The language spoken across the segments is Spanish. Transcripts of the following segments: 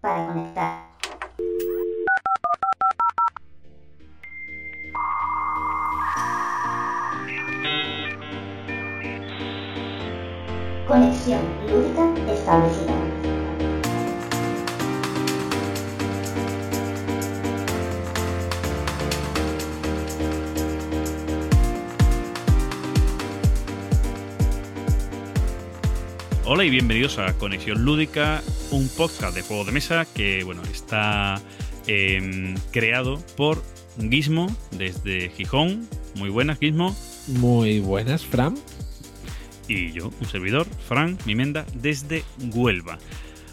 para conectar. Conexión lúdica establecida. Hola y bienvenidos a Conexión Lúdica, un podcast de juego de mesa que bueno está em, creado por Gizmo desde Gijón. Muy buenas, Gizmo. Muy buenas, Fran. Y yo, un servidor, Fran Mimenda, desde Huelva.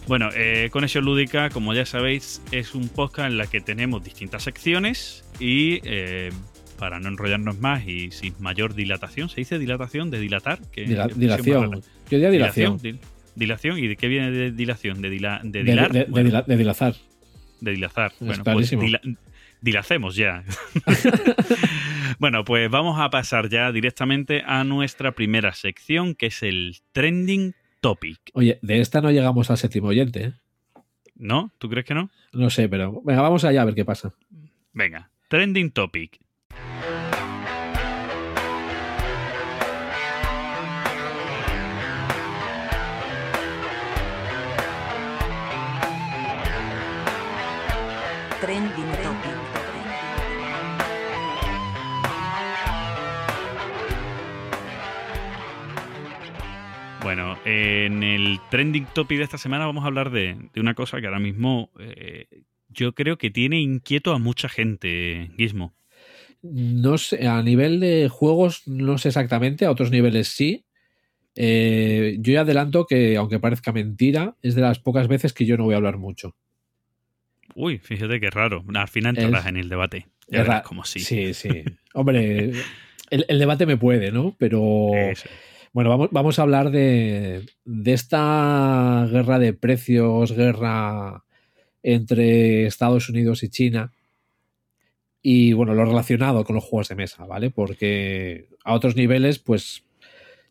Bueno, eh, Conexión Lúdica, como ya sabéis, es un podcast en la que tenemos distintas secciones y eh, para no enrollarnos más y sin mayor dilatación, ¿se dice dilatación? ¿De dilatar? Que, Dila- que dilación. Yo diría dilación. Dil- Dilación. ¿Y de qué viene de dilación? ¿De, dila- de dilar? de- de Bueno, dila- de dilazar. de dilazar. Es Bueno, pues dila- dilacemos ya. bueno, pues vamos a pasar ya directamente a nuestra primera sección, que es el trending topic. Oye, de esta no llegamos al séptimo oyente, ¿eh? ¿No? ¿Tú crees que no? No sé, pero venga, vamos allá a ver qué pasa. Venga, trending topic. Trending Topic. Bueno, en el trending topic de esta semana vamos a hablar de, de una cosa que ahora mismo eh, yo creo que tiene inquieto a mucha gente, Gizmo. No sé, a nivel de juegos, no sé exactamente, a otros niveles sí. Eh, yo ya adelanto que, aunque parezca mentira, es de las pocas veces que yo no voy a hablar mucho. Uy, fíjate qué raro. Al final entrarás en el debate. Ya Es verás como sí. Sí, sí. Hombre, el, el debate me puede, ¿no? Pero. Eso. Bueno, vamos, vamos a hablar de, de esta guerra de precios, guerra entre Estados Unidos y China. Y bueno, lo relacionado con los juegos de mesa, ¿vale? Porque a otros niveles, pues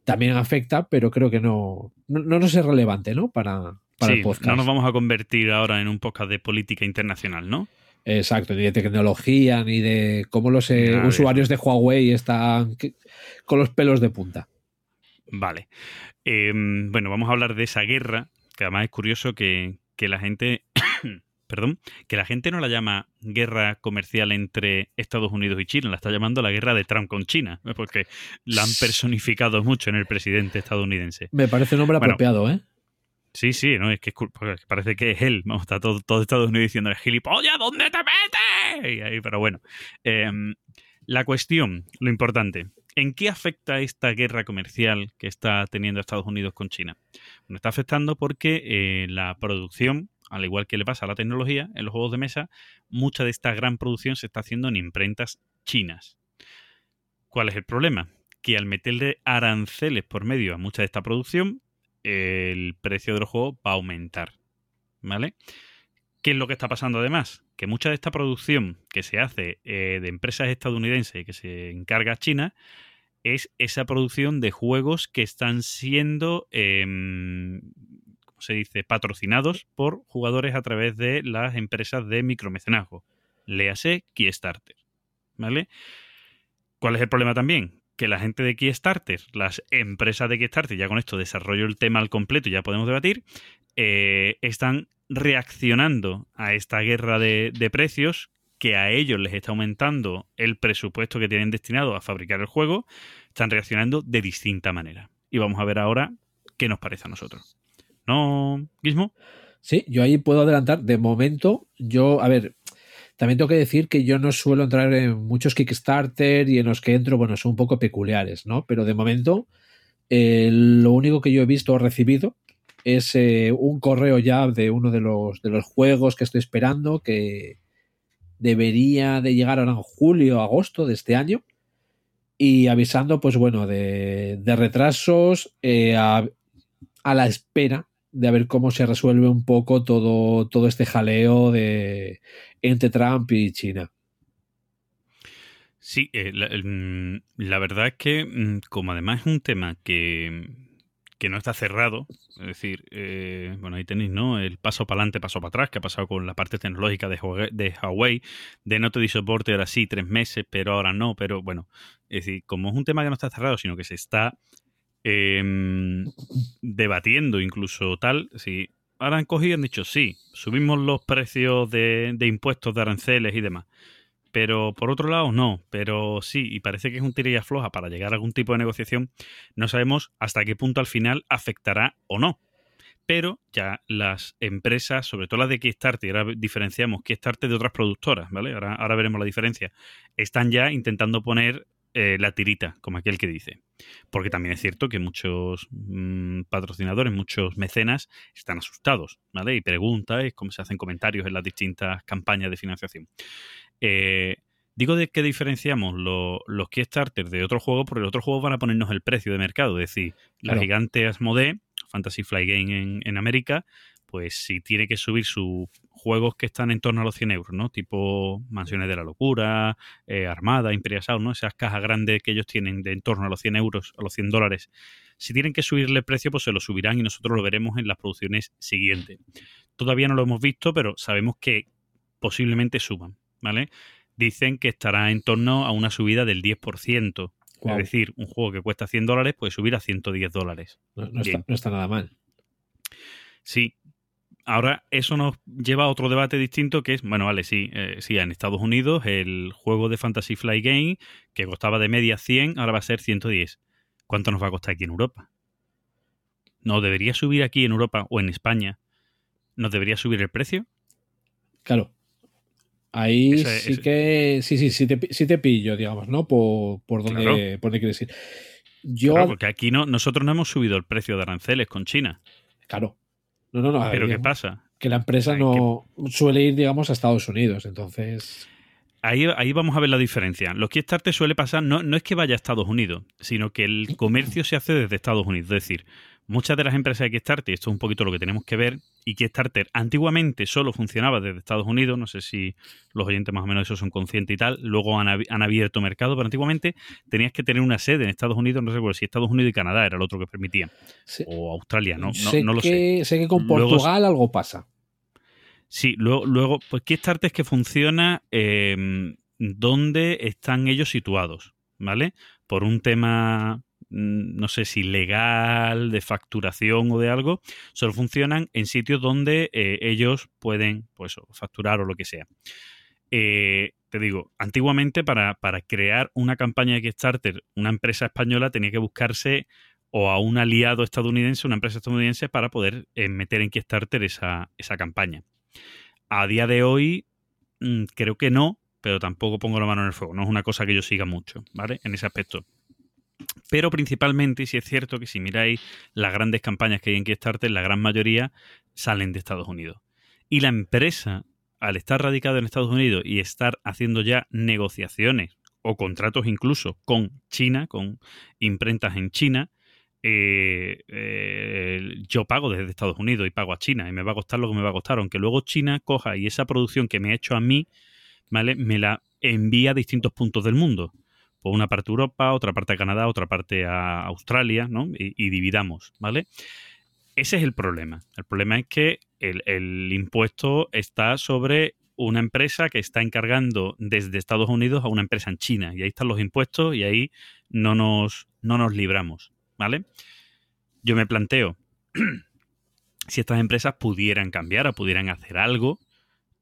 también afecta, pero creo que no, no, no es relevante, ¿no? Para, para Sí, el podcast. no nos vamos a convertir ahora en un podcast de política internacional, ¿no? Exacto, ni de tecnología, ni de cómo los eh, usuarios de Huawei están con los pelos de punta. Vale. Eh, bueno, vamos a hablar de esa guerra, que además es curioso que, que la gente, perdón, que la gente no la llama guerra comercial entre Estados Unidos y China, la está llamando la guerra de Trump con China, porque la han personificado mucho en el presidente estadounidense. Me parece un nombre Bueno. apropiado, ¿eh? Sí, sí, no, es que parece que es él. Vamos, está todo, Estados Unidos diciendo, gilipollas, ¿dónde te metes? Y ahí, pero bueno. Eh, la cuestión, lo importante, ¿en qué afecta esta guerra comercial que está teniendo Estados Unidos con China? Está afectando porque eh, la producción, al igual que le pasa a la tecnología, en los juegos de mesa, mucha de esta gran producción se está haciendo en imprentas chinas. ¿Cuál es el problema? Que al meterle aranceles por medio a mucha de esta producción, el precio de los juegos va a aumentar. ¿Vale? ¿Qué es lo que está pasando además? Que mucha de esta producción que se hace eh, de empresas estadounidenses y que se encarga China es esa producción de juegos que están siendo, em, ¿cómo se dice?, patrocinados por jugadores a través de las empresas de micromecenazgo. Léase Kickstarter. ¿Vale? ¿Cuál es el problema también? Que la gente de Kickstarter, las empresas de Kickstarter, ya con esto desarrollo el tema al completo y ya podemos debatir, eh, están reaccionando a esta guerra de, de precios que a ellos les está aumentando el presupuesto que tienen destinado a fabricar el juego, están reaccionando de distinta manera. Y vamos a ver ahora qué nos parece a nosotros. ¿No, Gizmo? Sí, yo ahí puedo adelantar. De momento, yo, a ver, también tengo que decir que yo no suelo entrar en muchos Kickstarter y en los que entro, bueno, son un poco peculiares, ¿no? Pero de momento, eh, lo único que yo he visto o recibido es eh, un correo ya de uno de los, de los juegos que estoy esperando que debería de llegar ahora en julio o agosto de este año y avisando, pues bueno, de, de retrasos eh, a, a la espera de ver cómo se resuelve un poco todo, todo este jaleo de entre Trump y China. Sí, eh, la, el- la verdad es que mm, como además es un tema que, que no está cerrado. Es decir, eh, bueno, ahí tenéis, ¿no? El paso para adelante, paso para atrás, que ha pasado con la parte tecnológica de Huawei, de, Huawei, de no te di soporte ahora sí, tres meses, pero ahora no, pero bueno, es decir, como es un tema que no está cerrado, sino que se está em, debatiendo incluso tal, si ahora han cogido y han dicho, sí, subimos los precios de, de impuestos, de aranceles y demás. Pero por otro lado, no. Pero sí, y parece que es un tirilla floja para llegar a algún tipo de negociación. No sabemos hasta qué punto al final afectará o no. Pero ya las empresas, sobre todo las de Kickstarter, ahora diferenciamos Kickstarter de otras productoras, ¿vale? Ahora, ahora veremos la diferencia. Están ya intentando poner eh, la tirita, como aquel que dice. Porque también es cierto que muchos mm, patrocinadores, muchos mecenas están asustados, ¿vale? Y preguntan, cómo se hacen comentarios en las distintas campañas de financiación. Eh, digo de que diferenciamos los, los Kickstarter de otros juegos, porque los otros juegos van a ponernos el precio de mercado. Es decir, la gigante Asmodee, Fantasy Fly Game en, América, pues si tiene que subir sus juegos que están en torno a los 100 euros, ¿no? Tipo Mansiones de la Locura, eh, Armada, Imperial Sound, ¿no? Esas cajas grandes que ellos tienen de en torno a los 100 euros, a los 100 dólares. Si tienen que subirle el precio, pues se lo subirán y nosotros lo veremos en las producciones siguientes. Todavía no lo hemos visto, pero sabemos que posiblemente suban. ¿vale? Dicen que estará en torno a una subida del 10%. Es decir, un juego que cuesta 100 dólares puede subir a 110 dólares. No, está, nada mal. Sí. Ahora, eso nos lleva a otro debate distinto que es, bueno, vale, sí, eh, sí, en Estados Unidos el juego de Fantasy Fly Game, que costaba de media 100, ahora va a ser 110. ¿Cuánto nos va a costar aquí en Europa? ¿No debería subir aquí en Europa o en España? ¿Nos debería subir el precio? Claro, Ahí sí que, sí, sí, sí te, te pillo, digamos, ¿no? Por, por donde, por quieres ir. Yo, claro, porque aquí no, nosotros no hemos subido el precio de aranceles con China. Claro. No, no, no. Pero ¿qué pasa? Que la empresa no suele ir, digamos, a Estados Unidos, entonces... Ahí, ahí, vamos a ver la diferencia. Lo que te suele pasar no, no es que vaya a Estados Unidos, sino que el comercio se hace desde Estados Unidos. Es decir, muchas de las empresas de Kickstarter, esto es un poquito lo que tenemos que ver, y Kickstarter antiguamente solo funcionaba desde Estados Unidos, no sé si los oyentes más o menos de eso son conscientes y tal, luego han, abierto mercado, pero antiguamente tenías que tener una sede en Estados Unidos, no sé si Estados Unidos y Canadá era el otro que permitía, o Australia, no, no, lo sé. Sé que con Portugal algo pasa. Sí, luego, luego pues Kickstarter es que funciona eh, donde están ellos situados, ¿vale? Por un tema no sé si legal, de facturación o de algo, solo funcionan en sitios donde eh, ellos pueden pues, facturar o lo que sea. Eh, te digo, antiguamente para, crear una campaña de Kickstarter, una empresa española tenía que buscarse o a un aliado estadounidense, una empresa estadounidense, para poder eh, meter en Kickstarter esa, esa campaña. A día de hoy, mm, creo que no, pero tampoco pongo la mano en el fuego. No es una cosa que yo siga mucho, ¿vale? En ese aspecto. Pero principalmente, si es cierto que si miráis las grandes campañas que hay en Kickstarter, la gran mayoría salen de Estados Unidos. Y la empresa, al estar radicada en Estados Unidos y estar haciendo ya negociaciones o contratos incluso con China, con imprentas en China, eh, eh, yo pago desde Estados Unidos y pago a China y me va a costar lo que me va a costar, aunque luego China coja y esa producción que me ha hecho a mí, ¿vale? Me la envía a distintos puntos del mundo por una parte a Europa, otra parte a Canadá, otra parte a Australia, ¿no? Y, dividamos, ¿vale? Ese es el problema. El problema es que el, impuesto está sobre una empresa que está encargando desde Estados Unidos a una empresa en China. Y ahí están los impuestos y ahí no nos, no nos libramos, ¿vale? Yo me planteo si estas empresas pudieran cambiar o pudieran hacer algo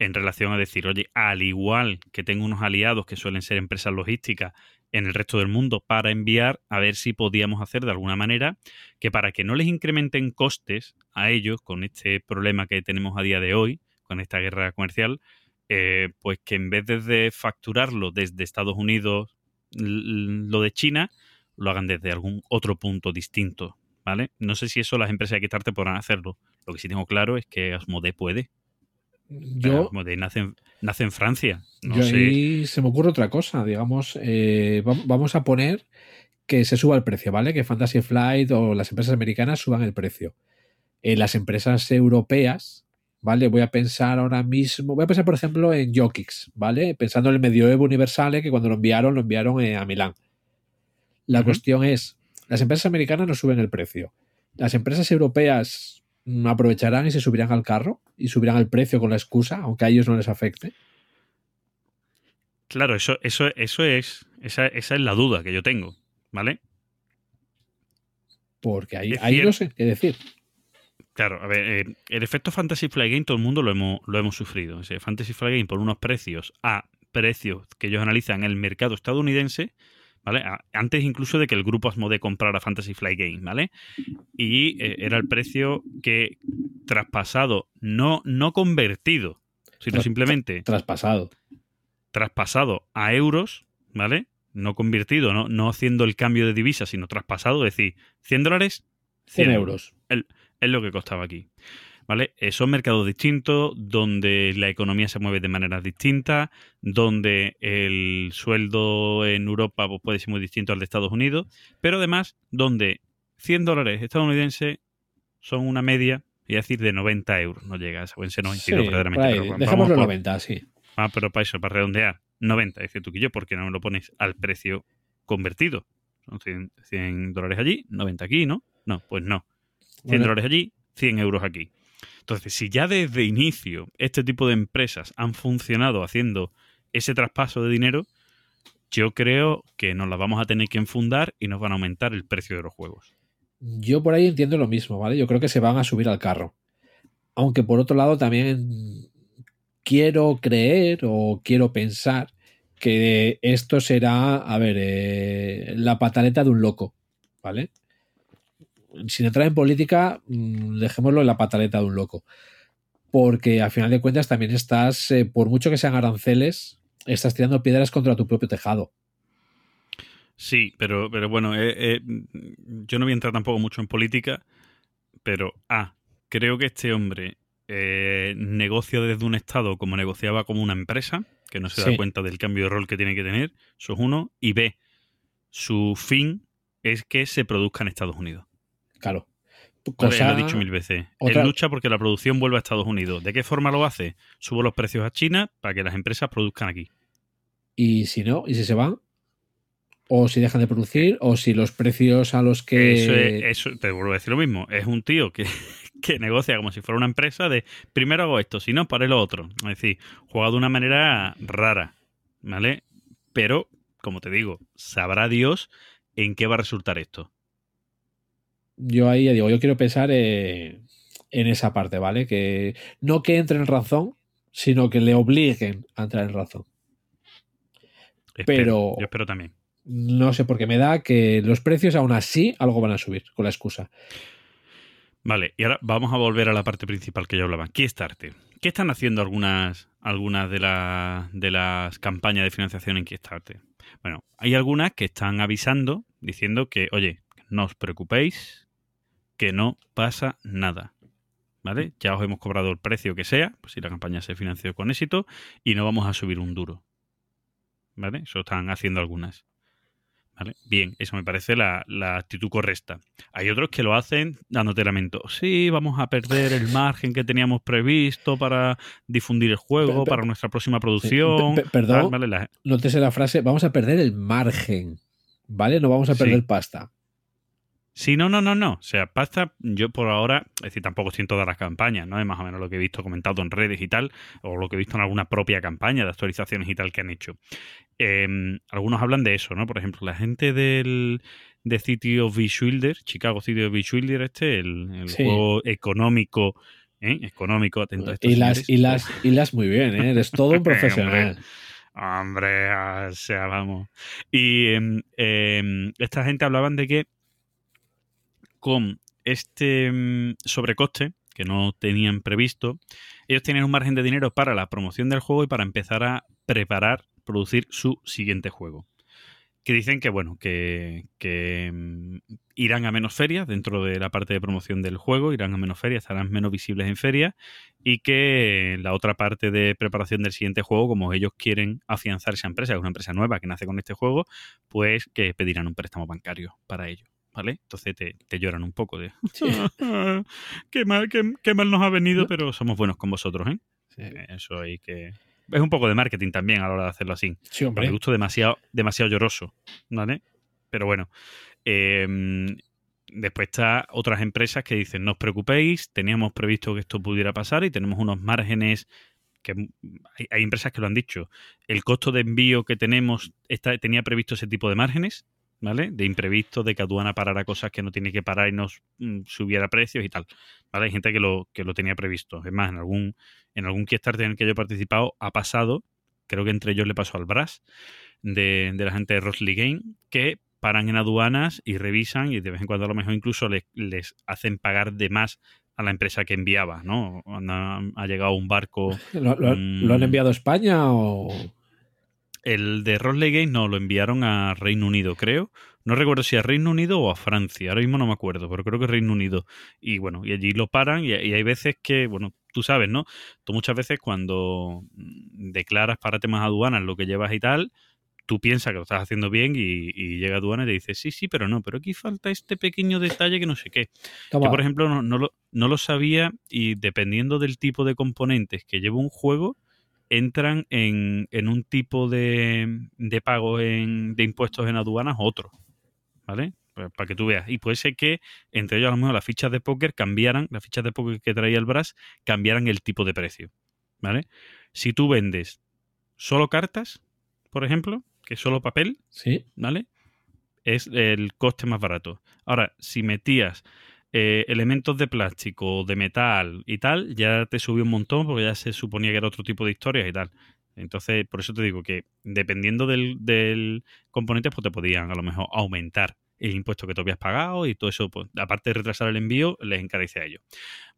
en relación a decir, oye, al igual que tengo unos aliados que suelen ser empresas logísticas en el resto del mundo para enviar a ver si podíamos hacer de alguna manera que para que no les incrementen costes a ellos con este problema que tenemos a día de hoy, con esta guerra comercial, eh, pues que en vez de facturarlo desde Estados Unidos lo de China, lo hagan desde algún otro punto distinto, ¿vale? No sé si eso las empresas de quitarte podrán hacerlo. Lo que sí tengo claro es que Asmodee puede. Yo, nace, nace, en Francia. yo ahí se me ocurre otra cosa. Digamos, eh, vamos a poner que se suba el precio, ¿vale? Que Fantasy Flight o las empresas americanas suban el precio. En las empresas europeas, ¿vale? Voy a pensar ahora mismo, voy a pensar por ejemplo en Jokix, ¿vale? Pensando en el Medioevo Universale, que cuando lo enviaron, lo enviaron eh, a Milán. La cuestión es, las empresas americanas no suben el precio. las empresas europeas aprovecharán y se subirán al carro y subirán el precio con la excusa, aunque a ellos no les afecte. Claro, eso, eso, eso es. Esa, esa es la duda que yo tengo, ¿vale? Porque ahí, ahí no sé qué decir. Claro, a ver, eh, el efecto Fantasy Flight Game todo el mundo lo hemos, lo hemos sufrido. O sea, Fantasy Flight Game por unos precios a precios que ellos analizan en el mercado estadounidense, ¿vale? Antes incluso de que el grupo Asmodee comprara Fantasy Flight Game, ¿vale? Y eh, era el precio que traspasado, no, no convertido, sino simplemente Traspasado. traspasado a euros, ¿vale? No convertido, no, no haciendo el cambio de divisa, sino traspasado, es decir, 100 dólares 100 100 euros. es lo que costaba aquí. ¿Vale? Eh, son mercados distintos, donde la economía se mueve de maneras distintas, donde el sueldo en Europa pues, puede ser muy distinto al de Estados Unidos, pero además donde 100 dólares estadounidenses son una media, es decir, de 90 euros. No llega a buen ser 92 Sí, verdaderamente. ahí. pero Dejémoslo por- 90, sí. Ah, pero para eso, para redondear, 90, dice tú que yo, porque no me lo pones al precio convertido. Son 100, 100 dólares allí, 90 aquí, ¿no? No, pues no. 100 Bueno, dólares allí, 100 euros aquí. Entonces, si ya desde inicio este tipo de empresas han funcionado haciendo ese traspaso de dinero, yo creo que nos la vamos a tener que enfundar y nos van a aumentar el precio de los juegos. Yo por ahí entiendo lo mismo, ¿vale? Yo creo que se van a subir al carro. Aunque por otro lado también quiero creer o quiero pensar que esto será, a ver, eh, la pataleta de un loco, ¿vale? Sin entrar en política, mm, dejémoslo en la pataleta de un loco. Porque al final de cuentas también estás, eh, por mucho que sean aranceles, estás tirando piedras contra tu propio tejado. Sí, pero, pero bueno, eh, eh, yo no voy a entrar tampoco mucho en política, pero A, creo que este hombre negocia desde un Estado como negociaba como una empresa, que no se da Sí. cuenta del cambio de rol que tiene que tener, eso es uno, y B, su fin es que se produzca en Estados Unidos. Claro. Cosa- lo he dicho mil veces. otra- Él lucha porque la producción vuelva a Estados Unidos. ¿De qué forma lo hace? Subo los precios a China para que las empresas produzcan aquí. Y si no, y si se van, o si dejan de producir, o si los precios a los que. Eso, es- eso, te vuelvo a decir lo mismo. Es un tío que, que negocia como si fuera una empresa de primero hago esto, si no, para lo otro. Es decir, juega de una manera rara, ¿vale? Pero, como te digo, sabrá Dios en qué va a resultar esto. Yo ahí ya digo, yo quiero pensar eh, en esa parte, ¿vale? Que no que entre en razón, sino que le obliguen a entrar en razón. Espero, Pero- Yo espero también. No sé por qué me da que los precios aún así algo van a subir, con la excusa. Vale, y ahora vamos a volver a la parte principal que yo hablaba. Kickstarter. ¿Qué están haciendo algunas, algunas de, las de las campañas de financiación en Kickstarter? Bueno, hay algunas que están avisando, diciendo que, oye, no os preocupéis, que no pasa nada. ¿Vale? Ya os hemos cobrado el precio que sea, pues si la campaña se financió con éxito, y no vamos a subir un duro. ¿Vale? Eso están haciendo algunas. ¿Vale? Bien, eso me parece la, la actitud correcta. Hay otros que lo hacen dándote lamento. Sí, vamos a perder el margen que teníamos previsto para difundir el juego, para nuestra próxima producción. Pe- pe- perdón. Vale, la- Nótese la frase, vamos a perder el margen, ¿vale? No vamos a Sí. perder pasta. Sí, no, no, no, no. O sea, pasta, yo por ahora, es decir, tampoco estoy en todas las campañas, ¿no? Es más o menos lo que he visto comentado en redes y tal, o lo que he visto en alguna propia campaña de actualizaciones y tal que han hecho. Eh, algunos hablan de eso, ¿no? Por ejemplo, la gente del de City of Chicago City of Beachbuilder, este, el, el Sí. juego económico, ¿eh? Económico, atento a esto. Y las, y las, y las muy bien, ¿eh? Eres todo un profesional. Hombre, o sea, vamos. Y em, em, esta gente hablaban de que con este em, sobrecoste que no tenían previsto, ellos tienen un margen de dinero para la promoción del juego y para empezar a preparar, producir su siguiente juego. Que dicen que, bueno, que, em, irán a menos ferias dentro de la parte de promoción del juego, irán a menos ferias, estarán menos visibles en ferias y que la otra parte de preparación del siguiente juego, como ellos quieren afianzar esa empresa, que es una empresa nueva que nace con este juego, pues que pedirán un préstamo bancario para ello. ¿Vale? Entonces te, te lloran un poco de Sí. qué, mal, qué, qué mal nos ha venido, pero somos buenos con vosotros, ¿eh? Sí, Eso hay que. Es un poco de marketing también a la hora de hacerlo así. Sí, Me hombre. gusto demasiado, demasiado lloroso, ¿vale? Pero bueno. eh, después está otras empresas que dicen, no os preocupéis, teníamos previsto que esto pudiera pasar y tenemos unos márgenes que hay, hay empresas que lo han dicho. El costo de envío que tenemos está, tenía previsto ese tipo de márgenes, ¿vale? De imprevisto, de que aduana parara cosas que no tiene que parar y nos mm, subiera precios y tal. ¿Vale? Hay gente que lo, que lo tenía previsto. Es más, en algún, en algún Kickstarter en el que yo he participado ha pasado, creo que entre ellos le pasó al Brass, de, de la gente de Rosley Game, que paran en aduanas y revisan y de vez en cuando a lo mejor incluso les, les hacen pagar de más a la empresa que enviaba, ¿no? Cuando ha, ha llegado un barco... ¿Lo, lo- Mm. lo han enviado a España o...? El de Rosley Game no, lo enviaron a Reino Unido, creo. No recuerdo si a Reino Unido o a Francia, ahora mismo no me acuerdo, pero creo que Reino Unido. Y bueno, y allí lo paran y, y hay veces que, bueno, tú sabes, ¿no? Tú muchas veces cuando mm, declaras para temas aduanas lo que llevas y tal, tú piensas que lo estás haciendo bien y, y llega aduana y te dice, sí, sí, pero no, pero aquí falta este pequeño detalle que no sé qué. Toma, Yo, por ejemplo, no, no lo, no lo sabía y dependiendo del tipo de componentes que lleva un juego, entran en, en un tipo de, de pago en, de impuestos en aduanas otro. ¿Vale? Pues para que tú veas. Y puede ser que entre ellos a lo mejor las fichas de póker cambiaran, las fichas de póker que traía el Brass, cambiaran el tipo de precio. ¿Vale? Si tú vendes solo cartas, por ejemplo, que es solo papel, sí. ¿vale? Es el coste más barato. Ahora, si metías eh, elementos de plástico, de metal y tal, ya te subió un montón porque ya se suponía que era otro tipo de historias y tal. Entonces, por eso te digo que dependiendo del, del componente, pues te podían a lo mejor aumentar el impuesto que tú habías pagado y todo eso, pues, aparte de retrasar el envío, les encarece a ellos.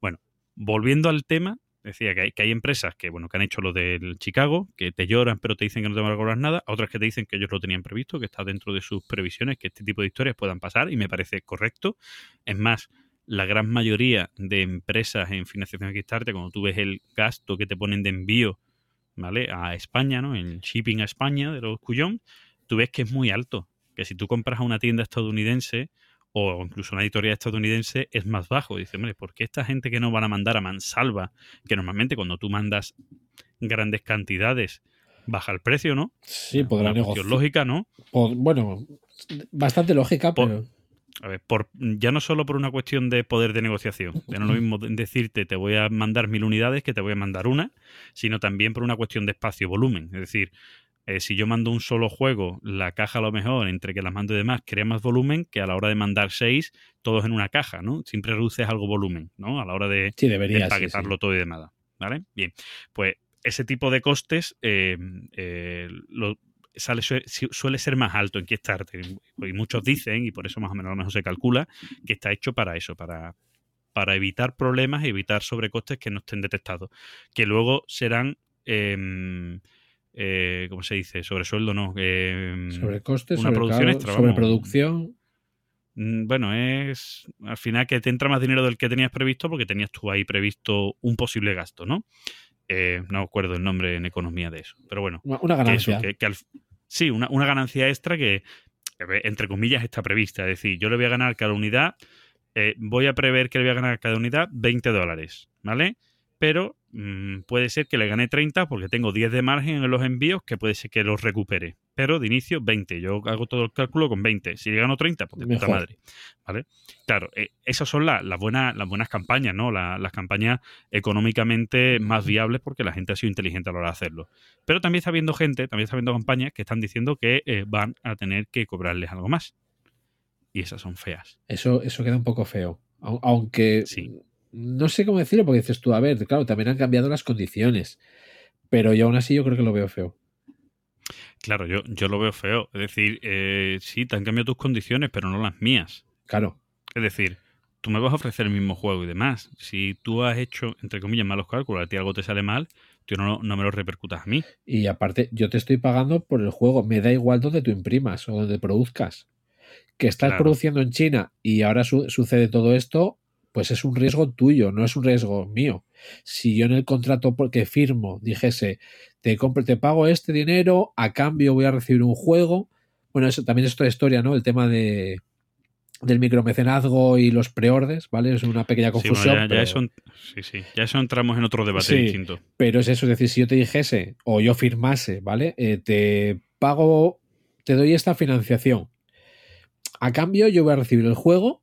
Bueno, volviendo al tema, decía que hay, que hay empresas que, bueno, que han hecho lo del Chicago, que te lloran pero te dicen que no te van a cobrar nada, otras que te dicen que ellos lo tenían previsto, que está dentro de sus previsiones, que este tipo de historias puedan pasar y me parece correcto. Es más, la gran mayoría de empresas en financiación de Kickstarter, cuando tú ves el gasto que te ponen de envío, ¿vale? A España, ¿no? El shipping a España de los cuyón, tú ves que es muy alto. Que si tú compras a una tienda estadounidense o incluso una editorial estadounidense es más bajo. Dice, hombre, ¿por qué esta gente que no van a mandar a mansalva, que normalmente cuando tú mandas grandes cantidades baja el precio, ¿no? Sí, podrá negociar. lógica, ¿no? Pod- Bueno, bastante lógica, Por- pero... A ver, por, ya no solo por una cuestión de poder de negociación, ya no es lo mismo de- decirte te voy a mandar mil unidades que te voy a mandar una, sino también por una cuestión de espacio-volumen. Es decir, eh, si yo mando un solo juego, la caja a lo mejor, entre que las mando y demás, crea más volumen que a la hora de mandar seis, todos en una caja, ¿no? Siempre reduces algo volumen, ¿no? A la hora de, Sí, debería, empaquetarlo sí. todo y demás. ¿Vale? Bien, pues ese tipo de costes eh, eh, lo- sale, sue- su- suele ser más alto en Kickstarter. Y muchos dicen, y por eso más o menos a lo mejor se calcula, que está hecho para eso, para, para evitar problemas y evitar sobrecostes que no estén detectados. Que luego serán, em, eh, ¿cómo se dice? Sobresueldo, no. em, Sobre costes, una sobre, producción cargo, extra, sobre producción. Mm, Bueno, es al final que te entra más dinero del que tenías previsto porque tenías tú ahí previsto un posible gasto, ¿no? Eh, no acuerdo el nombre en economía de eso, pero bueno, Una, una que eso, ganancia. que, que al- sí, una, una ganancia extra que, entre comillas, está prevista. Es decir, yo le voy a ganar cada unidad, eh, voy a prever que le voy a ganar cada unidad 20 dólares, ¿vale? Pero mm, puede ser que le gane 30 porque tengo 10 de margen en los envíos que puede ser que los recupere. Pero de inicio 20. Yo hago todo el cálculo con 20. Si le gano 30, pues de puta madre. ¿Vale? Claro, eh, esas son la- las buenas, las buenas campañas, ¿no? La- las campañas económicamente más viables porque la gente ha sido inteligente a la hora de hacerlo. Pero también está habiendo gente, también está habiendo campañas que están diciendo que eh, van a tener que cobrarles algo más. Y esas son feas. Eso, eso queda un poco feo. Au- Aunque Sí. No sé cómo decirlo, porque dices tú, a ver, claro, también han cambiado las condiciones. Pero yo aún así yo creo que lo veo feo. Claro, yo, yo lo veo feo. Es decir, eh, sí, te han cambiado tus condiciones, pero no las mías. Claro. Es decir, tú me vas a ofrecer el mismo juego y demás. Si tú has hecho, entre comillas, malos cálculos, a ti algo te sale mal, tú no, no me lo repercutas a mí. Y aparte, yo te estoy pagando por el juego. Me da igual donde tú imprimas o donde produzcas. Que estás Claro. produciendo en China y ahora su- sucede todo esto, pues es un riesgo tuyo, no es un riesgo mío. Si yo en el contrato porque firmo dijese, te compro, te pago este dinero, a cambio voy a recibir un juego. Bueno, eso también es otra historia, ¿no? El tema de del micromecenazgo y los preordes, ¿vale? Es una pequeña Sí, bueno, confusión. ya, ya pero- eso, sí, sí. Ya eso entramos en otro debate Sí. distinto. Pero es eso, es decir, si yo te dijese o yo firmase, ¿vale? Eh, te pago, te doy esta financiación. A cambio, yo voy a recibir el juego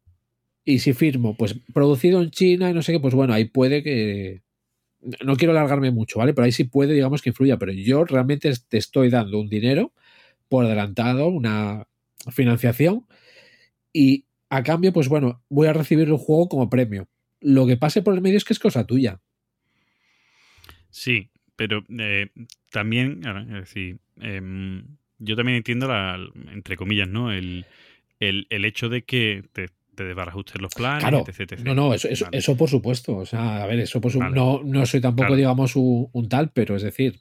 Y si firmo, pues producido en China y no sé qué, pues bueno, ahí puede que. No quiero alargarme mucho, ¿vale? Pero ahí sí puede, digamos, que influya. Pero yo realmente te estoy dando un dinero por adelantado, una financiación. Y a cambio, pues bueno, voy a recibir el juego como premio. Lo que pase por el medio es que es cosa tuya. Sí, pero eh, también, es decir, em, yo también entiendo, la, entre comillas, ¿no? El, el, el hecho de que te, te desbarajusten los planes, Claro. etc, etc. No, no, eso, eso, Vale. eso por supuesto. O sea, a ver, eso por su- Vale. no, no soy tampoco, Claro. digamos, un, un tal, pero es decir,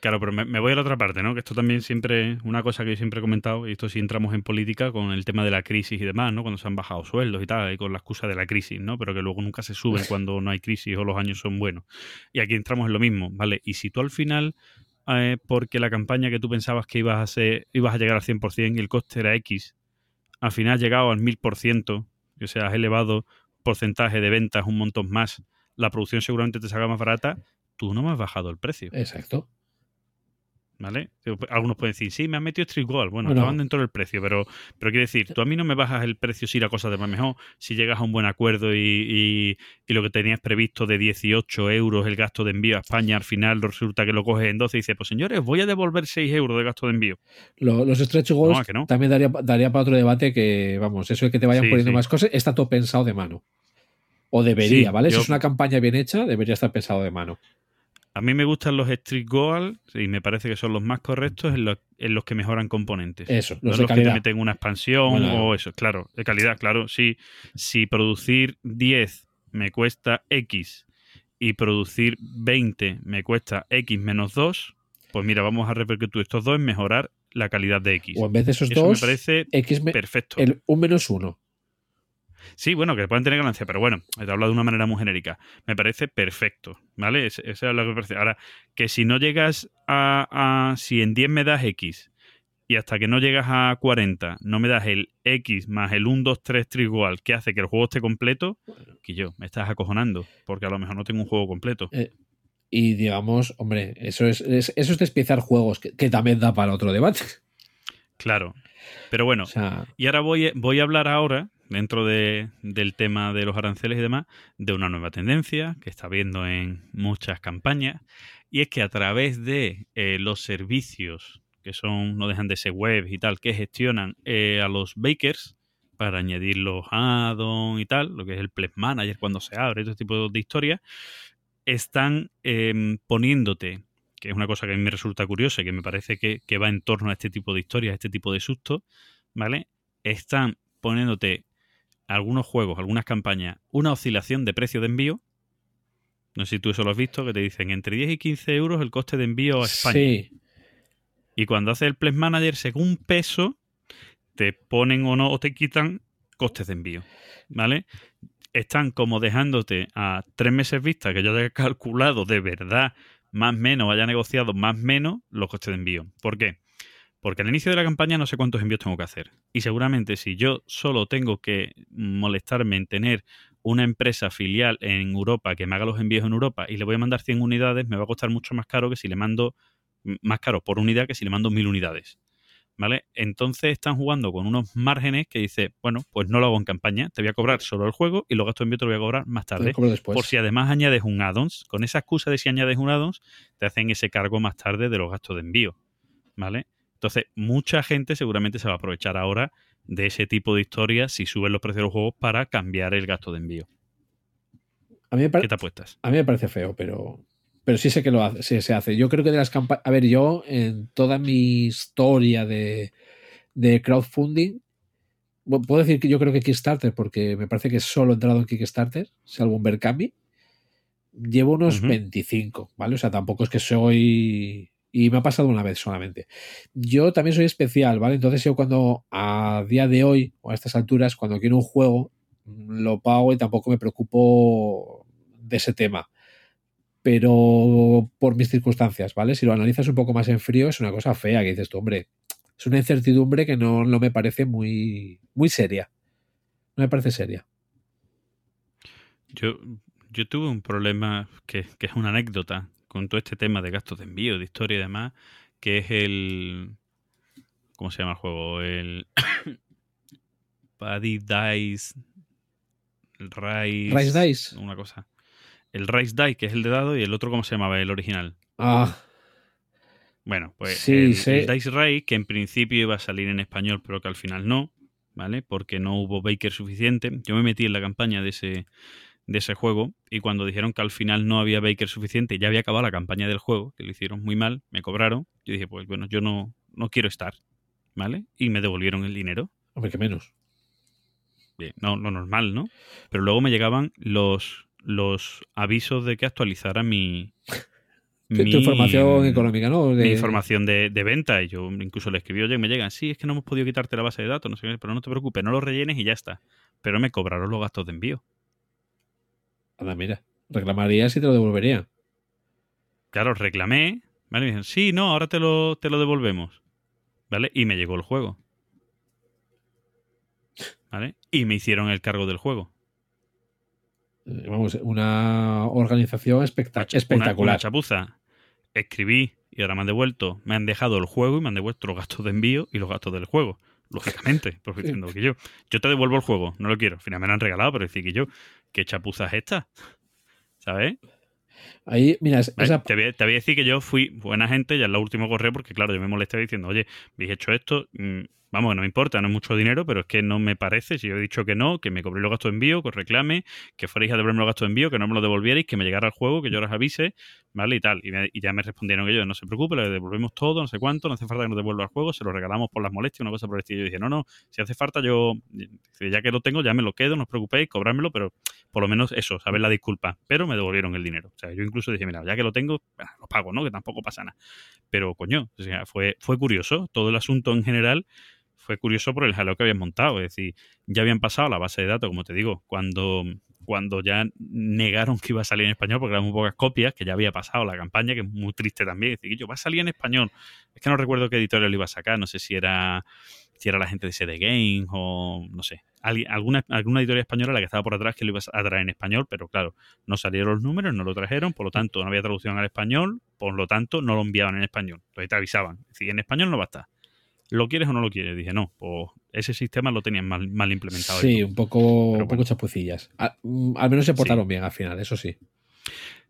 Claro, pero me, me voy a la otra parte, ¿no? Que esto también siempre, una cosa que yo siempre he comentado, y esto sí entramos en política con el tema de la crisis y demás, ¿no? Cuando se han bajado sueldos y tal, y con la excusa de la crisis, ¿no? Pero que luego nunca se suben cuando no hay crisis o los años son buenos. Y aquí entramos en lo mismo, ¿vale? Y si tú al final, eh, porque la campaña que tú pensabas que ibas a hacer, ibas a llegar al 100% y el coste era X, al final has llegado al 1000%, o sea, has elevado porcentaje de ventas un montón más, la producción seguramente te salga más barata, tú no me has bajado el precio. exacto. ¿Vale? Algunos pueden decir, sí, me han metido Street Goal. Bueno, Bueno. estaban dentro del precio, pero, pero quiero decir, tú a mí no me bajas el precio si la cosa te va mejor, si llegas a un buen acuerdo y, y- y lo que tenías previsto de 18 euros el gasto de envío a España, al final resulta que lo coges en 12 y dices, pues señores, voy a devolver 6 euros de gasto de envío. Lo- los stretch goals también daría, daría para otro debate que, vamos, eso de que te vayan Sí, poniendo sí. más cosas, está todo pensado de mano. O debería, Sí, ¿vale? Si es una campaña bien hecha, debería estar pensado de mano. A mí me gustan los Street Goal y me parece que son los más correctos en los, en los que mejoran componentes. Eso, No los es de los que te calidad. meten una expansión Bueno. o eso, claro, de calidad, claro. Sí, si producir 10 me cuesta X y producir 20 me cuesta X menos 2, pues mira, vamos a repercutir estos dos en mejorar la calidad de X. O en vez de esos Eso dos, me parece X me- perfecto. el, un menos uno. Sí, bueno, que puedan tener ganancia, pero bueno, te hablo de una manera muy genérica. Me parece perfecto, ¿vale? Es- Eso es lo que me parece. Ahora, que si no llegas a, a- Si en 10 me das X y hasta que no llegas a 40 no me das el X más el 1, 2, 3 igual que hace que el juego esté completo, que yo, me estás acojonando, porque a lo mejor no tengo un juego completo. Y digamos, hombre, eso es, es- eso es despiezar juegos, que, que también da para otro debate. Claro. Pero bueno, O sea, Y ahora voy, voy a hablar ahora, dentro de- del tema de los aranceles y demás, de una nueva tendencia que está viendo en muchas campañas, y es que a través de eh, los servicios que son, no dejan de ser web y tal, que gestionan eh, a los bakers para añadir los add-ons y tal, lo que es el Pledge Manager cuando se abre, este tipo de historias, están em, poniéndote, que es una cosa que a mí me resulta curiosa y que me parece que, que va en torno a este tipo de historias, a este tipo de sustos, ¿vale? Están poniéndote algunos juegos, algunas campañas, una oscilación de precio de envío. No sé si tú eso lo has visto, que te dicen entre 10 y 15 euros el coste de envío a España. sí, Y cuando haces el Pledge Manager, según peso, te ponen o no o te quitan costes de envío. ¿Vale? Están como dejándote a tres meses vista que yo haya calculado de verdad más menos, haya negociado más menos los costes de envío. ¿Por qué? Porque al inicio de la campaña no sé cuántos envíos tengo que hacer. Y seguramente si yo solo tengo que molestarme en tener una empresa filial en Europa que me haga los envíos en Europa y le voy a mandar 100 unidades, me va a costar mucho más caro que si le mando más caro por unidad que si le mando 1000 unidades. ¿Vale? Entonces están jugando con unos márgenes que dice, bueno, pues no lo hago en campaña, te voy a cobrar solo el juego y los gastos de envío te lo voy a cobrar más tarde. Por si además añades un add-ons, con esa excusa de si añades un add-ons, te hacen ese cargo más tarde de los gastos de envío. ¿Vale? Entonces, mucha gente seguramente se va a aprovechar ahora de ese tipo de historias si suben los precios de los juegos para cambiar el gasto de envío. a, mí me ¿Qué te apuestas? a mí me parece feo, pero, pero sí sé que lo hace, sí se hace. Yo creo que de las campañas. A ver, yo en toda mi historia de, de crowdfunding, puedo decir que yo creo que Kickstarter, porque me parece que solo he entrado en Kickstarter, salvo un Berkami, llevo unos Ujú. 25, ¿vale? O sea, tampoco es que soy. Y me ha pasado una vez solamente. Yo también soy especial, ¿vale? Entonces yo cuando a día de hoy o a estas alturas, cuando quiero un juego, lo pago y tampoco me preocupo de ese tema. Pero por mis circunstancias, ¿vale? Si lo analizas un poco más en frío, es una cosa fea que dices tú, hombre, es una incertidumbre que no, no me parece muy, muy seria. No me parece seria. Yo, yo tuve un problema que, que es una anécdota con todo este tema de gastos de envío, de historia y demás, que es el... ¿Cómo se llama el juego? El... Paddy Dice... el Rise. Rise Dice. Una cosa. El Rise Die, que es el de dado, y el otro, ¿cómo se llamaba? El original. Ah, Bueno, pues Sí, el, sé. el Dice Rise, que en principio iba a salir en español, pero que al final no, ¿vale? Porque no hubo Baker suficiente. Yo me metí en la campaña de ese, de ese juego y cuando dijeron que al final no había Baker suficiente, ya había acabado la campaña del juego, que lo hicieron muy mal, me cobraron. Yo dije, pues bueno, yo no, no quiero estar, ¿vale? Y me devolvieron el dinero. hombre, que menos. Bien, no, lo normal, ¿no? Pero luego me llegaban los, los avisos de que actualizara mi... Tu, tu información económica, ¿no? mi De- información de, de venta. Y yo incluso le escribí, oye, me llegan, sí, es que no hemos podido quitarte la base de datos, no sé qué, pero no te preocupes, no lo rellenes y ya está. Pero me cobraron los gastos de envío. Anda, mira. Reclamarías y te lo devolvería. Claro, reclamé, ¿vale? Me dijeron, sí, no, ahora te lo, te lo devolvemos. ¿Vale? Y me llegó el juego. ¿Vale? Y me hicieron el cargo del juego. Eh, Vamos, una organización espectac- Una cha- espectacular. Una, chapuza. Escribí y ahora me han devuelto, me han dejado el juego y me han devuelto los gastos de envío y los gastos del juego. Lógicamente, porque que yo, yo te devuelvo el juego, no lo quiero. Al final me lo han regalado, pero decir que yo, ¿qué chapuza es esta? ¿Sabes? Ahí, mira, esa, Te, voy, a- te voy a decir que yo fui buena gente, ya en la última correo, porque claro, yo me molesté diciendo, oye, habéis hecho esto, mm, vamos, no me importa, no es mucho dinero, pero es que no me parece, si yo he dicho que no, que me cobré los gastos de envío, que os reclame, que fuerais a devolverme los gastos de envío, que no me lo devolvierais, que me llegara el juego, que yo os avise, ¿vale? Y tal. Y, me- y ya me respondieron ellos, no se preocupe, le devolvemos todo, no sé cuánto, no hace falta que nos devuelva el juego, se lo regalamos por las molestias, una cosa por el estilo. Yo dije, no, no, si hace falta yo, dice, ya que lo tengo, ya me lo quedo, no os preocupéis, cobrármelo, pero por lo menos eso, saber la disculpa. Pero me devolvieron el dinero. O sea, yo incluso dije, mira, ya que lo tengo, lo pago, ¿no? Que tampoco pasa nada. Pero, coño, o sea, fue, fue curioso. Todo el asunto en general fue curioso por el jaleo que habían montado. Es decir, ya habían pasado la base de datos, como te digo, cuando, cuando ya negaron que iba a salir en español, porque eran muy pocas copias, que ya había pasado la campaña, que es muy triste también. Decir, yo va a salir en español. Es que no recuerdo qué editorial lo iba a sacar, no sé si era si era la gente de CD Games o no sé, alguna, alguna editorial española la que estaba por atrás que lo iba a traer en español, pero claro, no salieron los números, no lo trajeron, por lo tanto no había traducción al español, por lo tanto no lo enviaban en español, entonces te avisaban, decir, en español no va a estar. ¿Lo quieres o no lo quieres? Dije, no, pues ese sistema lo tenían mal, mal implementado. sí, un poco, Pero un bueno. poco chapucillas. A- mm, al menos se portaron bien al final, eso sí.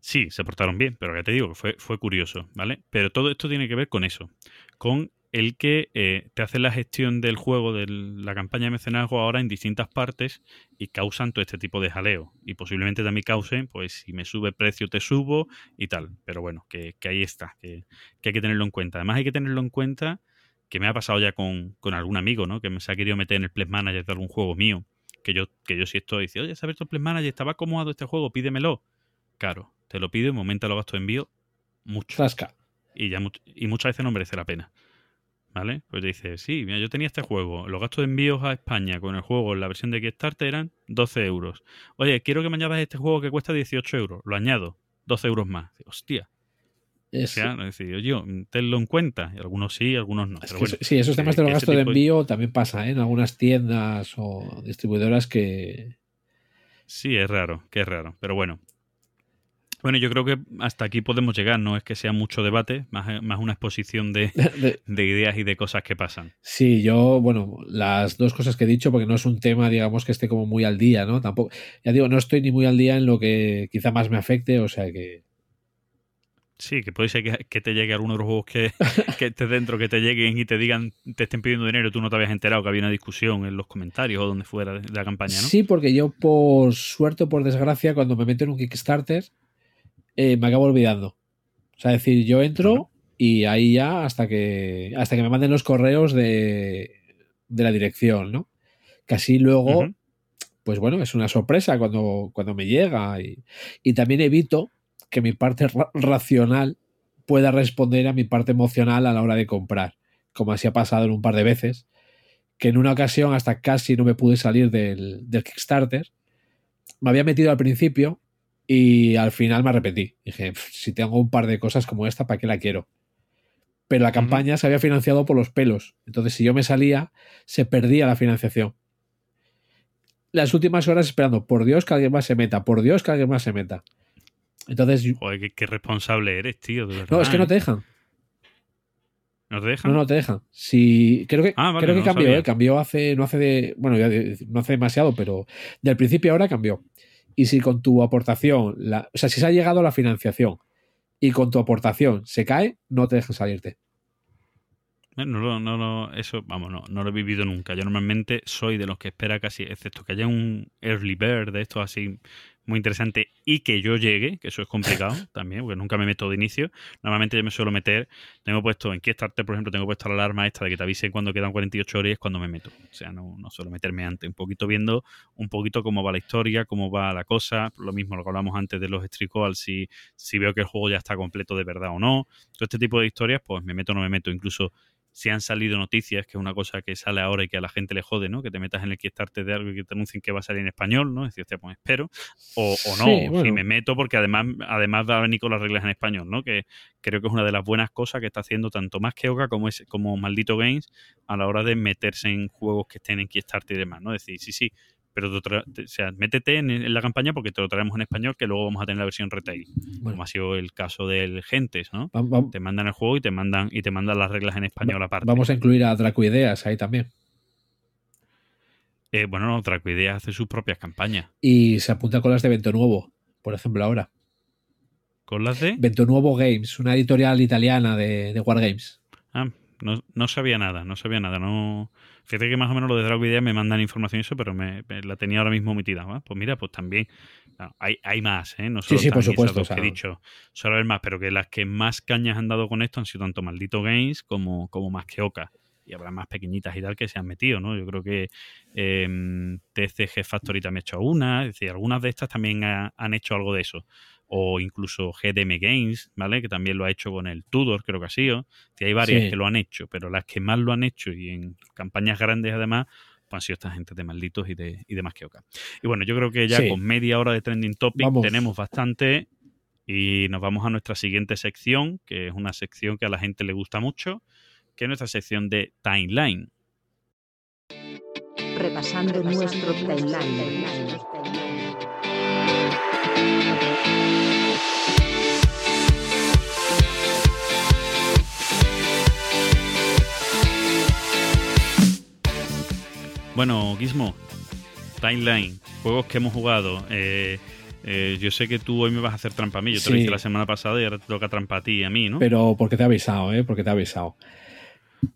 Sí, se portaron bien, pero ya te digo que fue, fue curioso, ¿vale? Pero todo esto tiene que ver con eso, con el que eh, te hace la gestión del juego, de la campaña de mecenazgo ahora en distintas partes y causan todo este tipo de jaleo. Y posiblemente también causen, pues si me sube precio te subo y tal. Pero bueno, que, que ahí está, que, que hay que tenerlo en cuenta. Además hay que tenerlo en cuenta que me ha pasado ya con, con algún amigo, ¿no? Que me se ha querido meter en el Pledge Manager de algún juego mío. Que yo, que yo sí estoy, dice, oye, se ha abierto el Pledge Manager, estaba acomodado este juego, pídemelo. Claro, te lo pido y me aumenta los gastos de envío mucho. Y, ya, y muchas veces no merece la pena. ¿Vale? Pues te dice, sí, mira, yo tenía este juego. Los gastos de envíos a España con el juego en la versión de Kickstarter eran 12 euros. Oye, quiero que me añadas este juego que cuesta 18 euros. Lo añado. 12 euros más. Hostia. O sea, es decir, oye, tenlo en cuenta. Algunos sí, algunos no. es Pero que bueno, sí, esos temas de los gastos de envío también pasa ¿eh? en algunas tiendas o distribuidoras que. Sí, es raro, que es raro. Pero bueno. Bueno, yo creo que hasta aquí podemos llegar. No es que sea mucho debate, más, más una exposición de, de- de ideas y de cosas que pasan. Sí, yo, bueno, las dos cosas que he dicho, porque no es un tema, digamos, que esté como muy al día, ¿no? Tampoco, ya digo, no estoy ni muy al día en lo que quizá más me afecte, o sea que. Sí, que puede ser que, que te llegue alguno de los juegos que, que estés dentro, que te lleguen y te digan, te estén pidiendo dinero y tú no te habías enterado que había una discusión en los comentarios o donde fuera de la campaña, ¿no? Sí, porque yo, por suerte o por desgracia, cuando me meto en un Kickstarter, eh, me acabo olvidando. O sea, es decir, yo entro y ahí ya hasta que hasta que me manden los correos de, de la dirección, ¿no? Que así luego, pues bueno, es una sorpresa cuando, cuando me llega. Y, y también evito que mi parte ra- racional pueda responder a mi parte emocional a la hora de comprar, como así ha pasado en un par de veces, que en una ocasión hasta casi no me pude salir del, del Kickstarter. Me había metido al principio y al final me arrepentí. Dije, "Pf, si tengo un par de cosas como esta, ¿para qué la quiero? Pero la campaña se había financiado por los pelos. Entonces, si yo me salía, se perdía la financiación. Las últimas horas esperando, por Dios que alguien más se meta, por Dios que alguien más se meta. Entonces, Joder, qué, qué responsable eres, tío. de no, es que no ¿eh? te dejan. ¿No te dejan? No, no te dejan. Si, creo que, Ah, vale, creo que no cambió. ¿eh? cambió hace, no hace de, bueno, ya de- no hace demasiado, pero del principio ahora cambió. Y si con tu aportación, la, o sea, si se ha llegado a la financiación y con tu aportación se cae, no te dejan salirte. Eh, No, no, lo- eso, vamos, no, no lo he vivido nunca. Yo normalmente soy de los que espera casi, excepto que haya un early bird de estos así muy interesante y que yo llegue, que eso es complicado también, porque nunca me meto de inicio. Normalmente yo me suelo meter, tengo puesto en Kickstarter, por ejemplo, tengo puesto la alarma esta de que te avisen cuando quedan 48 horas y es cuando me meto. O sea, no, no suelo meterme antes, un poquito viendo un poquito cómo va la historia, cómo va la cosa, lo mismo lo que hablamos antes de los Stricall, si, si veo que el juego ya está completo de verdad o no. Todo este tipo de historias, pues me meto o no me meto, incluso si han salido noticias, que es una cosa que sale ahora y que a la gente le jode, ¿no? Que te metas en el Kickstarter de algo y que te anuncien que va a salir en español, ¿no? Decir, hostia, pues espero. O, o no, Sí, si me meto porque además, además va a venir con las reglas en español, ¿no? Que creo que es una de las buenas cosas que está haciendo tanto más que Oka como, es, como Maldito Games a la hora de meterse en juegos que estén en Kickstarter y demás, ¿no? Decir, sí, sí, pero te o sea, métete en, en la campaña porque te lo traemos en español que luego vamos a tener la versión retail, Bueno, como ha sido el caso del Gentes, ¿no? va- va- Te mandan el juego y te mandan y te mandan las reglas en español aparte. vamos a incluir a Dracoideas ahí también. Eh, bueno, no, Tracoidea hace sus propias campañas. Y se apunta con las de Vento Nuevo, por ejemplo, ahora. ¿Con las de? Vento Nuevo Games, una editorial italiana de, de Wargames. Ah, no, no sabía nada, no sabía nada. No... Fíjate que más o menos lo de Dracoidea me mandan información y eso, pero me, me la tenía ahora mismo omitida. ¿va? Pues mira, pues también claro, hay, hay más, ¿eh? No Sí, solo sí, por están esas supuesto, dos que he dicho, suele haber más, pero que las que más cañas han dado con esto han sido tanto Maldito Games como, como Más que Oca. Y habrá más pequeñitas y tal que se han metido, ¿no? Yo creo que eh, TCG Factory también ha hecho una, es decir, algunas de estas también ha- han hecho algo de eso. O incluso GDM Games, ¿vale? Que también lo ha hecho con el Tudor, creo que ha sido. Sí, hay varias Sí. que lo han hecho, pero las que más lo han hecho y en campañas grandes además, pues han sido esta gente de malditos y de, y de más que oca. Y bueno, yo creo que ya Sí. con media hora de trending topic Vamos. tenemos bastante y nos vamos a nuestra siguiente sección, que es una sección que a la gente le gusta mucho, que es nuestra sección de timeline. Repasando nuestro timeline. Bueno, Gizmo, timeline, juegos que hemos jugado. Eh, eh, yo sé que tú hoy me vas a hacer trampa a mí. Yo te lo hice la semana pasada y ahora te toca trampa a ti y a mí, ¿no? Pero porque te he avisado, ¿eh? Porque te he avisado.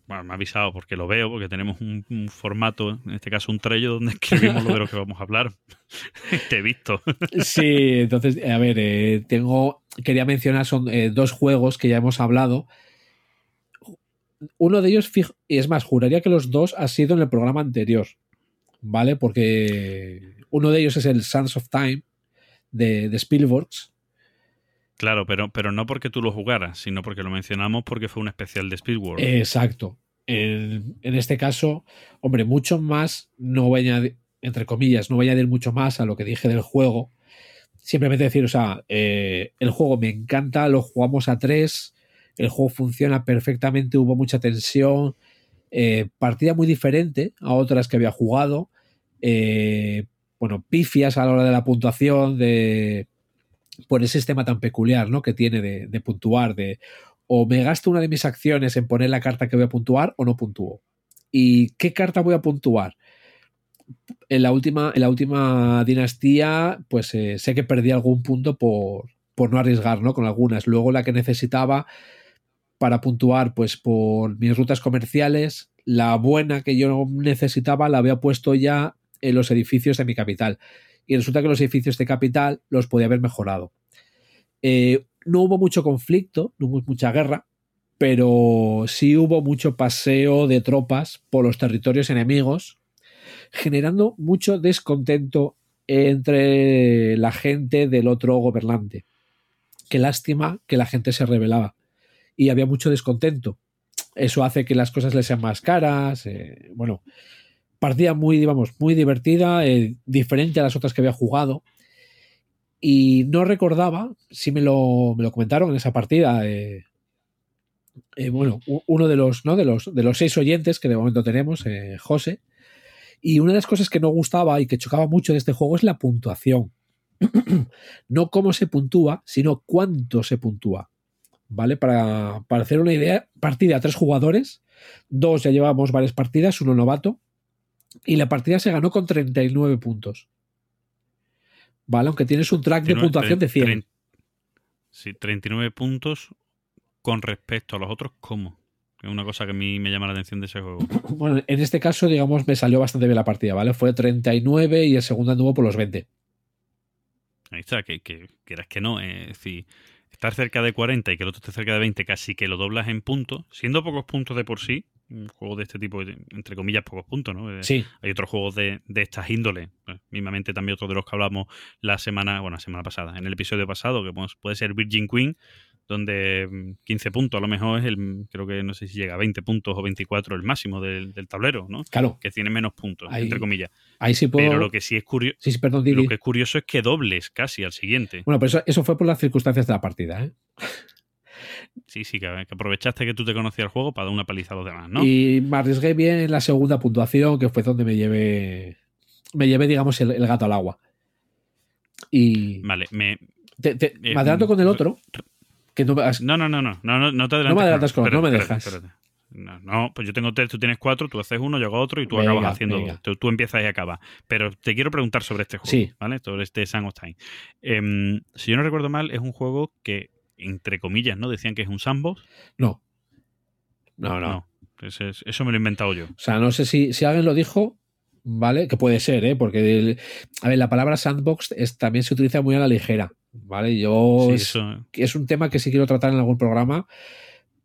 Bueno, me ha avisado porque lo veo, porque tenemos un, un formato, en este caso un trello, donde escribimos lo de lo que vamos a hablar. Te he visto. Sí, entonces, a ver, eh, tengo. Quería mencionar, son eh, dos juegos que ya hemos hablado. Uno de ellos, fijo, y es más, juraría que los dos ha sido en el programa anterior, ¿vale? Porque uno de ellos es el Sons of Time de, de Spielworks. Claro, pero, pero no porque tú lo jugaras, sino porque lo mencionamos porque fue un especial de Speedworld. Exacto. En, en este caso, hombre, mucho más, no voy a añadir, entre comillas, no voy a añadir mucho más a lo que dije del juego. Simplemente decir, o sea, eh, el juego me encanta, lo jugamos a tres, el juego funciona perfectamente, hubo mucha tensión, eh, partida muy diferente a otras que había jugado, eh, bueno, pifias a la hora de la puntuación, de por el sistema tan peculiar ¿no? que tiene de, puntuar, de o me gasto una de mis acciones en poner la carta que voy a puntuar o no puntúo. ¿Y qué carta voy a puntuar? En la última, en la última dinastía, pues eh, sé que perdí algún punto por, por no arriesgar, ¿no? Con algunas. Luego la que necesitaba para puntuar, pues por mis rutas comerciales, la buena que yo necesitaba la había puesto ya en los edificios de mi capital. Y resulta que los edificios de capital los podía haber mejorado. Eh, no hubo mucho conflicto, no hubo mucha guerra, pero sí hubo mucho paseo de tropas por los territorios enemigos, generando mucho descontento entre la gente del otro gobernante. Qué lástima que la gente se rebelaba y había mucho descontento. Eso hace que las cosas le sean más caras. Eh, bueno, partida muy, digamos, muy divertida, eh, diferente a las otras que había jugado. Y no recordaba, si me lo, me lo comentaron en esa partida, eh, bueno, uno de los, ¿no? de, los, de los seis oyentes que de momento tenemos, José, y una de las cosas que no gustaba y que chocaba mucho de este juego es la puntuación. no cómo se puntúa, sino cuánto se puntúa. ¿Vale? Para, para hacer una idea, partida a tres jugadores, dos ya llevamos varias partidas, uno novato, y la partida se ganó con 39 puntos. ¿Vale? Aunque tienes un track de 39, puntuación de 100. tre- Sí, 39 puntos con respecto a los otros, ¿cómo? Es una cosa que a mí me llama la atención de ese juego. Bueno, en este caso, digamos, me salió bastante bien la partida, ¿vale? Fue 39 y el segundo anduvo por los 20. Ahí está, que, que quieras que no. eh, estar cerca de 40 y que el otro esté cerca de 20, casi que lo doblas en puntos, siendo pocos puntos de por sí, un juego de este tipo, entre comillas, pocos puntos, ¿no? Eh, Sí, Hay otros juegos de, de estas índole, eh, mismamente también otro de los que hablamos la semana, bueno, la semana pasada, en el episodio pasado, que pues, puede ser Virgin Queen, donde mm, 15 puntos a lo mejor es el, creo que no sé si llega a 20 puntos o 24 el máximo del, del tablero, ¿no? claro. Que tiene menos puntos, Ahí entre comillas. Ahí sí puedo. Pero lo que sí es curioso, Sí, sí, perdón, lo que es curioso es que dobles casi al siguiente. Bueno, pero eso, eso fue por las circunstancias de la partida, ¿eh? Sí, sí, que, que aprovechaste que tú te conocías el juego para dar una paliza a los demás, ¿no? Y me arriesgué bien en la segunda puntuación, que fue donde me llevé, me llevé, digamos, el, el gato al agua. Y Vale, me, te, te- Eh, me adelanto con el re- otro, que no, has- No, no, no, no, no, no, no te adelantes. me adelantas con- Espérate, no me dejas. espérate. No, no, pues yo tengo tres, tú tienes cuatro, tú haces uno, yo hago otro y tú Venga, acabas haciendo venga. dos. Tú, tú empiezas y acabas. Pero te quiero preguntar sobre este juego, Sí. ¿vale? Sobre este Sun of Time. Em, si yo no recuerdo mal, es un juego que, entre comillas, ¿no? Decían que es un sandbox. no. No, no. No. Ese es- eso me lo he inventado yo. O sea, no sé si, si alguien lo dijo, ¿vale? Que puede ser, ¿eh? Porque, el- a ver, la palabra sandbox es, también se utiliza muy a la ligera, ¿vale? Yo Sí, es, eso, es un tema que sí quiero tratar en algún programa,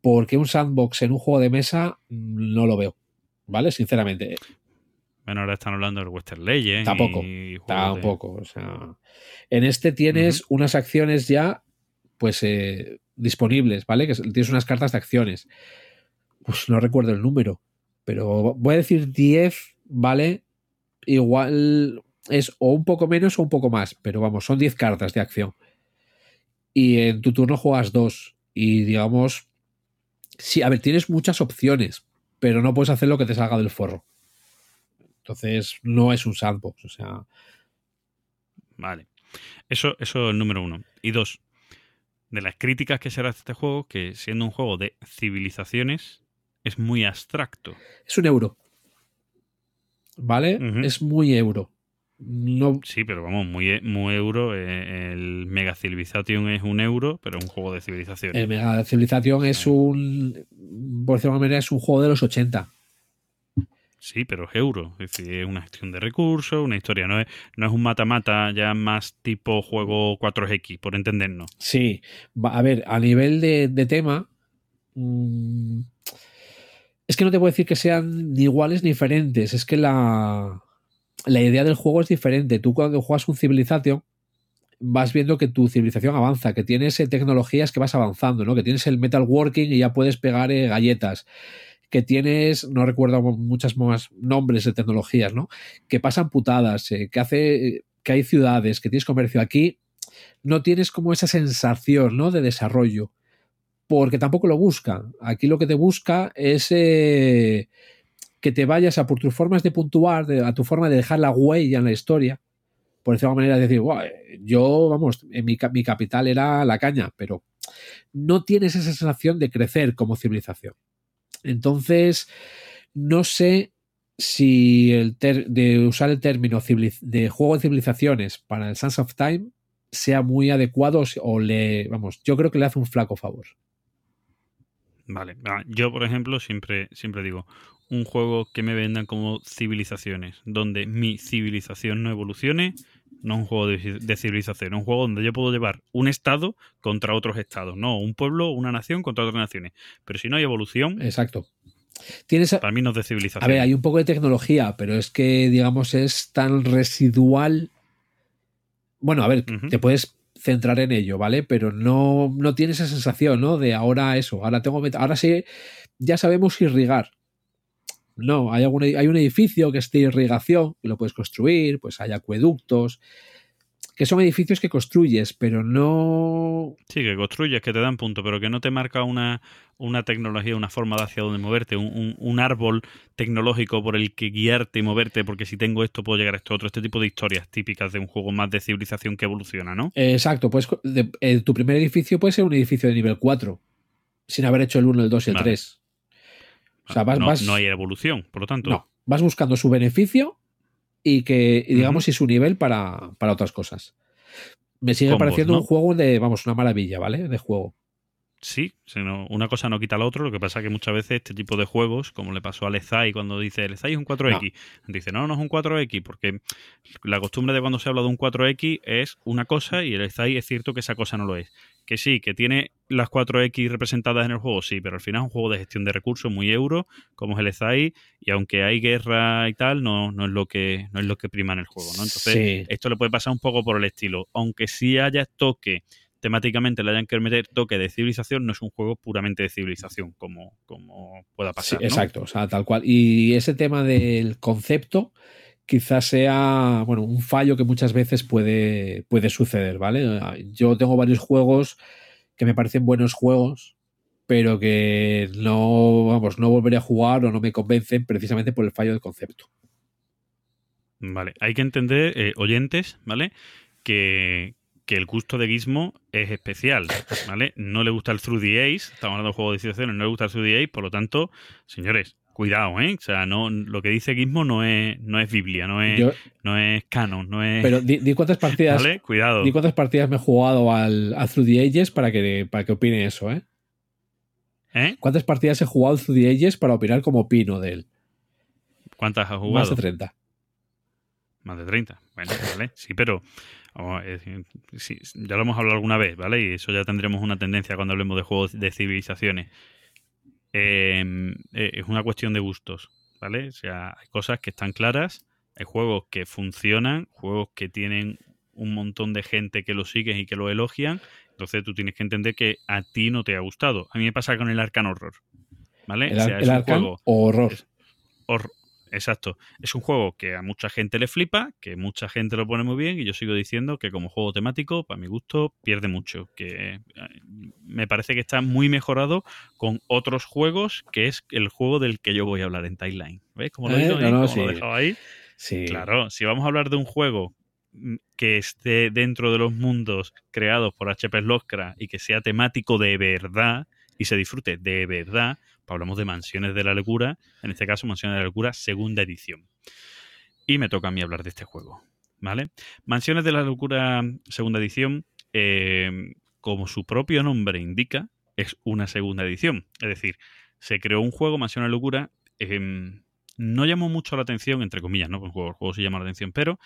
porque un sandbox en un juego de mesa mm, no lo veo, ¿vale? Sinceramente, bueno, ahora están hablando del Western Legends. Tampoco, y juegos de- tampoco. O sea, en este tienes unas acciones ya, pues, eh, disponibles, ¿vale? Que tienes unas cartas de acciones. Pues no recuerdo el número, pero voy a decir 10, ¿vale? Igual es o un poco menos o un poco más, pero vamos, son 10 cartas de acción. Y en tu turno juegas dos. Y digamos, sí, a ver, tienes muchas opciones, pero no puedes hacer lo que te salga del forro. Entonces, no es un sandbox, o sea, Vale. Eso, eso es el número uno. Y dos, de las críticas que se hace este juego, que siendo un juego de civilizaciones, es muy abstracto. es un euro. ¿Vale? Es muy euro. No, Sí, pero vamos, muy, muy euro. eh, el Mega Civilization es un euro, pero es un juego de civilizaciones. el Mega Civilización es un, por decirlo de manera, es un juego de los 80. Sí, pero es euro. Es decir, es una gestión de recursos, una historia. No es, no es un mata-mata ya más tipo juego 4X, por entendernos. Sí, a ver, a nivel de, de tema, mm, es que no te puedo decir que sean ni iguales ni diferentes. Es que la, la idea del juego es diferente. Tú cuando juegas un Civilization vas viendo que tu civilización avanza, que tienes eh, tecnologías que vas avanzando, ¿no? Que tienes el metalworking y ya puedes pegar eh, galletas. Que tienes, no recuerdo muchas más nombres de tecnologías, ¿no? Que pasan putadas, eh, que hace, que hay ciudades, que tienes comercio aquí no tienes como esa sensación ¿no? de desarrollo, porque tampoco lo busca. Aquí lo que te busca es eh, que te vayas a por tus formas de puntuar, de- a tu forma de dejar la huella en la historia. Por decirlo de manera, decir, "Buah, yo, vamos, mi, ca- mi capital era la caña, pero no tienes esa sensación de crecer como civilización. Entonces, no sé si el de usar el término de juego de civilizaciones para el Sands of Time sea muy adecuado o le, vamos, yo creo que le hace un flaco favor. Vale. Ah, Yo, por ejemplo, siempre, siempre digo, un juego que me vendan como civilizaciones, donde mi civilización no evolucione, no es un juego de, de civilización, es un juego donde yo puedo llevar un estado contra otros estados, no, un pueblo, una nación contra otras naciones. Pero si no hay evolución, Exacto. Tienes, para mí no es de a civilización. ver, hay un poco de tecnología, pero es que, digamos, es tan residual. Bueno, a ver, te puedes centrar en ello, ¿vale? Pero no, no tienes esa sensación, ¿no? De ahora eso, ahora tengo, ahora sí, ya sabemos irrigar. No, hay, algún, hay un edificio que es de irrigación, lo puedes construir, pues hay acueductos, que son edificios que construyes, pero no... Sí, que construyes, que te dan punto, pero que no te marca una, una tecnología, una forma de hacia dónde moverte, un, un- un árbol tecnológico por el que guiarte y moverte, porque si tengo esto puedo llegar a esto otro. Este tipo de historias típicas de un juego más de civilización que evoluciona, ¿no? Exacto, pues de- eh, tu primer edificio puede ser un edificio de nivel 4, sin haber hecho el 1, el 2 y el Vale. 3. O sea, vas, no, vas- no hay evolución, por lo tanto. no, vas buscando su beneficio y que, y digamos, y su nivel para, para otras cosas. Me sigue Combos, pareciendo ¿no? un juego de, vamos, una maravilla, ¿vale? De juego. Sí, sino una cosa no quita la otra. Lo que pasa es que muchas veces este tipo de juegos, como le pasó al Ezai cuando dice el Ezai es un 4X, dice no, no es un 4X, porque la costumbre de cuando se habla de un 4X es una cosa y el Ezai es cierto que esa cosa no lo es. Que sí, que tiene las 4X representadas en el juego, sí, pero al final es un juego de gestión de recursos muy euro, como es el Ezai, y aunque hay guerra y tal, no, no es lo que no es lo que prima en el juego, ¿no? Entonces, sí. esto le puede pasar un poco por el estilo. Aunque sí haya toque, temáticamente le hayan que meter toque de civilización, no es un juego puramente de civilización, como, como pueda Sí, pasar. ¿no? exacto, o sea, tal cual. Y ese tema del concepto quizás sea, bueno, un fallo que muchas veces puede, puede suceder, ¿vale? Yo tengo varios juegos que me parecen buenos juegos, pero que no, vamos, no volveré a jugar o no me convencen precisamente por el fallo del concepto. Vale, hay que entender, eh, oyentes, ¿vale? Que, que el gusto de Gizmo es especial, ¿vale? No le gusta el Through the Ace, estamos hablando de juegos de civilizaciones, no le gusta el Through the Ace, por lo tanto, señores, cuidado, ¿eh? O sea, no, lo que dice Gizmo no es, no es Biblia, no es, Yo- no es canon, no es... pero di, di cuántas partidas, ¿Vale? Cuidado. di cuántas partidas me he jugado al, al Through the Ages para que, para que opine eso, ¿eh? ¿Eh? ¿Cuántas partidas he jugado al Through the Ages para opinar como opino de él? ¿Cuántas has Más jugado? de 30. Más de 30. Bueno, vale. Sí, pero vamos, es decir, sí, ya lo hemos hablado alguna vez, ¿vale? Y eso ya tendremos una tendencia cuando hablemos de juegos de civilizaciones. Eh, es una cuestión de gustos, ¿vale? O sea, hay cosas que están claras, hay juegos que funcionan, juegos que tienen un montón de gente que lo sigue y que lo elogian. Entonces tú tienes que entender que a ti no te ha gustado. A mí me pasa con el Arcan Horror, ¿vale? El, O sea, es el un Arcan juego horror. es- Hor- Exacto. Es un juego que a mucha gente le flipa, que mucha gente lo pone muy bien, y yo sigo diciendo que como juego temático, para mi gusto, pierde mucho. Que eh, me parece que está muy mejorado con otros juegos, que es el juego del que yo voy a hablar en Timeline. ¿Ves cómo lo he Eh, no, no, ¿Cómo lo he sí. dejado ahí? Sí. Claro, si vamos a hablar de un juego mm, que esté dentro de los mundos creados por HP Lovecraft y que sea temático de verdad y se disfrute de verdad, hablamos de Mansiones de la Locura, en este caso Mansiones de la Locura, segunda edición. Y me toca a mí hablar de este juego, ¿vale? Mansiones de la Locura, segunda edición, eh, como su propio nombre indica, es una segunda edición. Es decir, se creó un juego, Mansiones de la Locura, em, no llamó mucho la atención, entre comillas, ¿no? El juego, el juego sí llama la atención, pero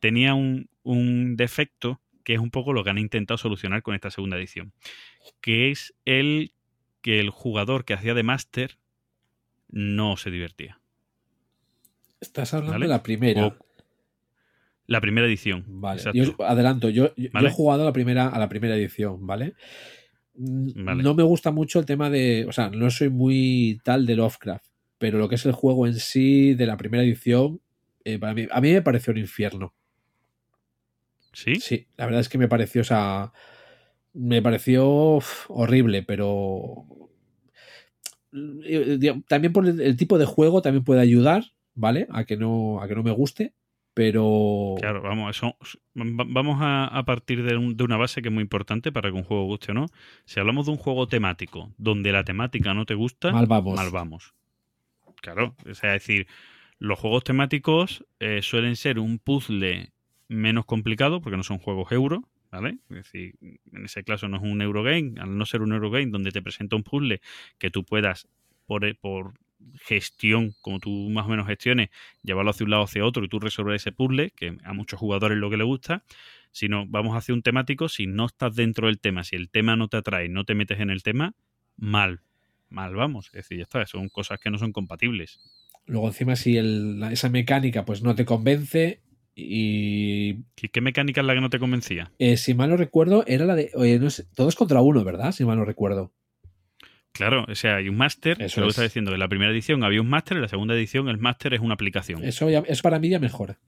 tenía un defecto que es un poco lo que han intentado solucionar con esta segunda edición, que es el que el jugador que hacía de máster no se divertía. Estás hablando ¿Vale? de la primera. O- La primera edición. Vale, yo adelanto, yo, yo- yo Vale. he jugado a la primera, a la primera edición, ¿vale? Mm, Vale. No me gusta mucho el tema de. O sea, no soy muy tal de Lovecraft, pero lo que es el juego en sí de la primera edición, eh, para mí, a mí me pareció un infierno. ¿Sí? Sí, la verdad es que me pareció, o sea, me pareció horrible, pero eh, digamos, también por el, tipo de juego también puede ayudar, ¿vale? A que no, a que no me guste, pero Claro, vamos, eso, va- vamos a, a partir de, un- de una base que es muy importante para que un juego guste o no. Si hablamos de un juego temático donde la temática no te gusta, mal vamos. mal vamos. Claro, o sea, es decir, los juegos temáticos eh, suelen ser un puzzle menos complicado porque no son juegos euro, ¿vale? Es decir, en ese caso no es un Eurogame, al no ser un Eurogame donde te presenta un puzzle que tú puedas, por, eh, por gestión, como tú más o menos gestiones, llevarlo hacia un lado hacia otro y tú resolver ese puzzle, que a muchos jugadores es lo que les gusta, sino vamos hacia un temático, si no estás dentro del tema, si el tema no te atrae, no te metes en el tema, mal, mal vamos. Es decir, ya está, son cosas que no son compatibles. Luego encima si el- esa mecánica pues no te convence y ¿Qué, qué mecánica es la que no te convencía? eh, si mal no recuerdo era la de oye, no sé, todos contra uno, ¿verdad? Si mal no recuerdo. Claro, o sea, hay un máster, Eso lo es. está diciendo, en la primera edición había un máster, en la segunda edición el máster es una aplicación. Eso, ya, eso para mí ya mejora.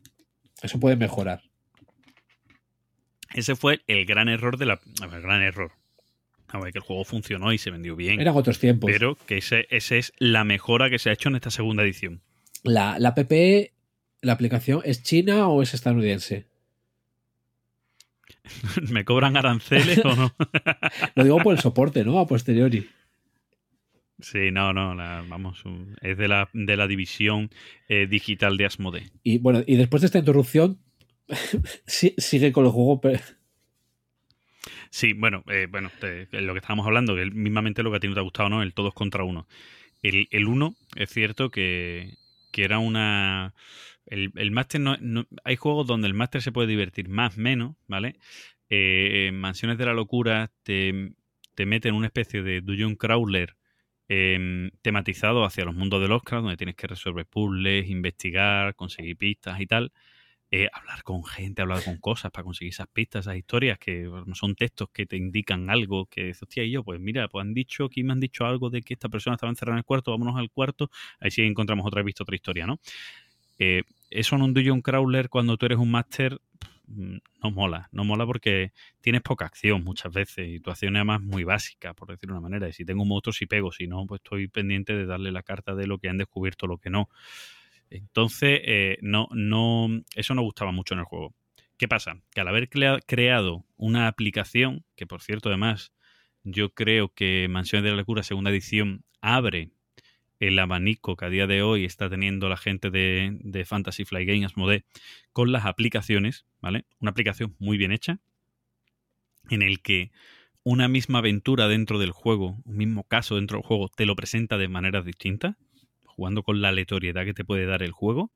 Eso puede mejorar. Ese fue el gran error de la... ver, gran error. A ver, que el juego funcionó y se vendió bien. Eran otros tiempos. pero que ese, ese es la mejora que se ha hecho en esta segunda edición. La, la la aplicación, ¿es china o es estadounidense? ¿Me cobran aranceles o no? Lo digo por el soporte, ¿no? A posteriori. Sí, no, no, la- vamos, es de la, de la división eh, digital de Asmodee. Y bueno, y después de esta interrupción, sí- sigue con el juego. pero- Sí, bueno, eh, bueno, te- lo que estábamos hablando, que mismamente lo que a ti no te ha gustado, ¿no? El todos contra uno. El, el uno, es cierto que, que era una. El, el máster no, no- Hay juegos donde el máster se puede divertir más, menos, ¿vale? Eh, Mansiones de la Locura te, te mete en una especie de dungeon crawler em, tematizado hacia los mundos del Oscar, donde tienes que resolver puzzles, investigar, conseguir pistas y tal eh, hablar con gente, hablar con cosas para conseguir esas pistas, esas historias que son textos que te indican algo, que dices, hostia, y yo, pues mira, pues han dicho, aquí me han dicho algo de que esta persona estaba encerrada en el cuarto, vámonos al cuarto, ahí sí encontramos otra, visto otra historia, ¿no? Eh, eso en un dungeon crawler cuando tú eres un máster mm, no mola, no mola porque tienes poca acción muchas veces y tu acción es más muy básica, por decirlo de una manera, y si tengo un monstruo sí pego, si no, pues estoy pendiente de darle la carta de lo que han descubierto, lo que no. Entonces, eh, no, no, eso no gustaba mucho en el juego. ¿Qué pasa? Que al haber crea- creado una aplicación, que por cierto, además, yo creo que Mansiones de la Locura, segunda edición, abre el abanico que a día de hoy está teniendo la gente de, Fantasy Flight Games Asmodee con las aplicaciones, ¿vale? Una aplicación muy bien hecha, en el que una misma aventura dentro del juego, un mismo caso dentro del juego, te lo presenta de maneras distintas jugando con la aleatoriedad que te puede dar el juego,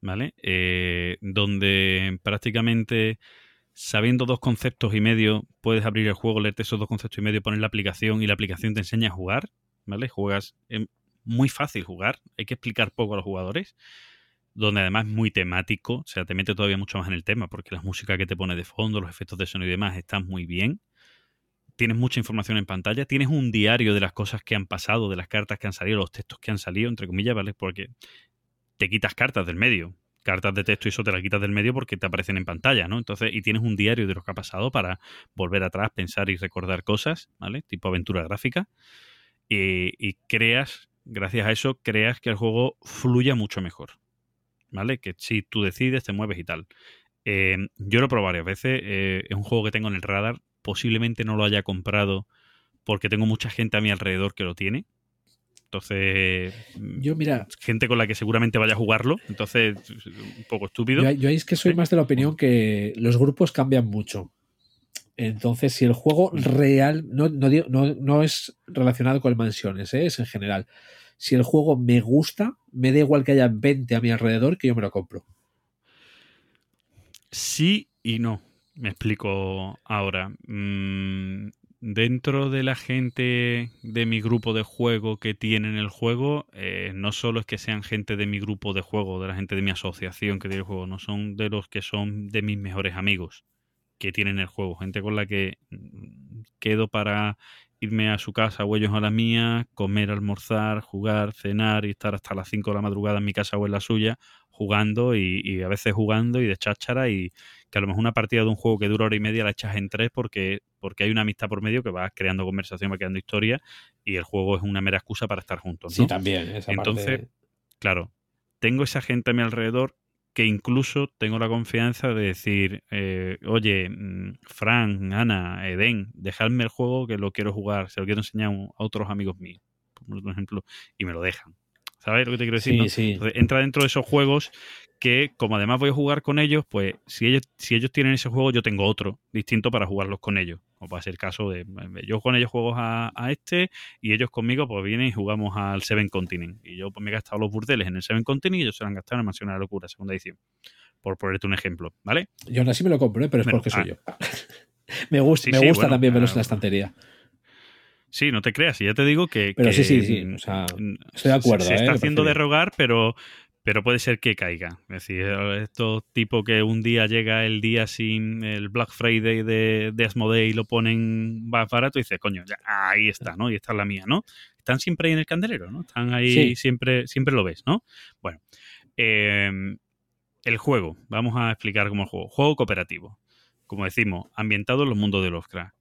¿vale? Eh, donde prácticamente sabiendo dos conceptos y medio, puedes abrir el juego, leerte esos dos conceptos y medio, poner la aplicación y la aplicación te enseña a jugar, ¿vale? Juegas, es muy fácil jugar, hay que explicar poco a los jugadores, donde además es muy temático, o sea, te mete todavía mucho más en el tema, porque la música que te pone de fondo, los efectos de sonido y demás están muy bien tienes mucha información en pantalla, tienes un diario de las cosas que han pasado, de las cartas que han salido, los textos que han salido, entre comillas, ¿vale? Porque te quitas cartas del medio. Cartas de texto y eso te las quitas del medio porque te aparecen en pantalla, ¿no? Entonces, y tienes un diario de lo que ha pasado para volver atrás, pensar y recordar cosas, ¿vale? Tipo aventura gráfica. Y, y creas, gracias a eso, creas que el juego fluya mucho mejor, ¿vale? Que si tú decides, te mueves y tal. Eh, yo lo he probado varias veces. eh, es un juego que tengo en el radar. Posiblemente no lo haya comprado porque tengo mucha gente a mi alrededor que lo tiene. Entonces, mm, Yo, mira, gente con la que seguramente vaya a jugarlo. Entonces, es un poco estúpido. yo, yo ahí es que soy más de la opinión que los grupos cambian mucho. Entonces, si el juego Mm. real, no, no, no, no es relacionado con mansiones, ¿eh? es en general. Si el juego me gusta, me da igual que haya 20 a mi alrededor, que yo me lo compro. Sí y no. Me explico ahora. Mm, dentro de la gente de mi grupo de juego que tienen el juego, eh, no solo es que sean gente de mi grupo de juego, de la gente de mi asociación que tiene el juego, no son de los que son de mis mejores amigos que tienen el juego, gente con la que mm, quedo para irme a su casa o ellos a la mía, comer, almorzar, jugar, cenar y estar hasta las 5 de la madrugada en mi casa o en la suya, jugando y, y a veces jugando y de cháchara y que a lo mejor una partida de un juego que dura hora y media la echas en tres porque, porque hay una amistad por medio que va creando conversación, va creando historia y el juego es una mera excusa para estar juntos. ¿no? también. esa Entonces, parte- Claro, tengo esa gente a mi alrededor que incluso tengo la confianza de decir, eh, oye, mm, Fran, Ana, Eden, dejadme el juego que lo quiero jugar, se lo quiero enseñar a otros amigos míos, por ejemplo, y me lo dejan. ¿Sabes lo que te quiero decir? sí, no? sí. Entonces, entra dentro de esos juegos que, como además voy a jugar con ellos, pues si ellos, si ellos tienen ese juego, yo tengo otro distinto para jugarlos con ellos. O puede ser el caso de yo con ellos juego a, a este y ellos conmigo, pues vienen y jugamos al Seven Continent. Y yo pues, me he gastado los burdeles en el Seven Continent y ellos se lo han gastado en la Mansión de la Locura, segunda edición. Por ponerte un ejemplo, ¿vale? Yo aún así me lo compro, ¿eh? pero es Bueno, porque soy ah. yo. me gusta, Sí, me sí, gusta bueno, también verlos ah, en la estantería. Sí, no te creas, y ya te digo que. Pero que, sí, sí, sí, o sea, estoy de acuerdo, Se, ¿eh? está haciendo de rogar, pero, pero puede ser que caiga. Es decir, estos tipos que un día llega el día sin el Black Friday de, de Asmodee y lo ponen más barato y dices, coño, ya, ahí está, ¿no? Y esta es la mía, ¿no? Están siempre ahí en el candelero, ¿no? Están ahí, Sí. siempre, siempre lo ves, ¿no? Bueno, eh, el juego, vamos a explicar cómo el juego. Juego cooperativo. Como decimos, ambientado en los mundos de Lovecraft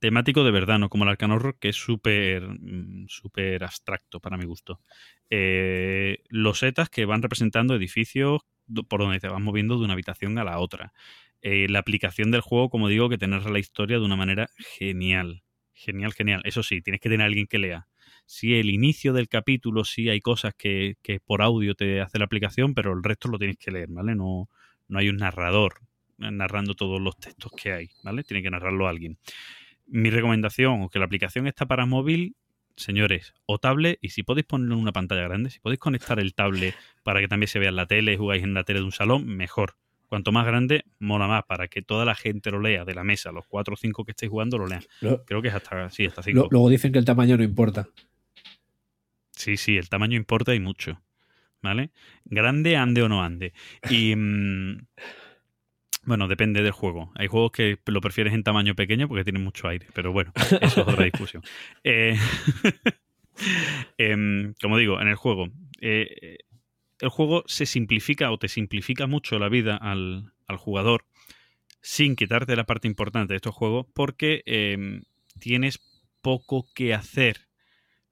temático de verdad, no como el Arcan Horror, que es súper mm, súper abstracto para mi gusto. Eh, los setas que van representando edificios por donde te vas moviendo de una habitación a la otra. Eh, la aplicación del juego, como digo, que tener la historia de una manera genial. Genial, genial. Eso sí, tienes que tener a alguien que lea. Si el inicio del capítulo sí hay cosas que, que por audio te hace la aplicación, pero el resto lo tienes que leer, ¿vale? No, no hay un narrador narrando todos los textos que hay, ¿vale? Tiene que narrarlo alguien. Mi recomendación, que la aplicación está para móvil, señores, o tablet, y si podéis ponerlo en una pantalla grande, si podéis conectar el tablet para que también se vea en la tele, jugáis en la tele de un salón, mejor. Cuanto más grande, mola más, para que toda la gente lo lea de la mesa, los cuatro o cinco que estéis jugando lo lean. Lo- Creo que es hasta, sí, hasta lo- cinco. luego dicen que el tamaño no importa. Sí, sí, el tamaño importa y mucho. ¿Vale? Grande, ande o no ande. Y. bueno, depende del juego. Hay juegos que lo prefieres en tamaño pequeño porque tienen mucho aire, pero bueno, eso es otra discusión. Eh, em, como digo, en el juego, eh, el juego se simplifica o te simplifica mucho la vida al, al jugador sin quitarte la parte importante de estos juegos porque em, tienes poco que hacer.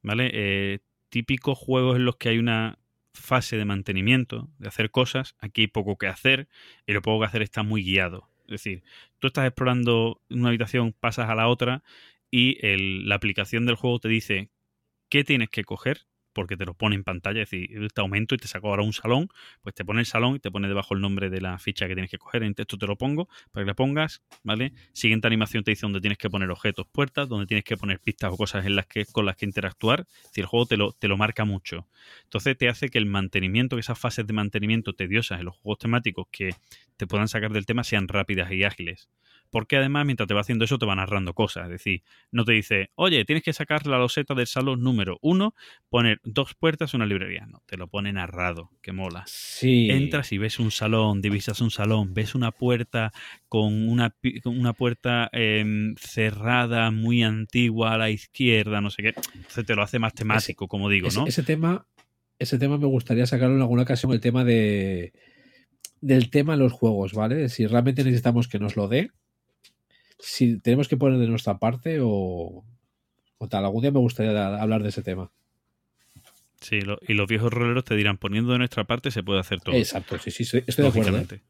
¿Vale? Eh, típicos juegos en los que hay una fase de mantenimiento, de hacer cosas, aquí hay poco que hacer y lo poco que hacer está muy guiado. Es decir, tú estás explorando una habitación, pasas a la otra y la aplicación del juego te dice qué tienes que coger, porque te lo pone en pantalla, es decir, te aumento y te saco ahora un salón, pues te pone el salón y te pone debajo el nombre de la ficha que tienes que coger, en texto te lo pongo para que la pongas, ¿vale? Siguiente animación te dice dónde tienes que poner objetos, puertas, donde tienes que poner pistas o cosas en las que, con las que interactuar, es decir, el juego te lo, te lo marca mucho. Entonces te hace que el mantenimiento, que esas fases de mantenimiento tediosas en los juegos temáticos que te puedan sacar del tema sean rápidas y ágiles. Porque además, mientras te va haciendo eso, te va narrando cosas. Es decir, no te dice, oye, tienes que sacar la loseta del salón número uno, poner dos puertas y una librería. No, te lo pone narrado, que mola. Sí. Entras y ves un salón, divisas un salón, ves una puerta con una, con una puerta em, cerrada, muy antigua a la izquierda, no sé qué. Entonces te lo hace más temático, como digo, ese, ¿no? ese tema, ese tema me gustaría sacarlo en alguna ocasión, el tema de del tema en los juegos, ¿vale? Si realmente necesitamos que nos lo dé, si tenemos que poner de nuestra parte o, o tal. Algún día me gustaría hablar de ese tema. Sí, lo- y los viejos roleros te dirán, poniendo de nuestra parte se puede hacer todo. Exacto, sí, sí, sí, estoy de acuerdo. ¿eh?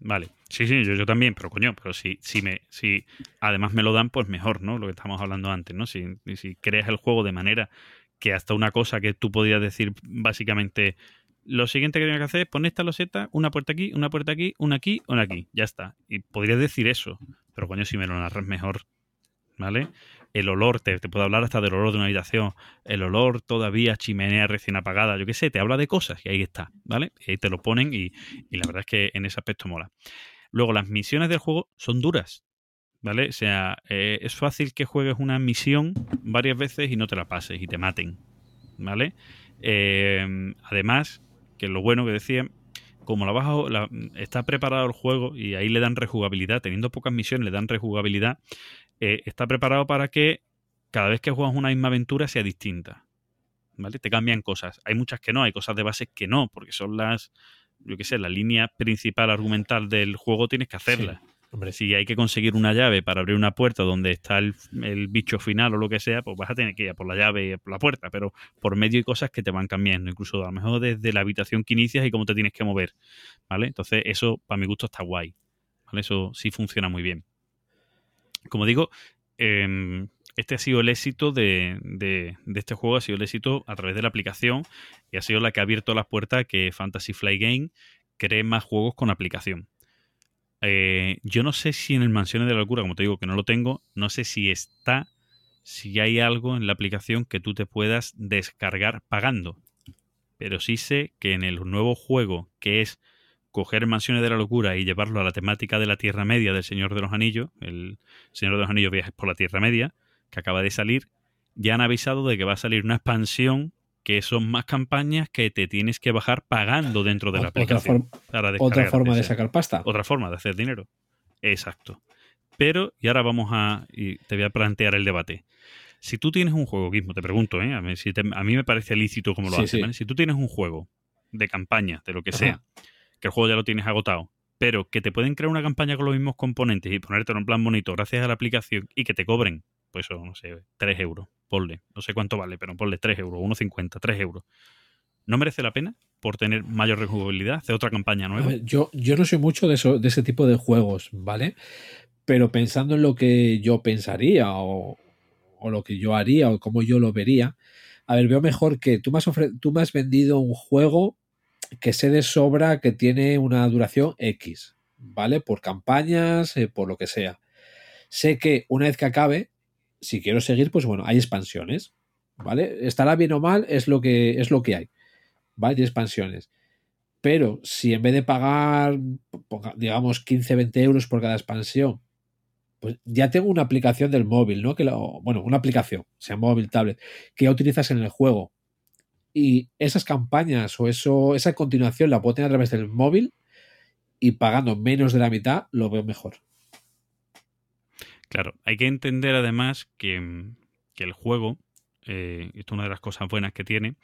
Vale, sí, sí, yo, yo también, pero coño, pero si, si me, si además me lo dan, pues mejor, ¿no? Lo que estamos hablando antes, ¿no? Si, si creas el juego de manera que hasta una cosa que tú podías decir básicamente, lo siguiente que tienes que hacer es poner esta loseta, una puerta aquí, una puerta aquí, una aquí, una aquí, ya está. Y podrías decir eso, pero coño, si me lo narras mejor, ¿vale? El olor, te, te puedo hablar hasta del olor de una habitación, el olor todavía chimenea recién apagada, yo qué sé, te habla de cosas y ahí está, ¿vale? Y ahí te lo ponen y, y la verdad es que en ese aspecto mola. Luego, las misiones del juego son duras, ¿vale? O sea, eh, es fácil que juegues una misión varias veces y no te la pases y te maten, ¿vale? Eh, además, que lo bueno que decía, como la baja, la- está preparado el juego y ahí le dan rejugabilidad, teniendo pocas misiones le dan rejugabilidad, eh, está preparado para que cada vez que juegas una misma aventura sea distinta. ¿Vale? Te cambian cosas. Hay muchas que no, hay cosas de base que no, porque son las, yo qué sé, la línea principal argumental del juego tienes que hacerla. Hombre, Si hay que conseguir una llave para abrir una puerta donde está el, bicho final o lo que sea, pues vas a tener que ir a por la llave y a por la puerta, pero por medio hay cosas que te van cambiando, incluso a lo mejor desde la habitación que inicias y cómo te tienes que mover, ¿vale? Entonces eso, para mi gusto, está guay, ¿vale? Eso sí funciona muy bien. Como digo, em, este ha sido el éxito de, de- este juego, ha sido el éxito a través de la aplicación y ha sido la que ha abierto las puertas que Fantasy Flight Game cree más juegos con aplicación. Eh, yo no sé si en el Mansiones de la Locura, como te digo que no lo tengo, no sé si está, si hay algo en la aplicación que tú te puedas descargar pagando. Pero sí sé que en el nuevo juego, que es coger Mansiones de la Locura y llevarlo a la temática de la Tierra Media del Señor de los Anillos, el Señor de los Anillos viajes por la Tierra Media, que acaba de salir, ya han avisado de que va a salir una expansión que son más campañas que te tienes que bajar pagando dentro de la otra, aplicación. forma, para otra forma de sacar pasta. Otra forma de hacer dinero. Exacto. Pero, y ahora vamos a. Y te voy a plantear el debate. Si tú tienes un juego, Gizmo, te pregunto, ¿eh? a, mí, si te- a mí me parece lícito como lo Sí, haces, sí. ¿vale? Si tú tienes un juego de campaña, de lo que Ajá. sea, que el juego ya lo tienes agotado, pero que te pueden crear una campaña con los mismos componentes y ponértelo en plan bonito gracias a la aplicación y que te cobren, pues eso, no sé, 3 euros, ponle, no sé cuánto vale, pero ponle 3 euros, 1,50, 3 euros. ¿No merece la pena por tener mayor rejugabilidad, hacer otra campaña nueva? ver, yo, yo no soy mucho de, eso, de ese tipo de juegos, ¿vale? Pero pensando en lo que yo pensaría o, o lo que yo haría o cómo yo lo vería. A ver, veo mejor que tú me has, tú me has vendido un juego que sé de sobra que tiene una duración X, ¿vale? Por campañas, eh, por lo que sea. Sé que una vez que acabe, si quiero seguir, pues bueno, hay expansiones, ¿vale? Estará bien o mal, es lo que, es lo que hay, ¿vale? Hay expansiones. Pero si en vez de pagar, digamos, 15, 20 euros por cada expansión, pues ya tengo una aplicación del móvil, ¿no? Que bueno, una aplicación, sea móvil, tablet, que ya utilizas en el juego. Y esas campañas o eso, esa continuación la puedo tener a través del móvil y pagando menos de la mitad, lo veo mejor. Claro, hay que entender además que, mm, que el juego, eh, esto es una de las cosas buenas que tiene,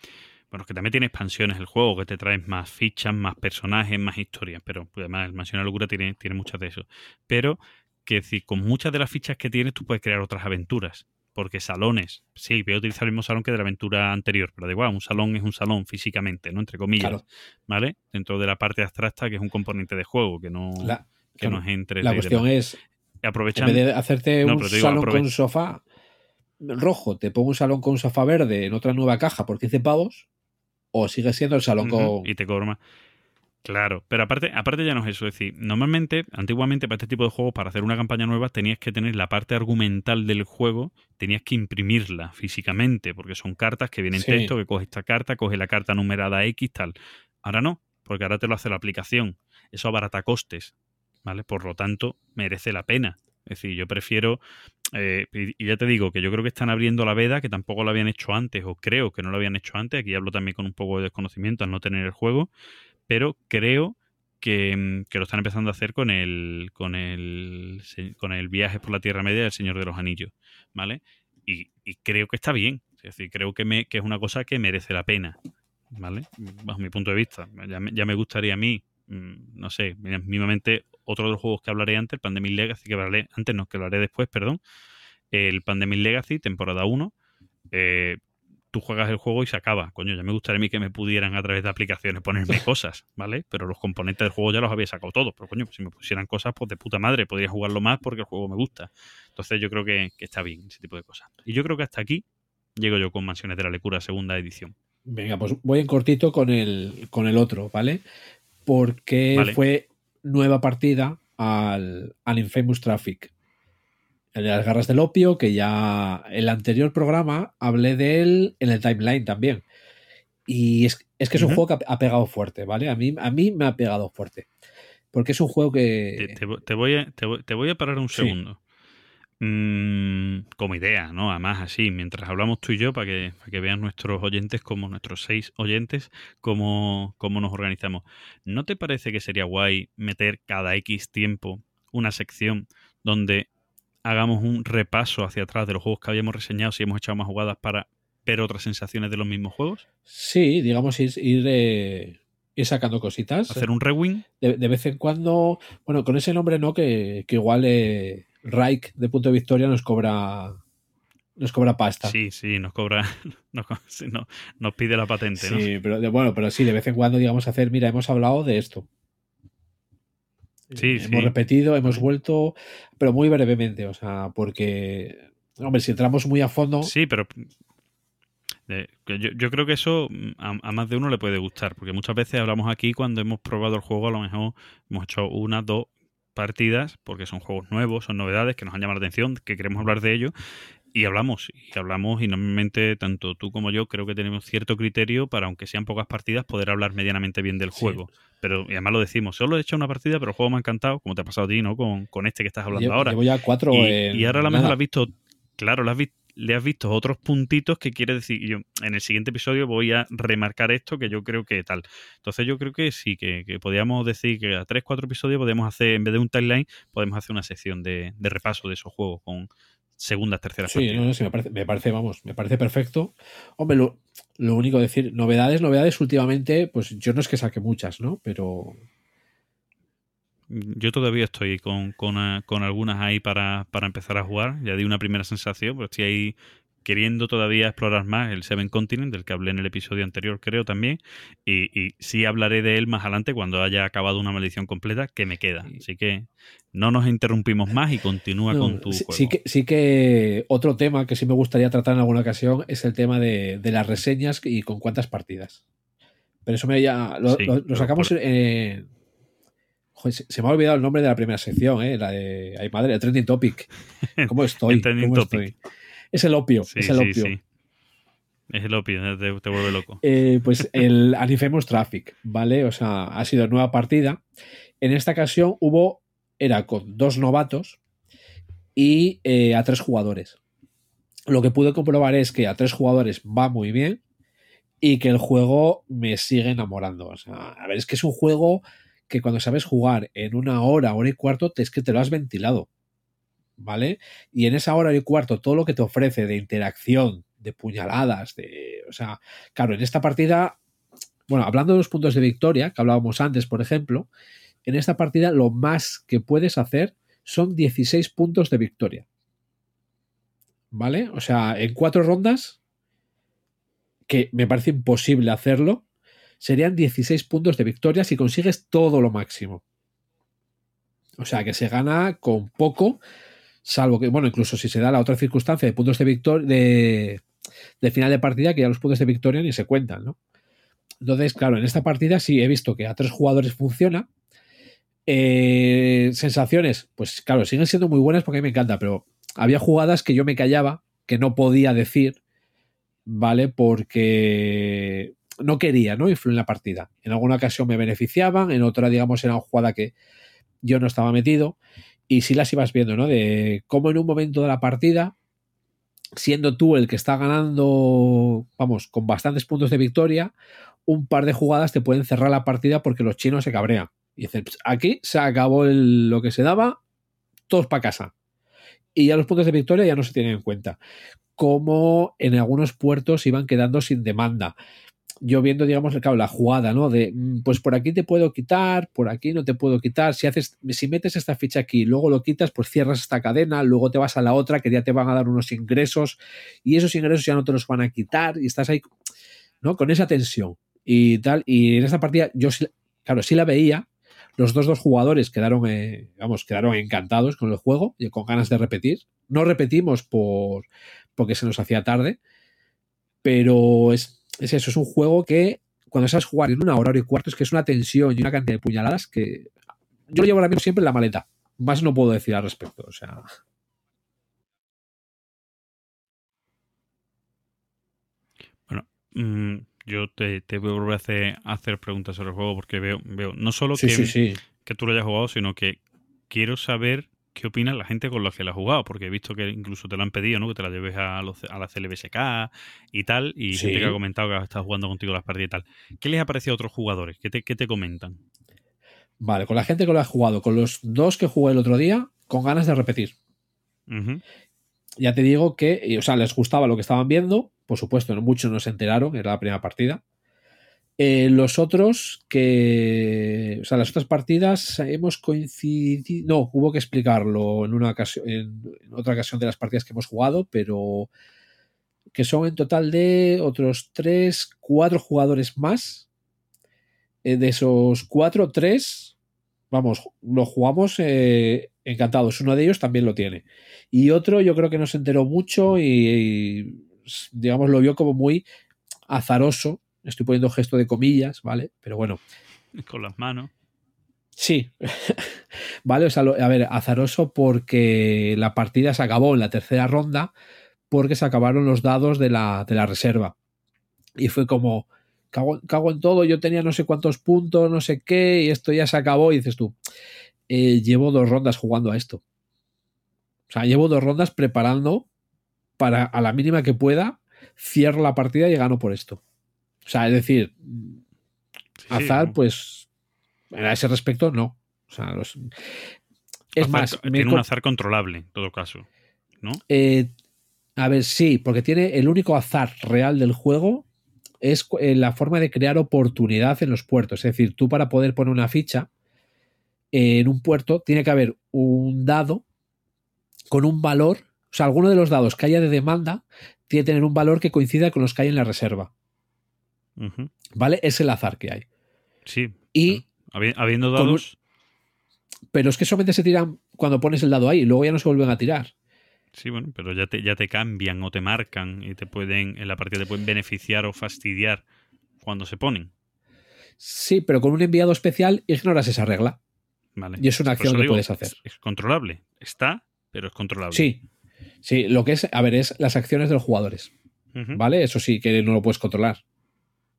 bueno, que también tiene expansiones el juego, que te traes más fichas, más personajes, más historias, pero pues, además el Mansión de la Locura tiene, tiene muchas de eso. Pero que decir, con muchas de las fichas que tienes tú puedes crear otras aventuras. Porque salones, sí, voy a utilizar el mismo salón que de la aventura anterior, pero da igual, un salón es un salón físicamente, ¿no? Entre comillas, Claro. ¿vale? Dentro de la parte abstracta que es un componente de juego, que no, La, que claro, no es entre la cuestión es, en aprovechando vez de hacerte No, un digo, salón con un sofá rojo, te pongo un salón con un sofá verde en otra nueva caja por 15 pavos, o sigue siendo el salón con... y te cobra más. Claro, pero aparte, aparte ya no es eso. Es decir, normalmente, antiguamente, para este tipo de juegos, para hacer una campaña nueva, tenías que tener la parte argumental del juego, tenías que imprimirla físicamente, porque son cartas que vienen Sí. texto, que coge esta carta, coge la carta numerada X, tal. Ahora no, porque ahora te lo hace la aplicación. Eso abarata costes, ¿vale? Por lo tanto, merece la pena. Es decir, yo prefiero, eh, y, ya te digo que yo creo que están abriendo la veda, que tampoco lo habían hecho antes, o creo que no lo habían hecho antes. Aquí hablo también con un poco de desconocimiento al no tener el juego, pero creo que, mm, que lo están empezando a hacer con el, con el con el viaje por la Tierra Media del Señor de los Anillos, ¿vale? Y, creo que está bien. Es decir, creo que, me, que es una cosa que merece la pena, ¿vale? Bajo mi punto de vista. Ya me, ya me gustaría a mí, no sé, mira, mínimamente otro de los juegos que hablaré antes, el Pandemic Legacy, que hablaré antes, no, que hablaré después, perdón. El Pandemic Legacy, temporada 1. eh, tú juegas el juego y se acaba. Coño, ya me gustaría a mí que me pudieran a través de aplicaciones ponerme cosas, ¿vale? Pero los componentes del juego ya los había sacado todos. Pero coño, si me pusieran cosas, pues de puta madre, podría jugarlo más porque el juego me gusta. Entonces yo creo que, que está bien ese tipo de cosas. Y yo creo que hasta aquí llego yo con Mansiones de la Lecura, segunda edición. Venga, pues voy en cortito con el, con el otro, ¿vale? Porque Vale. fue nueva partida al, al Infamous Traffic. El de las garras del opio, que ya el anterior programa hablé de él en el timeline también. Y es, es que es un juego que ha, pegado fuerte, ¿vale? A mí, a mí me ha pegado fuerte. Porque es un juego que... te vo- te voy, a, te, voy, a parar un Sí. segundo. Mm, como idea, ¿no? Además, así, mientras hablamos tú y yo, para que, para que vean nuestros oyentes, como nuestros seis oyentes, cómo, cómo nos organizamos. ¿No te parece que sería guay meter cada X tiempo una sección donde hagamos un repaso hacia atrás de los juegos que habíamos reseñado, si hemos echado más jugadas para ver otras sensaciones de los mismos juegos? Sí, digamos, ir, ir, eh, ir sacando cositas. Hacer un rewind. de, de vez en cuando, bueno, con ese nombre no, que, que igual eh, Reich de Punto de Victoria nos cobra nos cobra pasta. Sí, sí, nos cobra, nos, no- nos pide la patente, ¿no? Sí, pero de- bueno, pero sí, de vez en cuando, digamos, hacer, mira, hemos hablado de esto. Sí, hemos sí. repetido, hemos vuelto, pero muy brevemente, o sea, porque, hombre, si entramos muy a fondo, Sí, pero eh, yo, yo creo que eso mm, a, a más de uno le puede gustar, porque muchas veces hablamos aquí cuando hemos probado el juego, a lo mejor hemos hecho una, dos partidas, porque son juegos nuevos, son novedades que nos han llamado la atención, que queremos hablar de ello, y hablamos, y hablamos, y normalmente tanto tú como yo creo que tenemos cierto criterio para, aunque sean pocas partidas, poder hablar medianamente bien del Sí. juego. Pero y además lo decimos, solo he hecho una partida, pero el juego me ha encantado, como te ha pasado a ti, ¿no? Con, con este que estás hablando ahora. llevo ya cuatro. Y, y ahora a lo mejor nada. has visto, claro, le has, vi- le has visto otros puntitos que quiere decir, yo en el siguiente episodio voy a remarcar esto que yo creo que tal. Entonces yo creo que sí, que, que podríamos decir que a tres, cuatro episodios podemos hacer, en vez de un timeline, podemos hacer una sección de, de repaso de esos juegos con segundas, terceras Sí, no, no, sí, me parece, me parece, vamos, me parece perfecto. Hombre, lo, lo único decir, novedades, novedades últimamente, pues yo no es que saque muchas, ¿no? Pero Yo todavía estoy con, con, ah, con algunas ahí para, para empezar a jugar. Ya di una primera sensación, pero estoy ahí queriendo todavía explorar más el Seven Continent, del que hablé en el episodio anterior, creo también. Y, y sí hablaré de él más adelante cuando haya acabado una maldición completa que me queda. Así que no nos interrumpimos más y continúa No, con tu sí, juego. sí que, sí que otro tema que sí me gustaría tratar en alguna ocasión es el tema de, de las reseñas y con cuántas partidas. Pero eso me ya lo, Sí, lo- sacamos por-. Joder, se, se me ha olvidado el nombre de la primera sección, ¿eh? la de... Ay, madre, el trending topic. ¿Cómo estoy? El trending ¿Cómo topic. estoy? Es el opio, Sí, es el opio. sí. Es el opio, te, te vuelve loco. Eh, pues el Anifamous Traffic, ¿vale? O sea, ha sido nueva partida. En esta ocasión hubo, era con dos novatos y eh, a tres jugadores. Lo que pude comprobar es que a tres jugadores va muy bien y que el juego me sigue enamorando. O sea, a ver, es que es un juego que cuando sabes jugar en una hora, hora y cuarto, es que te lo has ventilado. ¿Vale? Y en esa hora y cuarto, todo lo que te ofrece de interacción, de puñaladas, de. O sea, claro, en esta partida. Bueno, hablando de los puntos de victoria, que hablábamos antes, por ejemplo, en esta partida lo más que puedes hacer son 16 puntos de victoria. ¿Vale? O sea, en cuatro rondas, que me parece imposible hacerlo, serían 16 puntos de victoria si consigues todo lo máximo. O sea, que se gana con poco, salvo que, bueno, incluso si se da la otra circunstancia de puntos de victoria, de, final de partida, que ya los puntos de victoria ni se cuentan, ¿no? Entonces, claro, en esta partida sí he visto que a tres jugadores funciona. Eh, sensaciones, pues claro, siguen siendo muy buenas porque a mí me encanta, pero había jugadas que yo me callaba, que no podía decir, ¿vale? Porque no quería, ¿no? Influir en la partida. En alguna ocasión me beneficiaban, en otra, digamos, era una jugada que yo no estaba metido. Y sí las ibas viendo, ¿no? De cómo en un momento de la partida, siendo tú el que está ganando, vamos, con bastantes puntos de victoria, un par de jugadas te pueden cerrar la partida porque los chinos se cabrean. Y dicen, "Ps, aquí se acabó lo que se daba, todos para casa. Y ya los puntos de victoria ya no se tienen en cuenta. Como en algunos puertos iban quedando sin demanda. Yo viendo, digamos, claro, la jugada, ¿no? De, mm, pues por aquí te puedo quitar, por aquí no te puedo quitar. Si haces, si metes esta ficha aquí, luego lo quitas, pues cierras esta cadena, luego te vas a la otra que ya te van a dar unos ingresos y esos ingresos ya no te los van a quitar y estás ahí, ¿no? Con esa tensión y tal. Y en esta partida, yo claro, sí la veía. Los dos, dos jugadores quedaron, eh, vamos, quedaron encantados con el juego y con ganas de repetir. No repetimos por, porque se nos hacía tarde, pero es, es eso, es un juego que cuando sabes jugar en una hora, hora y cuarto, es que es una tensión y una cantidad de puñaladas que yo lo llevo ahora mismo siempre en la maleta. Más no puedo decir al respecto. O sea, Mm, yo te, te voy a volver a hacer, a hacer preguntas sobre el juego porque veo, veo no solo sí, que, sí, sí. que tú lo hayas jugado, sino que quiero saber qué opina la gente con la que la has jugado, porque he visto que incluso te lo han pedido, ¿no? Que te la lleves a, los- a la CLBSK y tal, y Sí. gente que ha comentado que estás jugando contigo las partidas y tal. ¿Qué les ha parecido a otros jugadores? ¿Qué te, qué te comentan? Vale, con la gente que lo ha jugado, con los dos que jugué el otro día, con ganas de repetir. Ya te digo que, o sea, les gustaba lo que estaban viendo, por supuesto, no muchos no se enteraron, era la primera partida. Eh, los otros que, o sea, las otras partidas hemos coincidido, no, hubo que explicarlo en una ocasión, en, otra ocasión de las partidas que hemos jugado, pero que son en total de otros tres, cuatro jugadores más. Eh, de esos cuatro, tres, vamos, lo jugamos eh, encantados. Uno de ellos también lo tiene. Y otro yo creo que no se enteró mucho y, y, digamos, lo vio como muy azaroso. Estoy poniendo gesto de comillas, ¿vale? Pero bueno, Con las manos. sí. vale, o sea, lo- a ver, azaroso porque la partida se acabó en la tercera ronda porque se acabaron los dados de la, de la reserva. Y fue como, cago, cago en todo, yo tenía no sé cuántos puntos, no sé qué, y esto ya se acabó. Y dices tú, eh, llevo dos rondas jugando a esto. O sea, llevo dos rondas preparando para a la mínima que pueda, cierro la partida y gano por esto. O sea, es decir, Sí, azar, ¿no? pues a ese respecto no. O sea, los- es Azar- más, tiene un azar controlable, en todo caso. ¿No? eh, a ver, sí, porque tiene el único azar real del juego es eh, la forma de crear oportunidad en los puertos. Es decir, tú para poder poner una ficha en un puerto tiene que haber un dado con un valor O sea, alguno de los dados que haya de demanda tiene que tener un valor que coincida con los que hay en la reserva. ¿Vale? Es el azar que hay. Sí. Y, Habi- Habiendo un- dados. pero es que solamente se tiran cuando pones el dado ahí y luego ya no se vuelven a tirar. Sí, bueno, pero ya te, ya te cambian o te marcan y te pueden, en la partida te pueden beneficiar o fastidiar cuando se ponen. Sí, pero con un enviado especial ignoras esa regla. Vale. Y es una acción que digo, puedes hacer. Es, es controlable. Está, pero es controlable. Sí. Sí, lo que es, a ver, es las acciones de los jugadores. ¿Vale? Eso sí que no lo puedes controlar.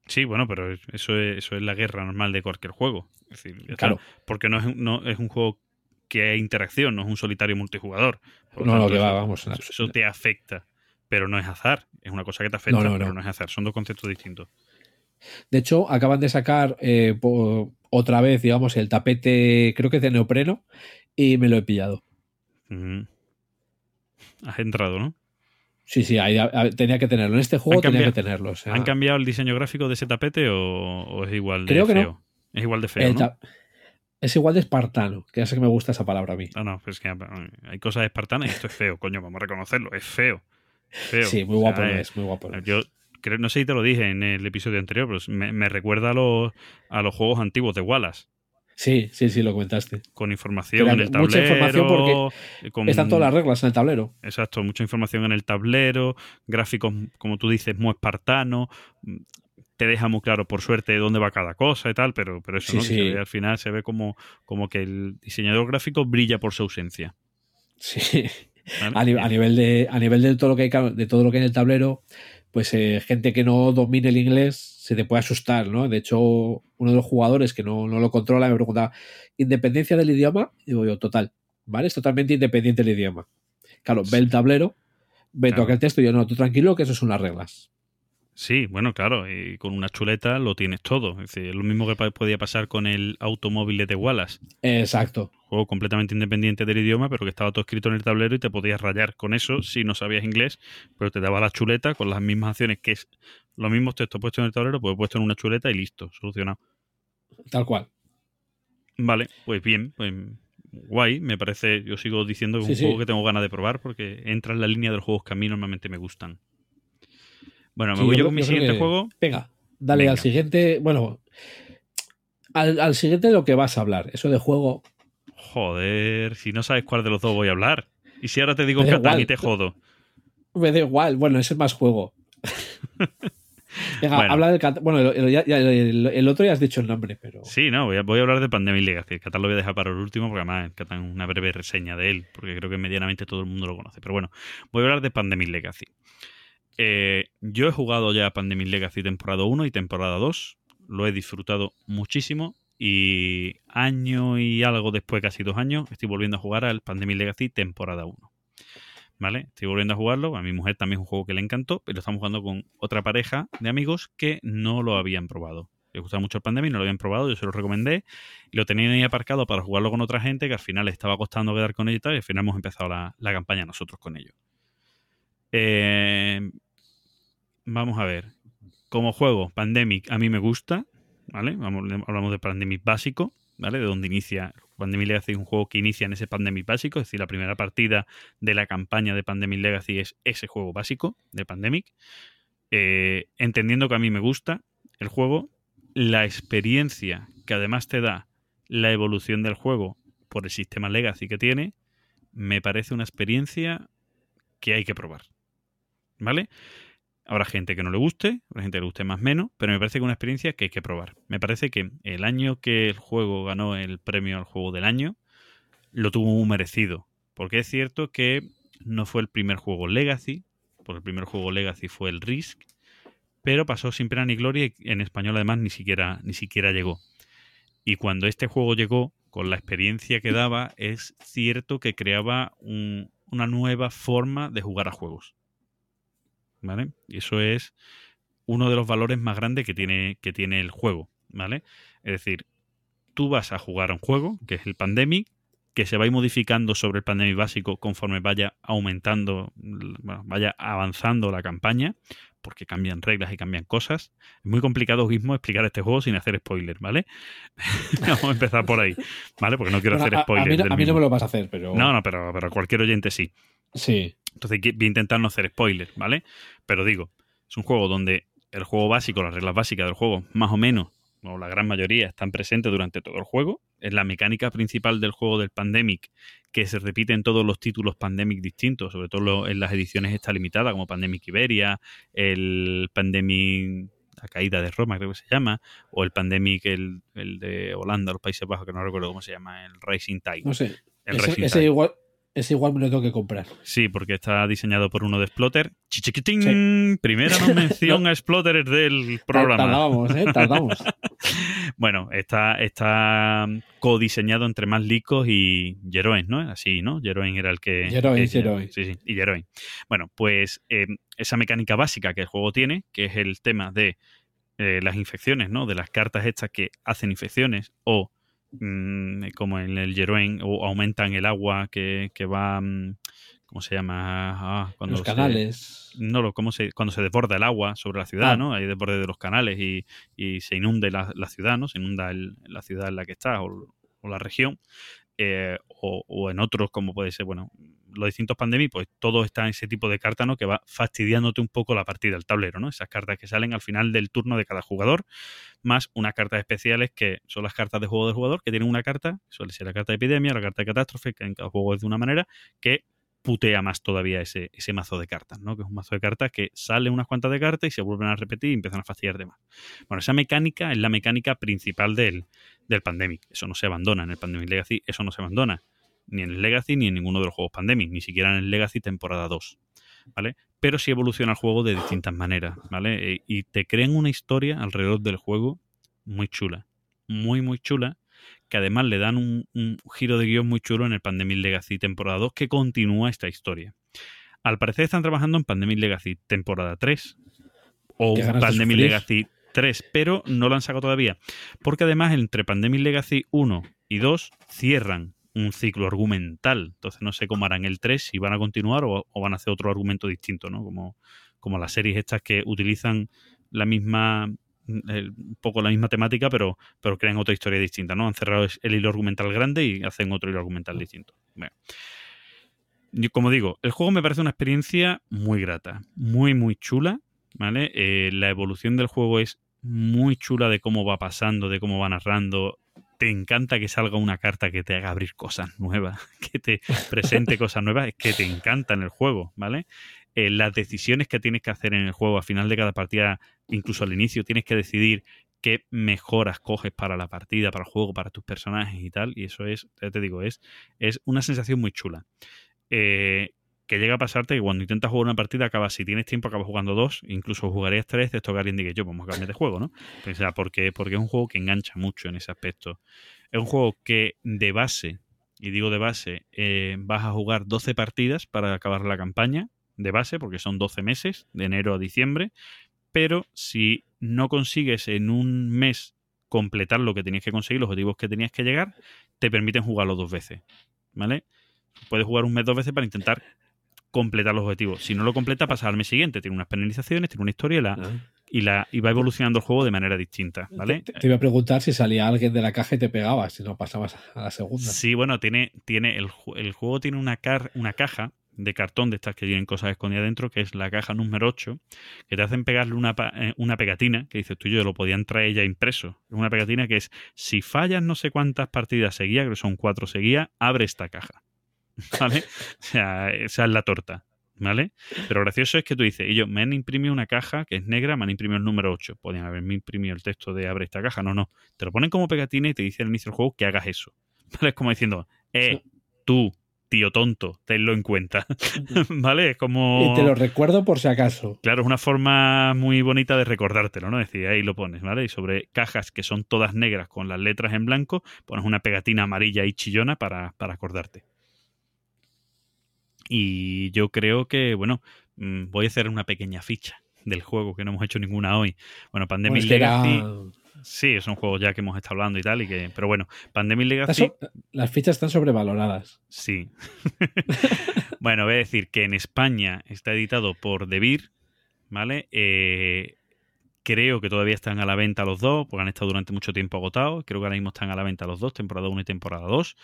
Sí, bueno, pero es- eso es, eso es la guerra normal de cualquier juego. Es decir, ya está. Claro. Porque no es, un- no es un juego que hay interacción, no es un solitario multijugador. Por No, no, tanto, que va, vamos, Eso, eso te afecta, pero no es azar. Es una cosa que te afecta, No, no, pero no. no es azar. Son dos conceptos distintos. De hecho, acaban de sacar eh, otra vez, digamos, el tapete, creo que es de neopreno, y me lo he pillado. Has entrado, ¿no? Sí, sí, ahí, a- a- tenía que tenerlo. En este juego tenía que tenerlo. o sea, ¿Han cambiado el diseño gráfico de ese tapete o, o es igual de Creo que no. feo? Es igual de feo, el ¿no? ta- Es igual de espartano, que ya sé que me gusta esa palabra a mí. No, no, pues es que hay cosas espartanas y esto es feo, coño, vamos a reconocerlo, es feo. Feo. Sí, muy O sea, guapo no eh, es, muy guapo no es. Yo creo, no sé si te lo dije en el episodio anterior, pero me, me recuerda a los, a los juegos antiguos de Wallace, Sí, sí, sí, lo comentaste. con información Era en el tablero. mucha información porque con- Están todas las reglas en el tablero. Exacto, mucha información en el tablero, gráficos, como tú dices, muy espartanos. Te deja muy claro, por suerte, dónde va cada cosa y tal, pero, pero eso, Sí, ¿no? Sí. al final se ve como, como que el diseñador gráfico brilla por su ausencia. Sí. ¿vale? A, a nivel de, a nivel de todo lo que hay, de todo lo que hay en el tablero, pues eh, gente que no domine el inglés se te puede asustar, ¿no? De hecho, uno de los jugadores que no, no lo controla me pregunta, ¿independencia del idioma? Y digo yo, total, ¿vale? Es totalmente independiente el idioma. Claro, ve el tablero, ve, Claro. toca el texto y yo, no, tú tranquilo, que eso son las reglas. Sí, bueno, claro, y con una chuleta lo tienes todo. Es decir, lo mismo que podía pasar con el automóvil de Wallace. Exacto. Juego completamente independiente del idioma, pero que estaba todo escrito en el tablero y te podías rayar con eso si no sabías inglés, pero te daba la chuleta con las mismas acciones que es los mismos textos puestos en el tablero, pues puesto en una chuleta y listo, solucionado. Tal cual. Vale, pues bien, pues guay, me parece, yo sigo diciendo que es Sí, un sí. juego que tengo ganas de probar porque entra en la línea de los juegos que a mí normalmente me gustan. Bueno, me Sí, voy yo con mi siguiente juego. Venga, dale Venga. al siguiente. Bueno, al, al siguiente de lo que vas a hablar. Eso de juego. Joder, si no sabes cuál de los dos voy a hablar. Y si ahora te digo Catán y te jodo. Me da igual. Bueno, ese es más juego. Venga, Bueno. habla del Cat- Bueno, el, el- otro ya has dicho el nombre, pero. Sí, no, voy a, voy a hablar de Pandemic Legacy. El Catán lo voy a dejar para el último porque además el Catán una breve reseña de él, porque creo que medianamente todo el mundo lo conoce. Pero bueno, voy a hablar de Pandemic Legacy. Eh, yo he jugado ya Pandemic Legacy temporada 1 y temporada 2. Lo he disfrutado muchísimo. Y año y algo después, casi dos años, estoy volviendo a jugar al Pandemic Legacy temporada 1. ¿Vale? Estoy volviendo a jugarlo. A mi mujer también es un juego que le encantó, pero estamos jugando con otra pareja de amigos que no lo habían probado. Les gustaba mucho el Pandemic, no lo habían probado, yo se lo recomendé. Lo tenían ahí aparcado para jugarlo con otra gente que al final les estaba costando quedar con ellos y tal. Y al final hemos empezado la, la campaña nosotros con ellos. Eh, vamos a ver. Como juego, Pandemic a mí me gusta. ¿Vale? Hablamos de Pandemic básico. ¿Vale? De donde inicia. Pandemic Legacy es un juego que inicia en ese Pandemic básico. Es decir, la primera partida de la campaña de Pandemic Legacy es ese juego básico de Pandemic. Eh, entendiendo que a mí me gusta el juego, la experiencia que además te da la evolución del juego por el sistema Legacy que tiene, me parece una experiencia que hay que probar. ¿Vale? Habrá gente que no le guste, habrá gente que le guste más menos, pero me parece que es una experiencia que hay que probar. Me parece que el año que el juego ganó el premio al juego del año, lo tuvo muy merecido. Porque es cierto que no fue el primer juego Legacy, porque el primer juego Legacy fue el Risk, pero pasó sin pena ni gloria y en español además ni siquiera, ni siquiera llegó. Y cuando este juego llegó, con la experiencia que daba, es cierto que creaba un- una nueva forma de jugar a juegos. ¿Vale? Y eso es uno de los valores más grandes que tiene, que tiene el juego. ¿Vale? Es decir, tú vas a jugar a un juego, que es el Pandemic, que se va a ir modificando sobre el Pandemic básico conforme vaya aumentando, bueno, vaya avanzando la campaña, porque cambian reglas y cambian cosas. Es muy complicado mismo explicar este juego sin hacer spoiler, ¿vale? Vamos a empezar por ahí, ¿vale? Porque no quiero Bueno, hacer a- a, spoiler. mí, no- del a mí no me lo vas a hacer, pero. No, no, pero, pero cualquier oyente sí. Sí. Entonces voy a intentar no hacer spoilers, ¿vale? Pero digo, es un juego donde el juego básico, las reglas básicas del juego, más o menos, o la gran mayoría, están presentes durante todo el juego. Es la mecánica principal del juego del Pandemic, que se repite en todos los títulos Pandemic distintos, sobre todo en las ediciones esta limitada, como Pandemic Iberia, el Pandemic la caída de Roma, creo que se llama, o el Pandemic, el, el de Holanda, los Países Bajos, que no recuerdo cómo se llama, el Racing Tide. No sé. el Ese, Racing ese igual, ese igual me lo tengo que comprar. Sí, porque está diseñado por uno de Splotter. Chichiquitín. Primera no mención a Splotter del programa. Tardábamos, ¿eh? Tardamos. Bueno, está, está codiseñado entre más licos y Jeroen, ¿no? Así, ¿no? Jeroen era el que. Jeroen, Jeroen. Sí, sí, y Jeroen. Bueno, pues eh, esa mecánica básica que el juego tiene, que es el tema de eh, las infecciones, ¿no? De las cartas estas que hacen infecciones o mm, como en el Jeroen, o aumentan el agua que, que va. mm, ¿Cómo se llama? Ah, cuando Los se- canales. no, lo, ¿cómo se, cuando se desborda el agua sobre la ciudad, Ah. ¿no? Hay desborde de los canales y, y se inunde la, la ciudad, ¿no? Se inunda el- la ciudad en la que estás o, o la región. eh, o, o en otros, como puede ser, bueno, los distintos pandemias, pues todo está en ese tipo de carta, ¿no? Que va fastidiándote un poco la partida, el tablero, ¿no? Esas cartas que salen al final del turno de cada jugador, más unas cartas especiales que son las cartas de juego del jugador, que tienen una carta, suele ser la carta de epidemia, la carta de catástrofe, que en cada juego es de una manera, que putea más todavía ese, ese mazo de cartas, ¿no? Que es un mazo de cartas que sale unas cuantas de cartas y se vuelven a repetir y empiezan a fastidiarte más. Bueno, esa mecánica es la mecánica principal del, del Pandemic. Eso no se abandona en el Pandemic Legacy, eso no se abandona ni en el Legacy ni en ninguno de los juegos Pandemic, ni siquiera en el Legacy temporada 2, ¿vale? Pero sí evoluciona el juego de distintas maneras, ¿vale? Eh, Y te crean una historia alrededor del juego muy chula, muy, muy chula, que además le dan un, un giro de guion muy chulo en el Pandemic Legacy temporada 2 que continúa esta historia. Al parecer están trabajando en Pandemic Legacy temporada 3 o Pandemic. Legacy 3, pero no lo han sacado todavía. Porque además entre Pandemic Legacy 1 y 2 cierran un ciclo argumental. Entonces no sé cómo harán el 3, si van a continuar o, van a hacer otro argumento distinto, ¿no? Como, como las series estas que utilizan la misma el- un poco la misma temática, pero, pero crean otra historia distinta, ¿no? Han cerrado el hilo argumental grande y hacen otro hilo argumental distinto. Bueno. Yo, como digo, el juego me parece una experiencia muy grata, muy, muy chula, ¿vale? Eh, la evolución del juego es muy chula de cómo va pasando, de cómo va narrando. Te encanta que salga una carta que te haga abrir cosas nuevas, que te presente cosas nuevas, es que te encanta en el juego, ¿vale? Eh, las decisiones que tienes que hacer en el juego al final de cada partida, incluso al inicio, tienes que decidir qué mejoras coges para la partida, para el juego, para tus personajes y tal. Y eso es, ya te digo, es, es una sensación muy chula. Eh, que llega a pasarte que cuando intentas jugar una partida acabas, si tienes tiempo, acabas jugando dos, incluso jugarías tres, de esto que alguien diga yo, vamos a cambiar de juego, ¿no? O sea, porque, porque es un juego que engancha mucho en ese aspecto. Es un juego que de base, y digo de base, eh, vas a jugar 12 partidas para acabar la campaña, de base, porque son 12 meses, de enero a diciembre, pero si no consigues en un mes completar lo que tenías que conseguir, los objetivos que tenías que llegar, te permiten jugarlo dos veces, ¿vale? Puedes jugar un mes dos veces para intentar completar los objetivos. Si no lo completa, pasa al mes siguiente. Tiene unas penalizaciones, tiene una historia y, la, Ah. y, la, y va evolucionando el juego de manera distinta, ¿vale? Te, te iba a preguntar si salía alguien de la caja y te pegaba, si no pasabas a la segunda. Sí, bueno, tiene, tiene el, ju- el juego tiene una, car- una caja de cartón de estas que tienen cosas escondidas dentro, que es la caja número 8, que te hacen pegarle una, pa- eh, una pegatina, que dices tú y yo lo podían traer ya impreso. Es una pegatina que es, si fallas no sé cuántas partidas seguidas, creo que son cuatro seguidas, abre esta caja. ¿Vale? O sea, esa es la torta. ¿Vale? Pero gracioso es que tú dices, y yo, me han imprimido una caja que es negra, me han imprimido el número 8. Podrían haberme imprimido el texto de abre esta caja. No, no. Te lo ponen como pegatina y te dice al inicio del juego que hagas eso. ¿Vale? Es como diciendo, eh, tú, tío tonto, tenlo en cuenta. ¿Vale? Es como. Y te lo recuerdo por si acaso. Claro, es una forma muy bonita de recordártelo, ¿no? Es decir, ahí lo pones, ¿vale? Y sobre cajas que son todas negras con las letras en blanco, pones una pegatina amarilla y chillona para, para acordarte. Y yo creo que, bueno, mm, voy a hacer una pequeña ficha del juego que no hemos hecho ninguna hoy. Bueno, Pandemic era- Legacy. Sí, es un juego ya que hemos estado hablando y tal, y que. Pero bueno, Pandemic Legacy. so- las fichas están sobrevaloradas. Sí. bueno, voy a decir que en España está editado por Debir, ¿vale? Eh, creo que todavía están a la venta los dos, porque han estado durante mucho tiempo agotados. Creo que ahora mismo están a la venta los dos, temporada 1 y temporada 2.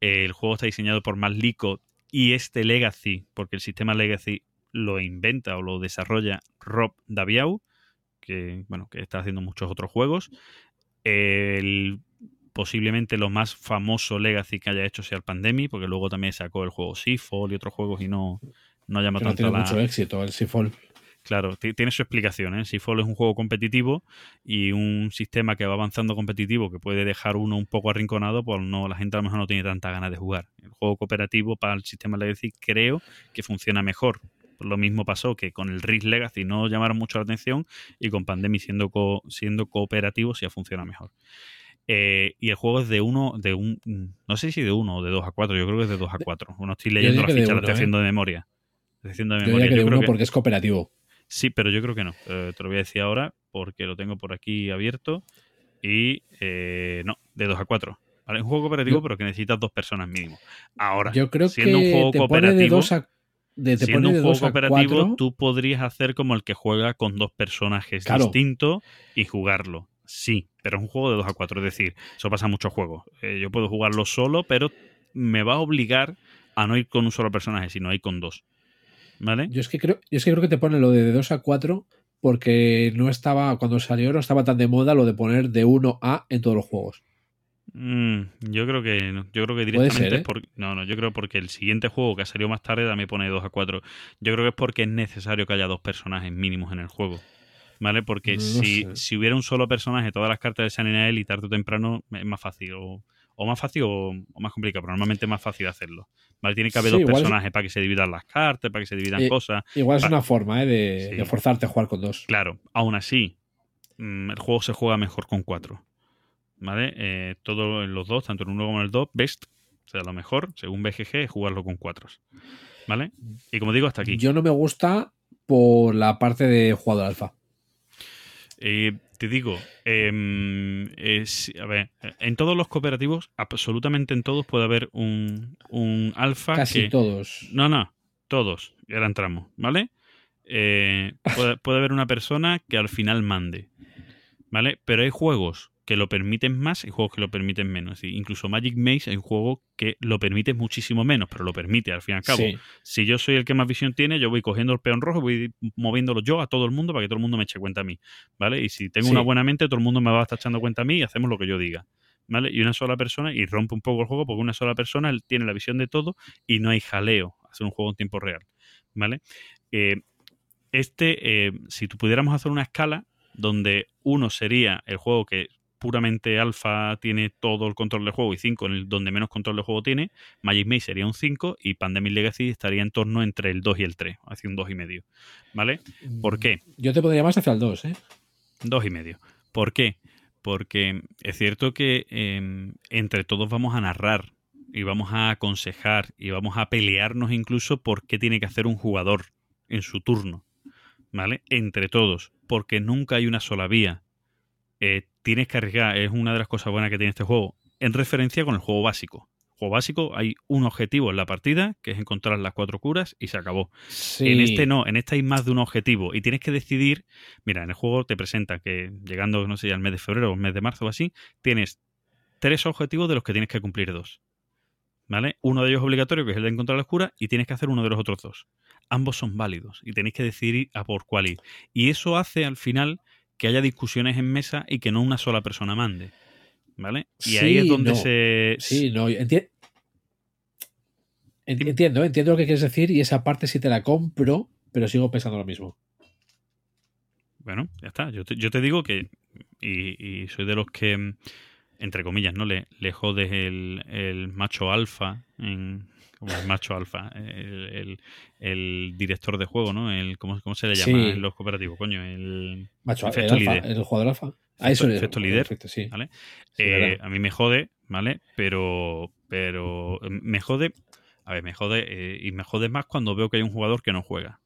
Eh, el juego está diseñado por Maslico, y este Legacy, porque el sistema Legacy lo inventa o lo desarrolla Rob Daviau, que bueno, que está haciendo muchos otros juegos. El posiblemente lo más famoso Legacy que haya hecho sea el Pandemic, porque luego también sacó el juego Seafall y otros juegos y no, no llama Que no tanto tiene la... mucho éxito el Seafall. Claro, ti- tiene su explicación. ¿eh? Seafall es un juego competitivo y un sistema que va avanzando competitivo que puede dejar uno un poco arrinconado, pues no, la gente a lo mejor no tiene tanta ganas de jugar. El juego cooperativo para el sistema Legacy creo que funciona mejor. Lo mismo pasó que con el Risk Legacy no llamaron mucho la atención y con Pandemic siendo, co- siendo cooperativo sí ha funcionado mejor. Eh, y el juego es de uno, de un, no sé si de uno o de dos a cuatro, yo creo que es de dos a cuatro. No estoy leyendo diría la que de ficha, la uno, estoy ¿eh? haciendo de memoria. Estoy haciendo de Yo memoria. que de Yo creo uno que- porque es cooperativo. Sí, pero yo creo que no. Eh, te lo voy a decir ahora porque lo tengo por aquí abierto. Y eh, no, de 2 a 4. ¿Vale? Es un juego cooperativo, Yo- pero que necesitas dos personas mínimo. Ahora, Yo creo siendo que un juego te pone de cooperativo, dos a, de, te siendo pone un juego cooperativo, cuatro. tú podrías hacer como el que juega con dos personajes Claro. distintos y jugarlo. Sí, pero es un juego de 2 a 4. Es decir, eso pasa en muchos juegos. Eh, yo puedo jugarlo solo, pero me va a obligar a no ir con un solo personaje, sino a ir con dos. ¿Vale? Yo es que creo, yo es que creo que te pone lo de de 2 a 4 porque no estaba, cuando salió no estaba tan de moda lo de poner de 1 a en todos los juegos. Mm, yo creo que no. yo creo que directamente ser, es ¿eh? por- no, no, yo creo porque el siguiente juego que ha salido más tarde también pone 2 a 4. Yo creo que es porque es necesario que haya dos personajes mínimos en el juego. ¿Vale? Porque No si, si hubiera un solo personaje, todas las cartas de Saninael y tarde o temprano es más fácil. O, o más fácil o, o más complicado, pero normalmente es más fácil hacerlo. ¿Vale? Tiene que haber Sí, dos es- personajes para que se dividan las cartas, para que se dividan Eh, cosas. Igual es una forma ¿eh? de, Sí. de forzarte a jugar con dos. Claro, aún así, mm, el juego se juega mejor con cuatro. ¿Vale? Eh, todo en los dos, tanto en el 1 como en el 2, best. O sea, lo mejor, según BGG, es jugarlo con cuatro. ¿Vale? Y como digo, hasta aquí. Yo no me gusta por la parte de jugador alfa. Eh, te digo, em, es- a ver, en todos los cooperativos, absolutamente en todos puede haber un, un alfa Casi que... todos. No, no, todos. Y ahora entramos, ¿vale? Eh, puede, puede haber una persona que al final mande, ¿vale? Pero hay juegos que lo permiten más y juegos que lo permiten menos. Es decir, incluso Magic Maze hay un juego que lo permite muchísimo menos, pero lo permite al fin y al cabo. Sí. Si yo soy el que más visión tiene, yo voy cogiendo el peón rojo y voy moviéndolo yo a todo el mundo para que todo el mundo me eche cuenta a mí, ¿vale? Y si tengo Sí. una buena mente, todo el mundo me va a estar echando cuenta a mí y hacemos lo que yo diga. ¿Vale? Y una sola persona, y rompe un poco el juego porque una sola persona tiene la visión de todo y no hay jaleo, hacer un juego en tiempo real. ¿Vale? Eh, este, eh, si tú pudiéramos hacer una escala donde uno sería el juego que puramente alfa tiene todo el control del juego y 5 en el donde menos control del juego tiene, Magic Maze sería un 5 y Pandemic Legacy estaría en torno entre el 2 y el 3, hacia un 2 y medio. ¿Vale? ¿Por qué? Yo te pondría más hacia el 2, ¿eh? Dos y medio. ¿Por qué? Porque es cierto que eh, entre todos vamos a narrar y vamos a aconsejar y vamos a pelearnos incluso por qué tiene que hacer un jugador en su turno. ¿Vale? Entre todos. Porque nunca hay una sola vía. Eh, tienes que arriesgar. Es una de las cosas buenas que tiene este juego. En referencia con el juego básico. Juego básico hay un objetivo en la partida, que es encontrar las cuatro curas y se acabó. Sí. En este no, en este hay más de un objetivo y tienes que decidir, mira, en el juego te presenta que llegando, no sé, al mes de febrero o mes de marzo o así, tienes tres objetivos de los que tienes que cumplir dos. ¿Vale? Uno de ellos es obligatorio, que es el de encontrar la oscura, y tienes que hacer uno de los otros dos. Ambos son válidos y tenéis que decidir a por cuál ir. Y eso hace al final que haya discusiones en mesa y que no una sola persona mande. ¿Vale? Y ahí es Sí, donde no. se... Sí, no, enti- entiendo, entiendo lo que quieres decir y esa parte sí te la compro, pero sigo pensando lo mismo. Bueno, ya está. Yo te, yo te digo que, y, y soy de los que, entre comillas, ¿no? Le, le jodes el, el macho alfa, en, como el macho alfa, el, el- el director de juego, ¿no? El, ¿cómo, cómo se le llama Sí. en los cooperativos? Coño, el... Macho, el, Efecto alfa, líder. el jugador alfa. Ah, Efecto- eso es. efecto líder, perfecto, sí. ¿vale? Sí, Eh, a mí me jode, ¿vale? Pero, pero me jode, a ver, me jode, eh, y me jode más cuando veo que hay un jugador que no juega,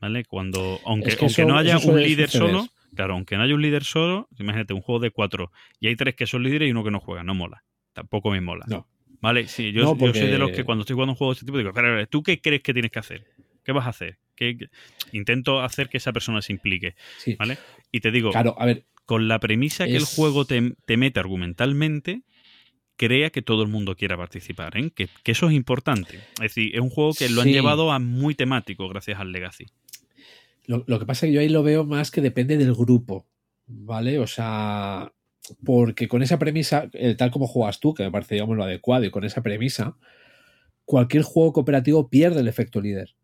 ¿vale? Cuando, aunque, Es que aunque eso- no haya un líder suceder. solo, claro, aunque no haya un líder solo, imagínate un juego de cuatro y hay tres que son líderes y uno que no juega, no mola, tampoco me mola. No. Vale, sí, yo, No, yo soy de los que cuando estoy jugando un juego de este tipo digo, espera, espera, ¿tú qué crees que tienes que hacer? ¿Qué vas a hacer? ¿Qué- qué-?" Intento hacer que esa persona se implique, Sí. ¿vale? Y te digo, Claro, a ver, con la premisa que el juego te, te mete argumentalmente, crea que todo el mundo quiera participar, ¿eh? que, que eso es importante. Es decir, es un juego que lo han Sí. llevado a muy temático gracias al Legacy. Lo, lo que pasa es que yo ahí lo veo más que depende del grupo, ¿vale? O sea, porque con esa premisa, eh, tal como juegas tú, que me parece, digamos, lo adecuado, y con esa premisa, cualquier juego cooperativo pierde el efecto líder.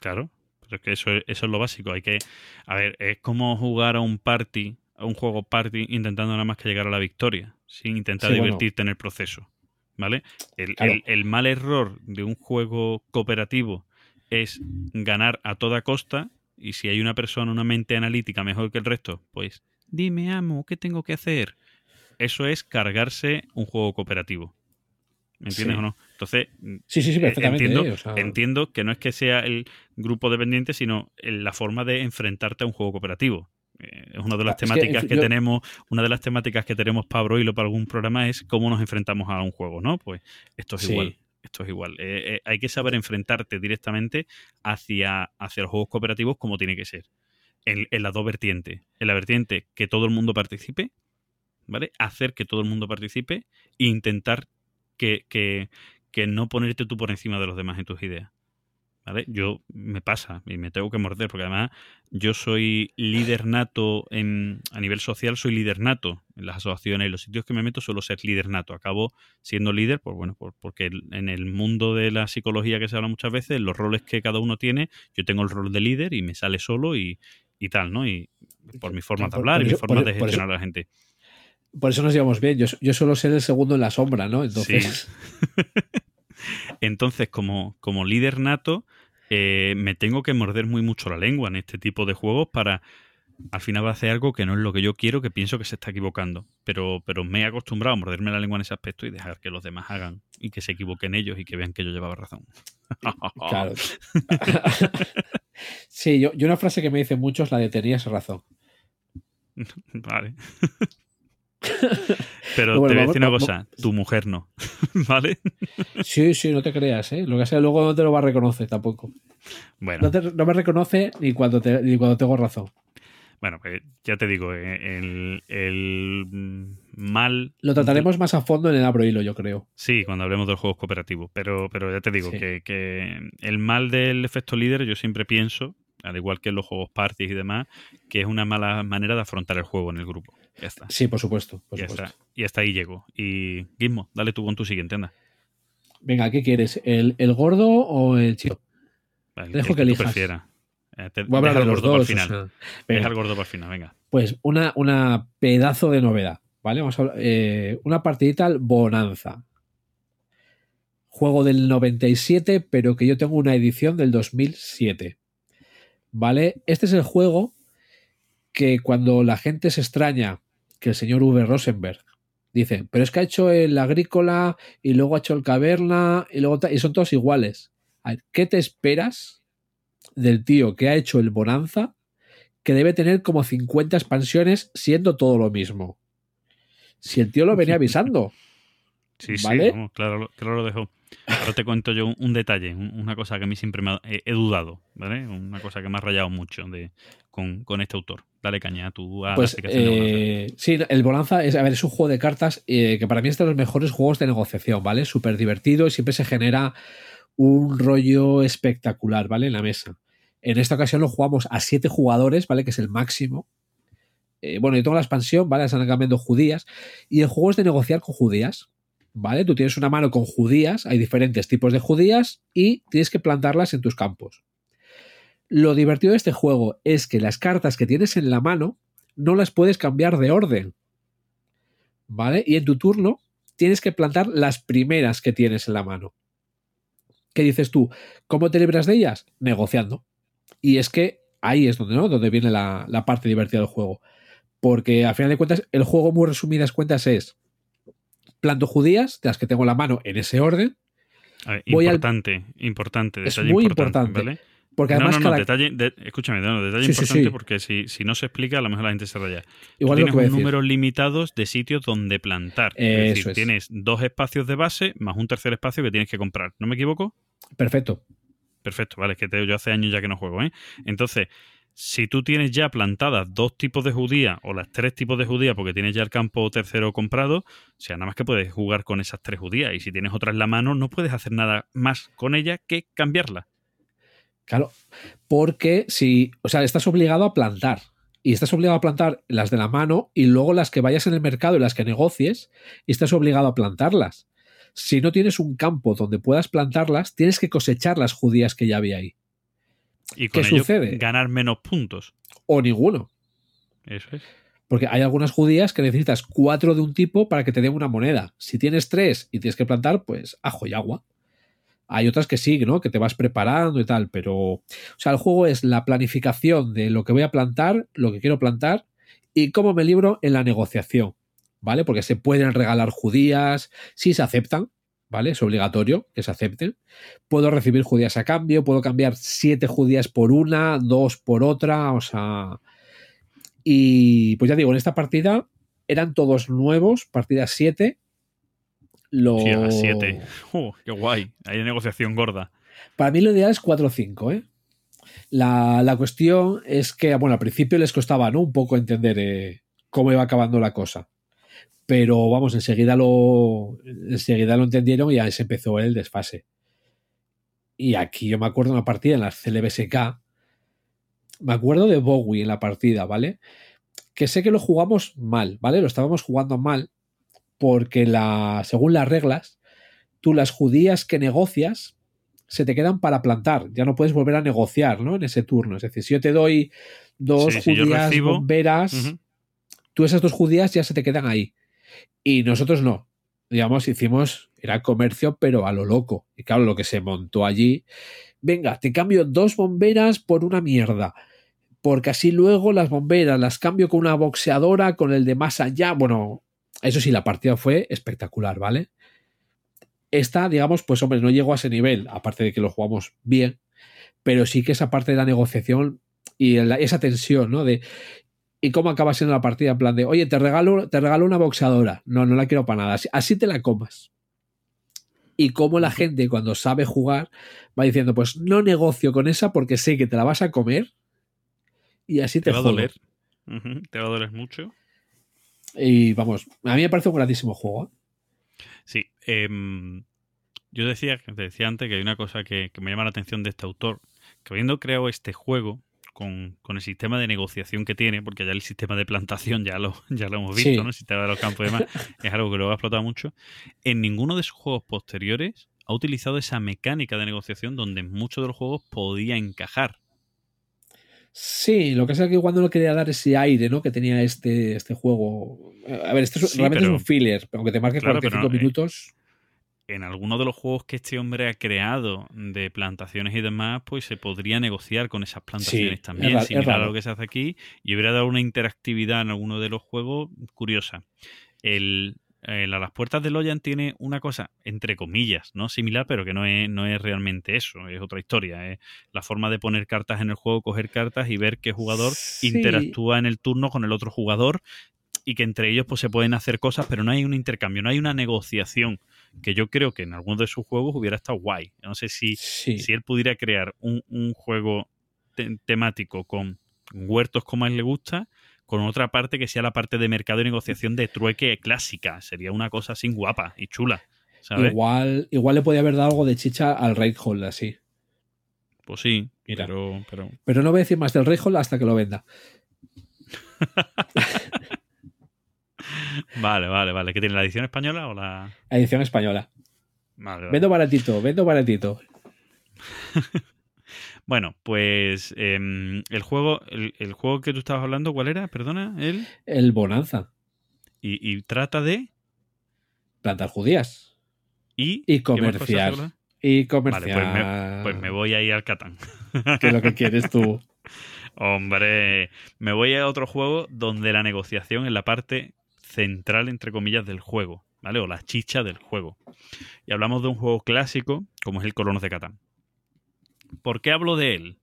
Claro, pero es que eso, es- eso es lo básico. Hay que, a ver, es como jugar a un party, a un juego party, intentando nada más que llegar a la victoria, sin intentar Sí, bueno. divertirte en el proceso. ¿Vale? El, Claro. el- el mal error de un juego cooperativo es ganar a toda costa. Y si hay una persona, una mente analítica mejor que el resto, pues dime, amo, ¿qué tengo que hacer? Eso es cargarse un juego cooperativo. ¿Me entiendes Sí. o no? Entonces, Sí, sí, sí, Eh, entiendo, ¿eh? O sea, Entiendo que no es que sea el grupo dependiente, sino la forma de enfrentarte a un juego cooperativo. Eh, Es una de las Ah, que, temáticas que, yo- tenemos, una de las temáticas que tenemos Pablo Hilo para algún programa es cómo nos enfrentamos a un juego, ¿no? Pues esto es igual. Esto es igual. Eh, hay que saber enfrentarte directamente hacia, hacia los juegos cooperativos como tiene que ser. En, en las dos vertientes. En la vertiente que todo el mundo participe, ¿vale? Hacer que todo el mundo participe e intentar que, que, que no ponerte tú por encima de los demás en tus ideas. ¿Vale? Yo me pasa y me tengo que morder porque además yo soy líder nato en, a nivel social, soy líder nato en las asociaciones y los sitios que me meto suelo ser líder nato. Acabo siendo líder, pues bueno, por- porque en el mundo de la psicología que se habla muchas veces, los roles que cada uno tiene, yo tengo el rol de líder y me sale solo y, y tal, ¿no? Y por mi forma de hablar por y mi forma por- de eso- gestionar a la gente. Por eso nos llevamos bien. Yo, yo suelo ser el segundo en la sombra, ¿no? Entonces, Entonces, como, como líder nato, eh, me tengo que morder muy mucho la lengua en este tipo de juegos para al final hacer algo que no es lo que yo quiero, que pienso que se está equivocando. Pero, pero me he acostumbrado a morderme la lengua en ese aspecto y dejar que los demás hagan y que se equivoquen ellos y que vean que yo llevaba razón. claro. sí, yo, yo una frase que me dicen mucho es la de tenías razón. Vale. Pero Bueno, te voy a decir una cosa, tu mujer no. ¿Vale? Sí, sí, no te creas, ¿eh? Lo que sea, luego no te lo va a reconocer tampoco. Bueno, No, te- no me reconoce ni cuando, te- ni cuando tengo razón. Bueno, pues ya te digo, eh, el, el mm, mal Lo trataremos más a fondo en el abro hilo, yo creo. Sí, cuando hablemos de los juegos cooperativos. Pero, pero ya te digo Sí. que, que el mal del efecto líder, yo siempre pienso, al igual que en los juegos parties y demás, que es una mala manera de afrontar el juego en el grupo. Ya está. Sí, por supuesto. Por supuesto. está. Y hasta ahí llego. Y Gizmo, dale tú con tu siguiente, anda. Venga, ¿qué quieres? ¿El, el gordo o el chico? Vale, Dejo el que elijas. prefieras. Eh, te- Voy a hablar de los gordo para el dos. o final. sea, venga. Gordo para el final, venga. Pues una, una pedazo de novedad, ¿vale? Vamos a eh, una partidita al Bonanza. Juego del 97, pero que yo tengo una edición del 2007. ¿Vale? Este es el juego que cuando la gente se extraña que el señor V. Rosenberg dice, pero es que ha hecho el agrícola y luego ha hecho el caverna y luego y son todos iguales. ¿Qué te esperas del tío que ha hecho el Bonanza que debe tener como 50 expansiones siendo todo lo mismo. Si el tío lo venía avisando. Sí, ¿Vale? sí, vamos, claro, lo- claro lo dejo. Ahora te cuento yo un, un detalle, un- una cosa que a mí siempre me ha, he, he dudado, ¿vale? Una cosa que me ha rayado mucho de, con, con este autor. Dale caña tú a la Pues de eh, sí, el Bonanza es, a ver, es un juego de cartas eh, que para mí es de los mejores juegos de negociación, ¿vale? Súper divertido y siempre se genera un rollo espectacular, ¿vale? En la mesa. En esta ocasión lo jugamos a siete jugadores, ¿vale? Que es el máximo. Eh, bueno, yo tengo la expansión, ¿vale? Están cambiando judías. Y el juego es de negociar con judías, ¿vale? Tú tienes una mano con judías, hay diferentes tipos de judías y tienes que plantarlas en tus campos. Lo divertido de este juego es que las cartas que tienes en la mano no las puedes cambiar de orden, ¿vale? Y en tu turno tienes que plantar las primeras que tienes en la mano. ¿Qué dices tú? ¿Cómo te libras de ellas? Negociando. Y es que ahí es donde, ¿no? donde viene la, la parte divertida del juego. Porque al final de cuentas, el juego, muy resumidas cuentas, es planto judías, de las que tengo en la mano en ese orden. A ver, voy al- importante, importante, Es detalle muy importante, importante. ¿vale? Porque no, además, no, no, cada- detalle, de- escúchame, no, detalle Sí, importante sí. porque si, si no se explica, a lo mejor la gente se raya. igual Tú tienes un número limitados de sitios donde plantar. es decir, es. tienes dos espacios de base más un tercer espacio que tienes que comprar. ¿No me equivoco? Perfecto. Perfecto, vale, es que te- yo hace años ya que no juego, ¿eh? Entonces, si tú tienes ya plantadas dos tipos de judía o las tres tipos de judía porque tienes ya el campo tercero comprado, o sea, nada más que puedes jugar con esas tres judías. Y si tienes otra en la mano, no puedes hacer nada más con ella que cambiarla. Claro, porque si, o sea, estás obligado a plantar. Y estás obligado a plantar las de la mano y luego las que vayas en el mercado y las que negocies, y estás obligado a plantarlas. Si no tienes un campo donde puedas plantarlas, tienes que cosechar las judías que ya había ahí. Y con ¿Qué ello sucede? ganar menos puntos. O ninguno. Eso es. Porque hay algunas judías que necesitas cuatro de un tipo para que te den una moneda. Si tienes tres y tienes que plantar, pues ajo y agua. Hay otras que sí, ¿no? Que te vas preparando y tal, pero. O sea, el juego es la planificación de lo que voy a plantar, lo que quiero plantar y cómo me libro en la negociación, ¿vale? Porque se pueden regalar judías, si se aceptan, ¿vale? Es obligatorio que se acepten. Puedo recibir judías a cambio, puedo cambiar siete judías por una, dos por otra, o sea. Y pues ya digo, en esta partida eran todos nuevos, partida 7. Lo... Sí, a las 7. Uh, qué guay. Hay negociación gorda. Para mí lo ideal es 4 o 5, ¿eh? La, la cuestión es que, bueno, al principio les costaba, ¿no? Un poco entender eh, cómo iba acabando la cosa. Pero vamos, enseguida lo, enseguida lo entendieron y ya se empezó el desfase. Y aquí yo me acuerdo de una partida en las CLBSK. Me acuerdo de Bowie en la partida, ¿vale? Que sé que lo jugamos mal, ¿vale? Lo estábamos jugando mal porque la, según las reglas, tú las judías que negocias se te quedan para plantar. Ya no puedes volver a negociar, ¿no? En ese turno. Es decir, si yo te doy dos Sí, si judías recibo- bomberas, tú esas dos judías ya se te quedan ahí. Y nosotros no. Digamos, hicimos, era comercio, pero a lo loco. Y claro, lo que se montó allí, venga, te cambio dos bomberas por una mierda. Porque así luego las bomberas las cambio con una boxeadora, con el de más allá. Bueno, eso sí, la partida fue espectacular, ¿vale? Esta, digamos, pues hombre, no llegó a ese nivel, aparte de que lo jugamos bien, pero sí que esa parte de la negociación y esa tensión, ¿no? De, ¿Y cómo acaba siendo la partida? En plan de, oye, te regalo, te regalo una boxeadora. No, no la quiero para nada. Así, así te la comas. Y cómo la gente, cuando sabe jugar, va diciendo, pues no negocio con esa porque sé que te la vas a comer. Y así te, Te va a doler. Te va a doler mucho. Y vamos, a mí me parece un grandísimo juego. ¿eh? Sí. em, yo decía, te decía antes que hay una cosa que, que me llama la atención de este autor, que habiendo creado este juego con, con el sistema de negociación que tiene, porque ya el sistema de plantación ya lo, ya lo hemos visto, Sí. ¿no? El sistema de los campos y demás, es algo que lo ha explotado mucho. En ninguno de sus juegos posteriores ha utilizado esa mecánica de negociación donde en muchos de los juegos podía encajar. Sí, lo que pasa es que igual no quería dar ese aire, ¿no? Que tenía este, este juego. A ver, este es- Sí, realmente pero- es un filler, aunque te marque Claro, 45 pero no, eh, minutos. En algunos de los juegos que este hombre ha creado de plantaciones y demás, pues se podría negociar con esas plantaciones es también, es similar a lo que se hace aquí, y hubiera dado una interactividad en alguno de los juegos curiosa. El, el a las puertas de Loyan tiene una cosa, entre comillas, ¿no? Similar, pero que no es, no es realmente eso, es otra historia. Es la forma de poner cartas en el juego, coger cartas y ver qué jugador Sí. interactúa en el turno con el otro jugador y que entre ellos pues se pueden hacer cosas, pero no hay un intercambio, no hay una negociación que yo creo que en algunos de sus juegos hubiera estado guay. No sé si, Sí. si él pudiera crear un, un juego te- temático con huertos como a él le gusta, con otra parte que sea la parte de mercado y negociación de trueque clásica. Sería una cosa así guapa y chula. ¿sabes? Igual, igual le podía haber dado algo de chicha al Reinhold así. Pues sí, Mira. pero, pero Pero no voy a decir más del Reinhold hasta que lo venda. vale, vale, vale. ¿Qué tiene la edición española o la...? Edición española. Vale, vale. Vendo baratito, vendo baratito. Bueno, pues em, el juego, el, el juego que tú estabas hablando, ¿cuál era? Perdona, él. El Bonanza. Y, y trata de Plantas judías. y, Y ¿qué más cosas comerciar. Y Vale, comerciar. pues me, pues me voy a ir al Catán. Que es lo que quieres tú. Hombre, me voy a otro juego donde la negociación es la parte central, entre comillas, del juego, ¿vale? O la chicha del juego. Y hablamos de un juego clásico como es el Colonos de Catán. ¿Por qué hablo de él?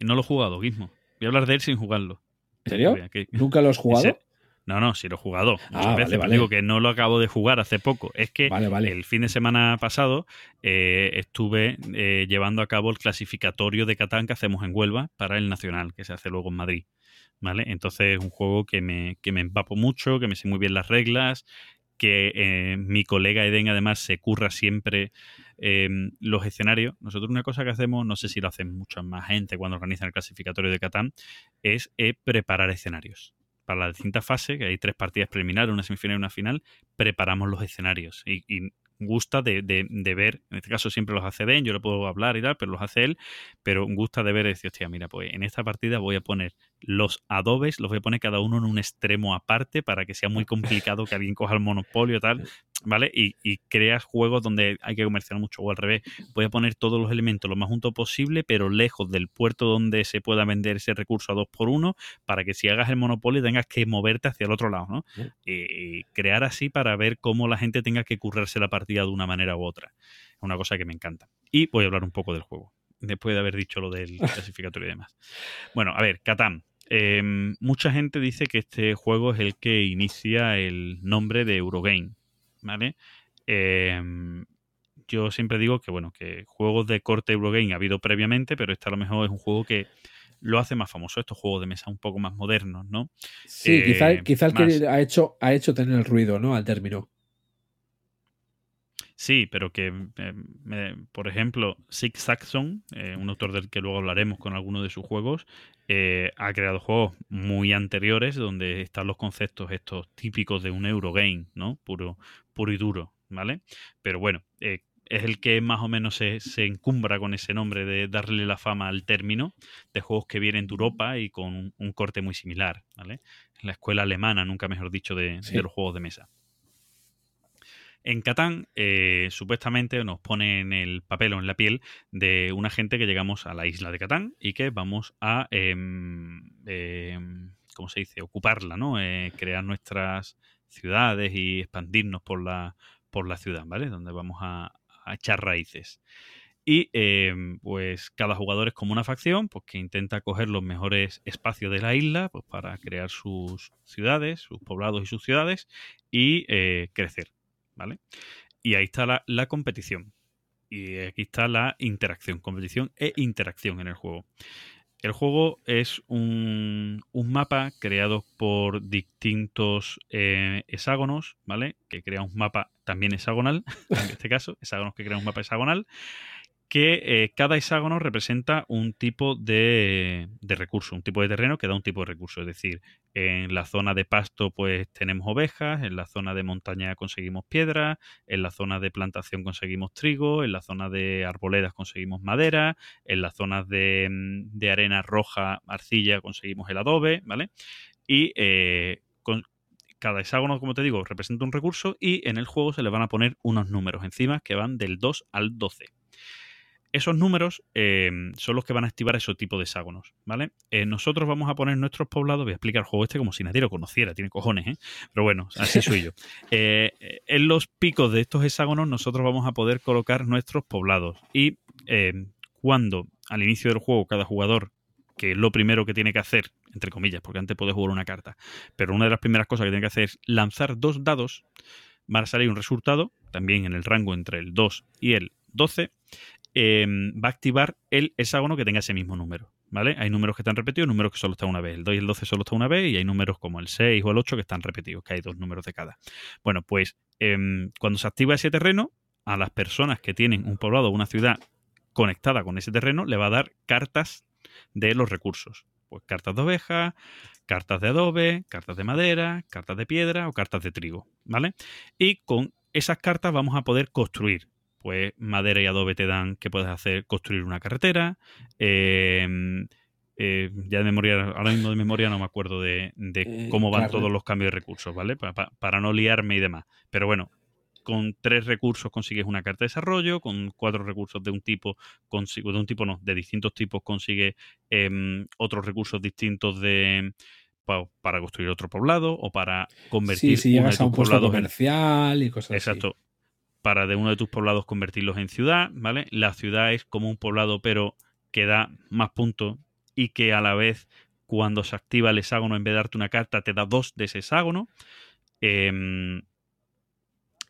No lo he jugado, Gizmo. Voy a hablar de él sin jugarlo. ¿En serio? ¿Nunca lo has jugado? No, no, sí lo he jugado. Ah, vale, veces, vale. Digo que no lo acabo de jugar hace poco. Es que vale. el fin de semana pasado eh, estuve eh, llevando a cabo el clasificatorio de Catán que hacemos en Huelva para el Nacional, que se hace luego en Madrid. ¿Vale? Entonces es un juego que me, que me empapo mucho, que me sé muy bien las reglas, que eh, mi colega Eden además se curra siempre eh, los escenarios. Nosotros una cosa que hacemos, no sé si lo hacen mucha más gente cuando organizan el clasificatorio de Catán, es eh, preparar escenarios. Para la distinta fase, que hay tres partidas preliminares, una semifinal y una final, preparamos los escenarios. Y, gusta de, de- de ver, en este caso siempre los hace Den, yo le puedo hablar y tal, pero los hace él, pero gusta de ver y decir, hostia, mira, pues en esta partida voy a poner los adobes, los voy a poner cada uno en un extremo aparte para que sea muy complicado que alguien coja el monopolio tal, ¿vale? Y, y creas juegos donde hay que comerciar mucho o al revés. Voy a poner todos los elementos lo más junto posible, pero lejos del puerto donde se pueda vender ese recurso a dos por uno, para que si hagas el monopolio tengas que moverte hacia el otro lado, ¿no? Y, y crear así para ver cómo la gente tenga que currarse la partida de una manera u otra. Es una cosa que me encanta. Y voy a hablar un poco del juego, después de haber dicho lo del clasificatorio y demás. Bueno, a ver, Catán. Eh, mucha gente dice que este juego es el que inicia el nombre de Eurogame, ¿vale? Eh, yo siempre digo que, bueno, que juegos de corte Eurogame ha habido previamente, pero este a lo mejor es un juego que lo hace más famoso, estos juegos de mesa un poco más modernos, ¿no? Sí, Eh, quizá, quizá el más. que ha hecho, ha hecho tener el ruido, ¿no? Al término. Sí, pero que, eh, me- por ejemplo, Six Saxon, eh, un autor del que luego hablaremos con alguno de sus juegos, eh, ha creado juegos muy anteriores donde están los conceptos estos típicos de un Eurogame, ¿no? Puro, puro y duro, ¿vale? Pero bueno, eh, es el que más o menos se, se encumbra con ese nombre de darle la fama al término de juegos que vienen de Europa y con un, un corte muy similar, ¿vale? La escuela alemana, nunca mejor dicho, de, Sí. de los juegos de mesa. En Catán, eh, supuestamente nos pone en el papel o en la piel de una gente que llegamos a la isla de Catán y que vamos a, em, em, ¿cómo se dice?, ocuparla, ¿no? Eh, crear nuestras ciudades y expandirnos por la, por la ciudad, ¿vale? Donde vamos a, echar raíces. Y em, pues cada jugador es como una facción, pues que intenta coger los mejores espacios de la isla pues, para crear sus ciudades, sus poblados y sus ciudades y eh, crecer, ¿vale? Y ahí está la, competición. Y aquí está la interacción, competición e interacción en el juego. El juego es un, un mapa creado por distintos eh, hexágonos, ¿vale? Que crea un mapa también hexagonal, en este caso, hexágonos que crean un mapa hexagonal, que eh, cada hexágono representa un tipo de, recurso, un tipo de terreno que da un tipo de recurso. Es decir, en la zona de pasto pues tenemos ovejas, en la zona de montaña conseguimos piedra, en la zona de plantación conseguimos trigo, en la zona de arboledas conseguimos madera, en las zonas de, mm, de arena roja, arcilla conseguimos el adobe, ¿vale? Y eh, cada hexágono, como te digo, representa un recurso y en el juego se le van a poner unos números encima que van del 2 al 12 esos números eh, son los que van a activar esos tipos de hexágonos, ¿vale? Eh, nosotros vamos a poner nuestros poblados, voy a explicar el juego este como si nadie lo conociera, tiene cojones, ¿eh? Pero bueno, así soy yo. Eh, en los picos de estos hexágonos nosotros vamos a poder colocar nuestros poblados y cuando al inicio del juego cada jugador, que es lo primero que tiene que hacer, entre comillas, porque antes puede jugar una carta, pero una de las primeras cosas que tiene que hacer es lanzar dos dados, va a salir un resultado, también en el rango entre el 2 y el 12, eh, va a activar el hexágono que tenga ese mismo número. ¿Vale? Hay números que están repetidos, números que solo están una vez. El 2 y el 12 solo están una vez y hay números como el 6 o el 8 que están repetidos, que hay dos números de cada. Bueno, pues em, cuando se activa ese terreno, a las personas que tienen un poblado o una ciudad conectada con ese terreno, le va a dar cartas de los recursos. Pues cartas de oveja, cartas de adobe, cartas de madera, cartas de piedra o cartas de trigo. ¿Vale? Y con esas cartas vamos a poder construir pues madera y adobe te dan que puedes hacer construir una carretera. eh, eh, ya de memoria, ahora mismo de memoria no me acuerdo de, de Eh, cómo van todos los cambios de recursos, ¿vale? Pa- pa- para no liarme y demás. Pero bueno, con tres recursos consigues una carta de desarrollo, con cuatro recursos de un tipo, consigo, de un tipo no, de distintos tipos consigues em, otros recursos distintos de pa- para construir otro poblado o para convertir Sí, si llegas a un puesto en- comercial y cosas así. Exacto. Para de uno de tus poblados convertirlos en ciudad, ¿vale? La ciudad es como un poblado, pero que da más puntos y que a la vez Cuando se activa el hexágono, en vez de darte una carta, te da dos de ese hexágono. Em,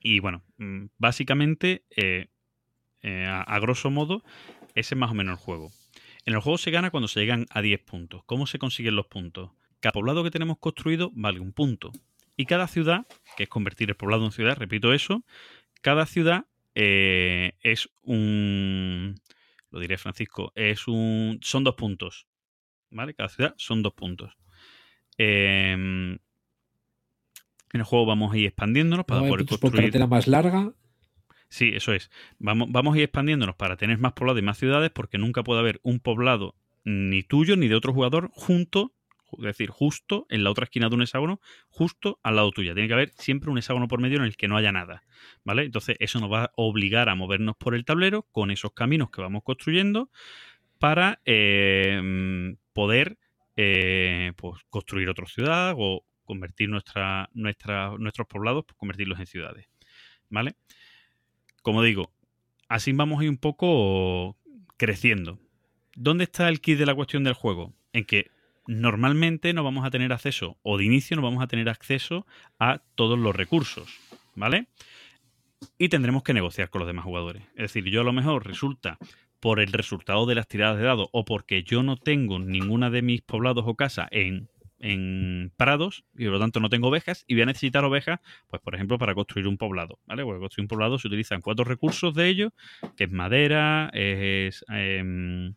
y bueno, mm, básicamente, eh, eh, a, a grosso modo, ese es más o menos el juego. En el juego se gana cuando se llegan a 10 puntos. ¿Cómo se consiguen los puntos? Cada poblado que tenemos construido vale un punto. Y cada ciudad, que es convertir el poblado en ciudad, repito eso, cada ciudad eh, es un. Lo diré Francisco, es un. Son dos puntos. ¿Vale? Cada ciudad son dos puntos. Em, en el juego vamos a ir expandiéndonos para poder puntos por construir. carretera más larga. Sí, eso es. Vamos, vamos a ir expandiéndonos para tener más poblados y más ciudades, porque nunca puede haber un poblado ni tuyo ni de otro jugador junto, es decir, justo en la otra esquina de un hexágono, justo al lado tuyo. Tiene que haber siempre un hexágono por medio en el que no haya nada. ¿Vale? Entonces, eso nos va a obligar a movernos por el tablero con esos caminos que vamos construyendo para eh, poder eh, pues, construir otra ciudad o convertir nuestros poblados, pues, convertirlos en ciudades. ¿Vale? como digo, así vamos a ir un poco creciendo. ¿Dónde está el kit de la cuestión del juego? En que normalmente no vamos a tener acceso, o de inicio no vamos a tener acceso a todos los recursos, ¿vale? Y tendremos que negociar con los demás jugadores. Es decir, yo a lo mejor resulta por el resultado de las tiradas de dados o porque yo no tengo ninguna de mis poblados o casas en en prados y por lo tanto no tengo ovejas y voy a necesitar ovejas, pues por ejemplo, para construir un poblado, ¿vale? Porque construir un poblado se utilizan cuatro recursos de ellos, que es madera, es em,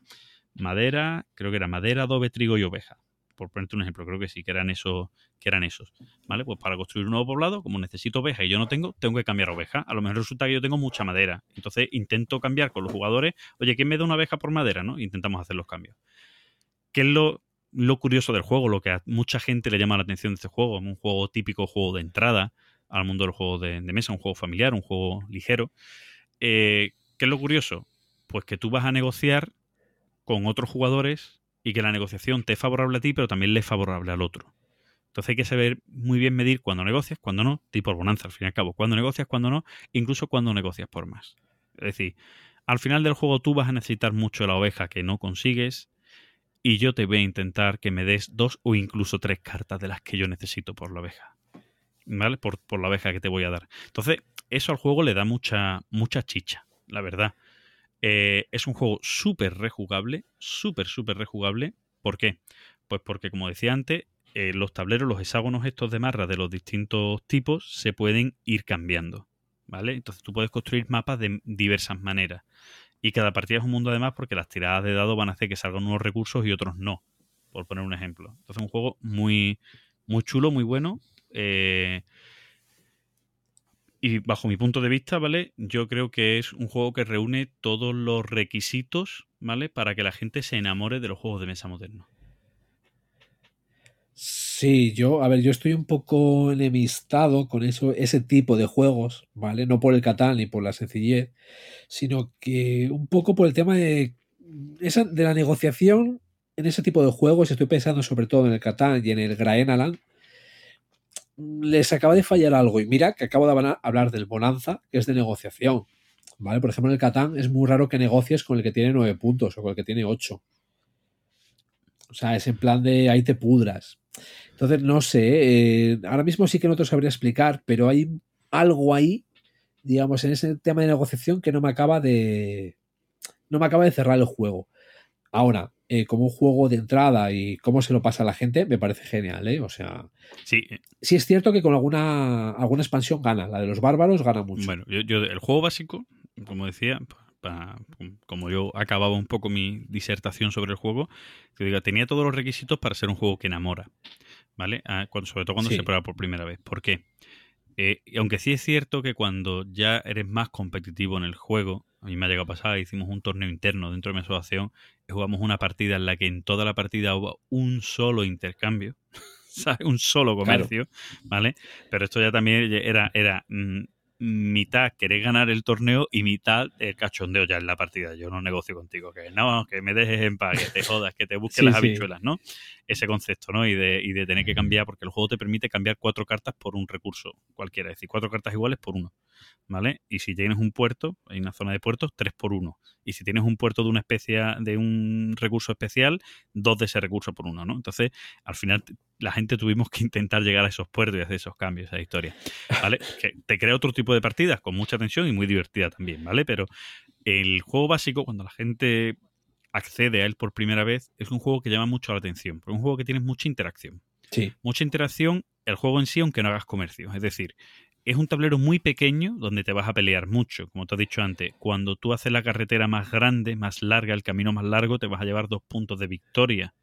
madera, creo que era madera, adobe, trigo y oveja. Por ponerte un ejemplo, creo que sí, que eran esos, que eran esos. ¿Vale? Pues para construir un nuevo poblado, como necesito oveja y yo no tengo, tengo que cambiar oveja. A lo mejor resulta que yo tengo mucha madera. Entonces intento cambiar con los jugadores, oye, ¿quién me da una oveja por madera? ¿no? Intentamos hacer los cambios. ¿Qué es lo, lo curioso del juego, lo que a mucha gente le llama la atención de este juego, un juego típico, juego de entrada al mundo del juego de, de mesa, un juego familiar, un juego ligero. Eh, ¿Qué es lo curioso? Pues que tú vas a negociar con otros jugadores y que la negociación te es favorable a ti, pero también le es favorable al otro. Entonces hay que saber muy bien medir cuando negocias, cuando no, tipo bonanza al fin y al cabo, cuando negocias, cuando no, incluso cuando negocias por más. Es decir, al final del juego tú vas a necesitar mucho la oveja que no consigues, y yo te voy a intentar que me des dos o incluso tres cartas de las que yo necesito por la oveja. ¿Vale? Por, por la oveja que te voy a dar. Entonces, eso al juego le da mucha, mucha chicha, la verdad. Eh, es un juego súper rejugable, súper, súper rejugable. ¿Por qué? Pues porque, como decía antes, eh, los tableros, los hexágonos estos de marras de los distintos tipos se pueden ir cambiando. ¿Vale? Entonces tú puedes construir mapas de diversas maneras. Y cada partida es un mundo además porque las tiradas de dados van a hacer que salgan unos recursos y otros no, por poner un ejemplo. Entonces un juego muy, muy chulo, muy bueno. eh, y bajo mi punto de vista, ¿vale? Yo creo que es un juego que reúne todos los requisitos, ¿vale? Para que la gente se enamore de los juegos de mesa modernos. Sí, yo, a ver, yo estoy un poco enemistado con eso, ese tipo de juegos, ¿vale? No por el Catán ni por la sencillez, sino que un poco por el tema de, esa, de la negociación en ese tipo de juegos, estoy pensando sobre todo en el Catán y en el Graenaland, les acaba de fallar algo. Y mira que acabo de hablar del Bonanza, que es de negociación, ¿vale? Por ejemplo, en el Catán es muy raro que negocies con el que tiene nueve puntos o con el que tiene ocho. O sea, es en plan de ahí te pudras. Entonces, no sé, eh, ahora mismo sí que no te sabría explicar, pero hay algo ahí, digamos, en ese tema de negociación que no me acaba de. No me acaba de cerrar el juego. Ahora, eh, como un juego de entrada y cómo se lo pasa a la gente, me parece genial, ¿eh? O sea. Sí, eh, Sí es cierto que con alguna, alguna expansión gana. La de los bárbaros gana mucho. bueno, yo, yo- el juego básico, como decía, pa- como yo acababa un poco mi disertación sobre el juego, que diga, tenía todos los requisitos para ser un juego que enamora, ¿vale? Ah, cuando- sobre todo cuando Sí. se prueba por primera vez. ¿Por qué? Eh, aunque sí es cierto que cuando ya eres más competitivo en el juego, a mí me ha llegado a pasar, hicimos un torneo interno dentro de mi asociación, y jugamos una partida en la que en toda la partida hubo un solo intercambio, ¿sabes? Un solo comercio, ¿vale? Pero esto ya también era, era mm, mitad querer ganar el torneo y mitad el cachondeo ya en la partida. Yo no negocio contigo, que no, que me dejes en paz, que te jodas, que te busques Sí, las sí. habichuelas, ¿no? Ese concepto, ¿no? Y de, y de tener que cambiar, porque el juego te permite cambiar cuatro cartas por un recurso cualquiera, es decir, cuatro cartas iguales por uno. ¿Vale? Y si tienes un puerto, hay una zona de puertos, 3 por 1. Y si tienes un puerto de una especie, de un recurso especial, dos de ese recurso por uno, ¿no? Entonces, al final, la gente tuvimos que intentar llegar a esos puertos y hacer esos cambios, esa historia, ¿vale? que te crea otro tipo de partidas con mucha tensión y muy divertida también, ¿vale? Pero el juego básico, cuando la gente accede a él por primera vez, es un juego que llama mucho la atención, porque es un juego que tiene mucha interacción. Sí. Mucha interacción, el juego en sí, aunque no hagas comercio. Es decir, es un tablero muy pequeño donde te vas a pelear mucho, como te he dicho antes. Cuando tú haces la carretera más grande, más larga, el camino más largo, te vas a llevar dos puntos de victoria.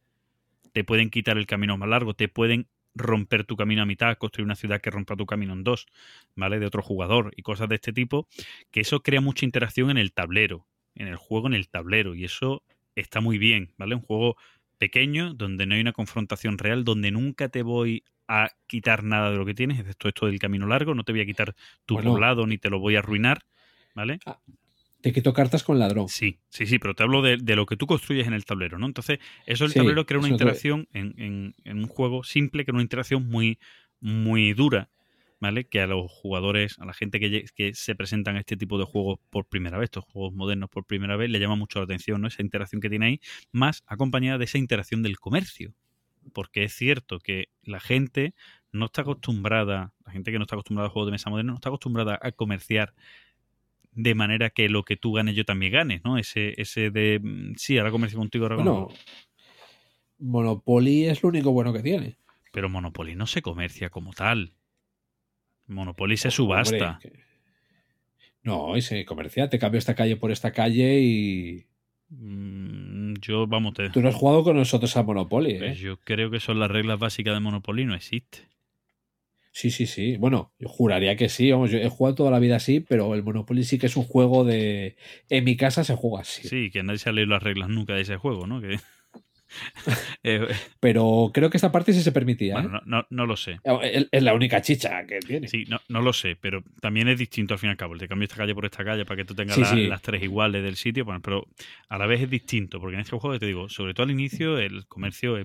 Te pueden quitar el camino más largo, te pueden romper tu camino a mitad, construir una ciudad que rompa tu camino en dos, ¿vale? De otro jugador y cosas de este tipo, que eso crea mucha interacción en el tablero, en el juego, en el tablero, y eso está muy bien, ¿vale? Un juego pequeño, donde no hay una confrontación real, donde nunca te voy a quitar nada de lo que tienes, excepto esto del camino largo, no te voy a quitar tu Bueno. poblado ni te lo voy a arruinar, ¿vale? Te quito cartas con ladrón. Sí, sí, sí, pero te hablo de, de lo que tú construyes en el tablero, ¿no? Entonces, eso el Sí, tablero crea una interacción en, en- en un juego simple, que una interacción muy, muy dura, ¿vale? Que a los jugadores, a la gente que, que se presentan a este tipo de juegos por primera vez, estos juegos modernos por primera vez, le llama mucho la atención, ¿no? Esa interacción que tiene ahí, más acompañada de esa interacción del comercio. Porque es cierto que la gente no está acostumbrada, la gente que no está acostumbrada a juegos de mesa modernos, no está acostumbrada a comerciar de manera que lo que tú ganes yo también gane, ¿no? Ese, ese de, mm, sí, ahora comercio contigo, ahora Bueno. Monopoly es lo único bueno que tiene. Pero Monopoly no se comercia como tal. Monopoly se subasta. Hombre, que- No, y se comercia. Te cambio esta calle por esta calle y. Mm, Yo, vamos, te, Tú no has jugado con nosotros a Monopoly, ¿eh? pues yo creo que son las reglas básicas de Monopoly, no existe. Sí, sí, sí. Bueno, yo juraría que sí. Vamos, yo he jugado toda la vida así, pero el Monopoly sí que es un juego de. En mi casa se juega así. Sí, que nadie se ha leído las reglas nunca de ese juego, ¿no? Que... Eh, Pero creo que esta parte sí se permitía. bueno, ¿eh? no, no, no lo sé. Es es la única chicha que tiene. Sí, no, no lo sé, pero también es distinto al fin y al cabo. Te cambio esta calle por esta calle para que tú tengas Sí, la- sí. las tres iguales del sitio, bueno, pero a la vez es distinto, porque en este juego te digo, sobre todo al inicio, el comercio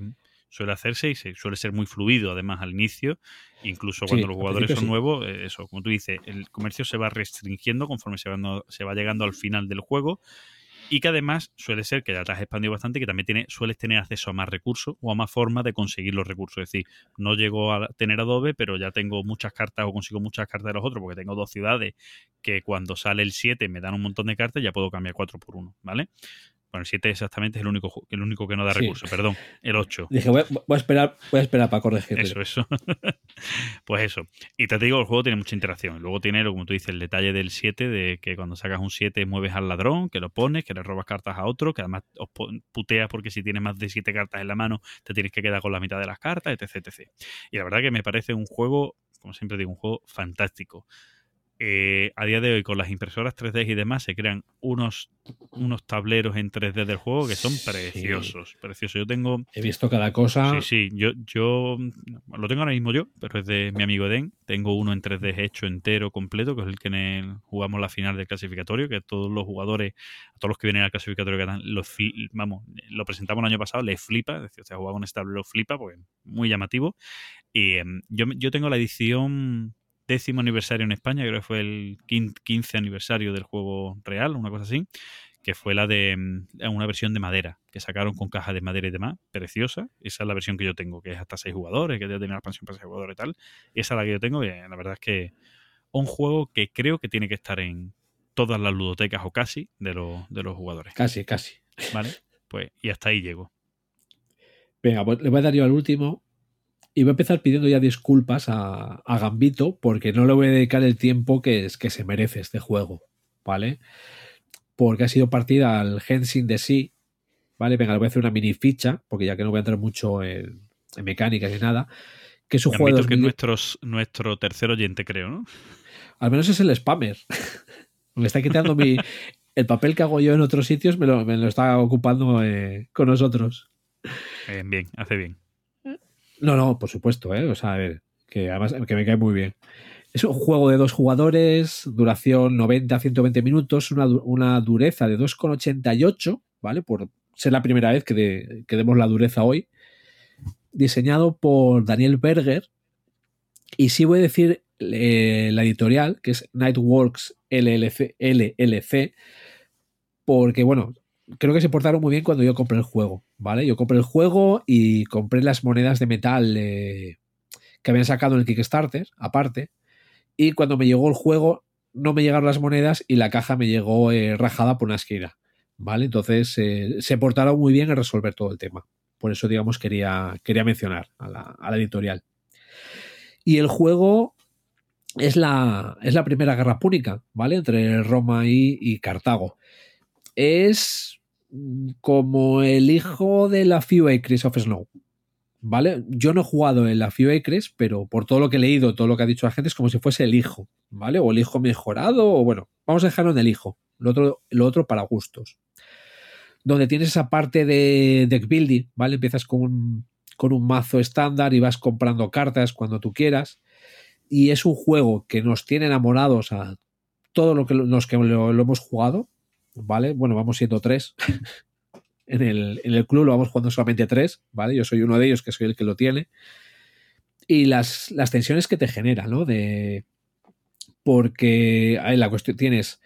suele hacerse y se, suele ser muy fluido, además al inicio, incluso cuando Sí, los jugadores son nuevos, eh, eso, como tú dices, el comercio se va restringiendo conforme se va, se va llegando al final del juego. Y que además suele ser que ya te has expandido bastante, que también tiene, sueles tener acceso a más recursos o a más formas de conseguir los recursos. Es decir, no llego a tener Adobe, pero ya tengo muchas cartas o consigo muchas cartas de los otros, porque tengo dos ciudades que cuando sale el 7 me dan un montón de cartas, ya puedo cambiar 4 por 1, ¿vale? Bueno, el 7 exactamente es el único, el único que no da Sí. recursos, perdón, el 8. Dije, voy a, voy a esperar, voy a esperar para corregirlo. Eso, eso. pues eso. Y te digo, el juego tiene mucha interacción. Luego tiene, como tú dices, el detalle del 7, de que cuando sacas un 7 mueves al ladrón, que lo pones, que le robas cartas a otro, que además os puteas porque si tienes más de 7 cartas en la mano te tienes que quedar con la mitad de las cartas, etc, etc. Y la verdad que me parece un juego, como siempre digo, un juego fantástico. Eh, a día de hoy, con las impresoras 3D y demás, se crean unos, unos tableros en 3D del juego que son Sí. preciosos. Preciosos. Yo tengo He visto cada cosa. Sí, sí, yo, yo mm, lo tengo ahora mismo yo, pero es de mi amigo Den. Tengo uno en 3D hecho entero, completo, que es el que en el- jugamos la final del clasificatorio, que todos los jugadores, a todos los que vienen al clasificatorio, que dan, vamos, lo presentamos el año pasado, les flipa, es decir, o sea, jugar con este tablero flipa, porque es muy llamativo. Y em, yo, yo tengo la edición décimo aniversario en España, creo que fue el quin- 15 aniversario del juego real, una cosa así que fue la de mm, una versión de madera, que sacaron con caja de madera y demás, preciosa. Esa es la versión que yo tengo, que es hasta seis jugadores, que ya tiene la expansión para seis jugadores y tal. Esa es la que yo tengo, y la verdad es que un juego que creo que tiene que estar en todas las ludotecas o casi de los, de los jugadores. Casi, casi. ¿Vale? Pues, y hasta ahí llego. Venga, pues le voy a dar yo al último. Y voy a empezar pidiendo ya disculpas a, a Gambito porque no le voy a dedicar el tiempo que, es, que se merece este juego, ¿vale? Porque ha sido partida al Henshin de sí, ¿vale? Venga, le voy a hacer una mini ficha, porque ya que no voy a entrar mucho en, en mecánicas ni nada, que es un juego Gambito, que es 2000 nuestros, nuestro tercer oyente, creo, ¿no? Al menos es el spammer. me está quitando mi... El papel que hago yo en otros sitios me lo, me lo está ocupando eh, con nosotros. Bien, hace bien. No, no, por supuesto, ¿eh? O sea, a ver, que además que me cae muy bien. Es un juego de dos jugadores, duración 90 a 120 minutos, una, una dureza de 2,88, ¿vale? Por ser la primera vez que, de- que demos la dureza hoy. Diseñado por Daniel Berger. Y sí voy a decir eh, la editorial, que es Nightworks LLC, LLC, porque, bueno, creo que se portaron muy bien cuando yo compré el juego, ¿vale? Yo compré el juego y compré las monedas de metal eh, que habían sacado en el Kickstarter, aparte, y cuando me llegó el juego no me llegaron las monedas y la caja me llegó eh, rajada por una esquina, ¿vale? Entonces eh, se portaron muy bien en resolver todo el tema. Por eso, digamos, quería, quería mencionar a la, editorial. Y el juego es la, es la primera guerra púnica, ¿vale? Entre Roma y Cartago. Es como el hijo de la Few Acres of Snow. ¿Vale? Yo no he jugado en la Few Acres, pero por todo lo que he leído, todo lo que ha dicho la gente, es como si fuese el hijo, ¿vale? O el hijo mejorado, o bueno, vamos a dejarlo en el hijo. Lo otro, otro para gustos. Donde tienes esa parte de deck building, ¿vale? Empiezas con un, con un mazo estándar y vas comprando cartas cuando tú quieras. Y es un juego que nos tiene enamorados a todos lo que, los que lo hemos jugado, ¿vale? Bueno, vamos siendo tres. en, el, en el club lo vamos jugando solamente tres, ¿vale? Yo soy uno de ellos que soy el que lo tiene. Y las, las tensiones que te genera, ¿no? De. Porque ahí la cuestión tienes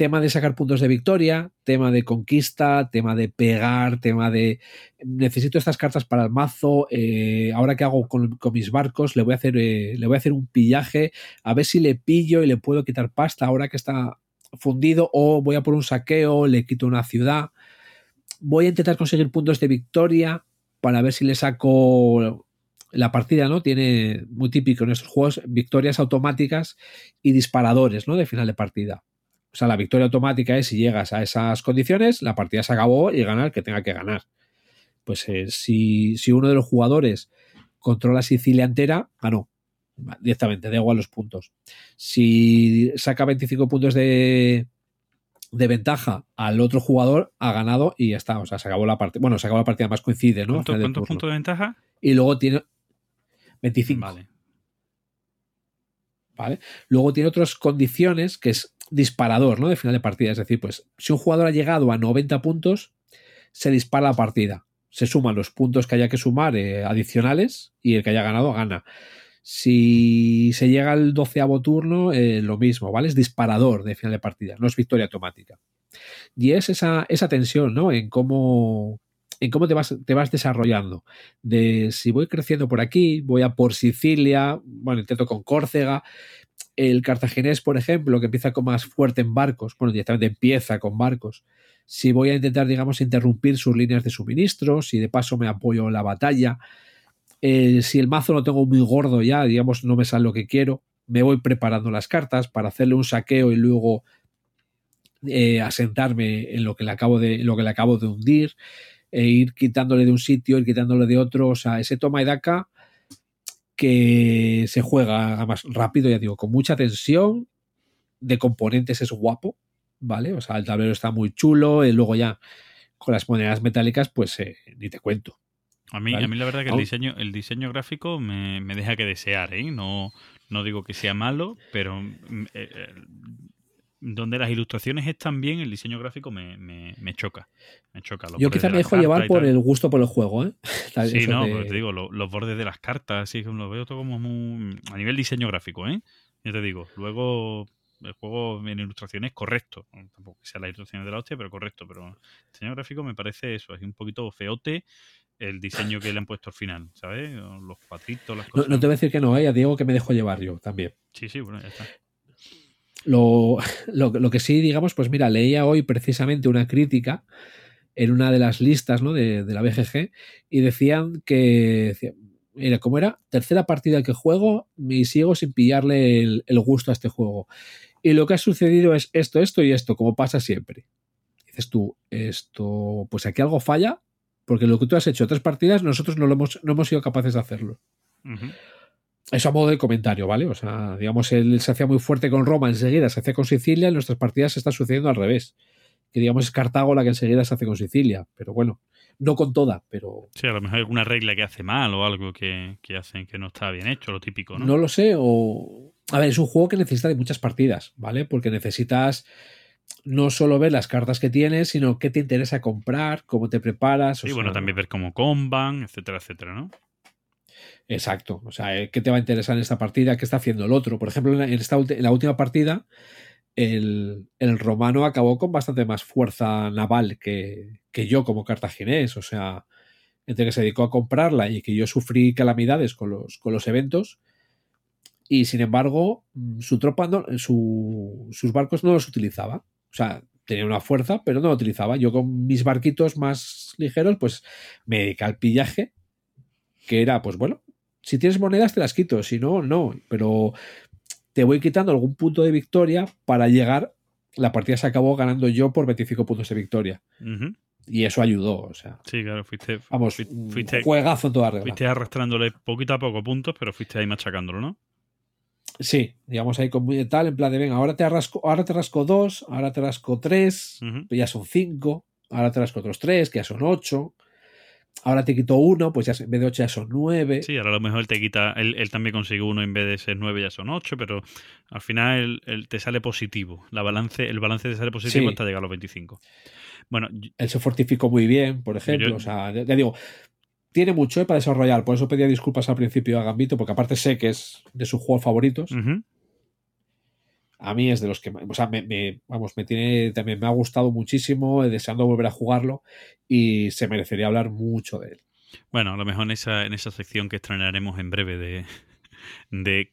tema de sacar puntos de victoria, tema de conquista, tema de pegar, tema de necesito estas cartas para el mazo, eh, ahora que hago con, con, mis barcos, le voy a hacer eh, le voy a hacer un pillaje, a ver si le pillo y le puedo quitar pasta ahora que está fundido o voy a por un saqueo, le quito una ciudad. Voy a intentar conseguir puntos de victoria para ver si le saco la partida, ¿no? Tiene muy típico en estos juegos victorias automáticas y disparadores, ¿no? De final de partida. O sea, la victoria automática es si llegas a esas condiciones, la partida se acabó y gana el que tenga que ganar. Pues eh, si, si, uno de los jugadores controla Sicilia entera, ganó. Directamente, da igual los puntos. Si saca 25 puntos de, de ventaja al otro jugador, ha ganado y ya está. O sea, se acabó la partida. Bueno, se acabó la partida, más coincide, ¿no? ¿Cuánto, ¿Cuántos puntos de ventaja? Y luego tiene 25. Vale. ¿Vale? Luego tiene otras condiciones que es disparador, ¿no? De final de partida. Es decir, pues si un jugador ha llegado a 90 puntos, se dispara la partida. Se suman los puntos que haya que sumar eh, adicionales y el que haya ganado gana. Si se llega al doceavo turno, eh, lo mismo, ¿vale? Es disparador de final de partida, no es victoria automática. Y es esa, esa tensión, ¿no? En cómo, en cómo te vas, te vas desarrollando. De si voy creciendo por aquí, voy a por Sicilia, bueno, intento con Córcega. El cartaginés, por ejemplo, que empieza con más fuerte en barcos, bueno, directamente empieza con barcos. Si voy a intentar, digamos, interrumpir sus líneas de suministro, si de paso me apoyo en la batalla. Eh, si el mazo lo tengo muy gordo ya, digamos, no me sale lo que quiero, me voy preparando las cartas para hacerle un saqueo y luego eh, asentarme en lo que le acabo de, lo que le acabo de hundir, e ir quitándole de un sitio, ir quitándole de otro, o sea, ese toma y daca que se juega más rápido, ya digo, con mucha tensión, de componentes es guapo, ¿vale? O sea, el tablero está muy chulo, y luego ya con las monedas metálicas, pues eh, ni te cuento. A mí, ¿vale? a mí la verdad que el diseño, el diseño gráfico me, me deja que desear, ¿eh? No, no digo que sea malo, pero eh, donde las ilustraciones están bien, el diseño gráfico me, me, me choca. Me choca. Los Yo quizá me dejo llevar por el gusto por el juego, ¿eh? sí, no, de... pero te digo, lo, los bordes de las cartas, sí, lo veo todo como muy. A nivel diseño gráfico, ¿eh? Yo te digo, luego el juego en ilustración es correcto. Tampoco que sea la ilustración de la hostia, pero correcto. Pero el diseño gráfico me parece eso, es un poquito feote el diseño que le han puesto al final, ¿sabes? Los cuadritos, las cosas. No, no te voy a decir que no, ¿eh? a Diego que me dejo llevar yo también. Sí, sí, bueno, ya está. Lo, lo, lo, que sí, digamos, pues mira, leía hoy precisamente una crítica en una de las listas ¿no? de, de, la BGG y decían que, mira, ¿cómo era? Tercera partida que juego y sigo sin pillarle el, el, gusto a este juego. Y lo que ha sucedido es esto, esto y esto, como pasa siempre. Dices tú, esto, pues aquí algo falla, porque lo que tú has hecho tres partidas, nosotros no, lo hemos, no hemos sido capaces de hacerlo. Uh -huh. Eso a modo de comentario, ¿vale? O sea, digamos, él se hacía muy fuerte con Roma, enseguida se hace con Sicilia, en nuestras partidas está sucediendo al revés. Que digamos es Cartago la que enseguida se hace con Sicilia, pero bueno, no con toda, pero. Sí, a lo mejor hay alguna regla que hace mal o algo que, que hacen que no está bien hecho, lo típico, ¿no? No lo sé, o. A ver, es un juego que necesita de muchas partidas, ¿vale? Porque necesitas no solo ver las cartas que tienes, sino qué te interesa comprar, cómo te preparas. Sí, o bueno, también ver cómo comban, etcétera, etcétera, ¿no? Exacto. O sea, eh, ¿qué te va a interesar en esta partida? ¿Qué está haciendo el otro? Por ejemplo, en, esta, en la última partida, el, el, romano acabó con bastante más fuerza naval que, que, yo como cartaginés. O sea, entre que se dedicó a comprarla y que yo sufrí calamidades con los, con los eventos. Y sin embargo, mm, su tropa, no, su, sus barcos no los utilizaba. O sea, tenía una fuerza, pero no lo utilizaba. Yo con mis barquitos más ligeros, pues me dediqué al pillaje, que era, pues bueno, si tienes monedas te las quito, si no, no. Pero te voy quitando algún punto de victoria para llegar. La partida se acabó ganando yo por 25 puntos de victoria. Y eso ayudó, o sea. Sí, claro, fuiste. Vamos, fuiste, juegazo en toda regla. Fuiste arrastrándole poquito a poco puntos, pero fuiste ahí machacándolo, ¿no? Sí, digamos ahí con muy tal, en plan de venga, ahora te rasco, ahora te rasco dos, ahora te rasco tres, ya son cinco, ahora te rasco otros tres, que ya son ocho, ahora te quito uno, pues ya en vez de ocho ya son nueve. Sí, ahora a lo mejor él te quita, él, también consigue uno en vez de ser nueve ya son ocho, pero al final él, te sale positivo. La balance, el balance te sale positivo hasta llegar a los 25. Bueno, él se fortificó muy bien, por ejemplo. o sea, ya digo, tiene mucho eh, para desarrollar. Por eso pedía disculpas al principio a Gambito, porque aparte sé que es de sus juegos favoritos. A mí es de los que, o sea, me, vamos, me tiene, también me ha gustado muchísimo, deseando volver a jugarlo y se merecería hablar mucho de él. Bueno, a lo mejor en esa, en esa sección que estrenaremos en breve de, de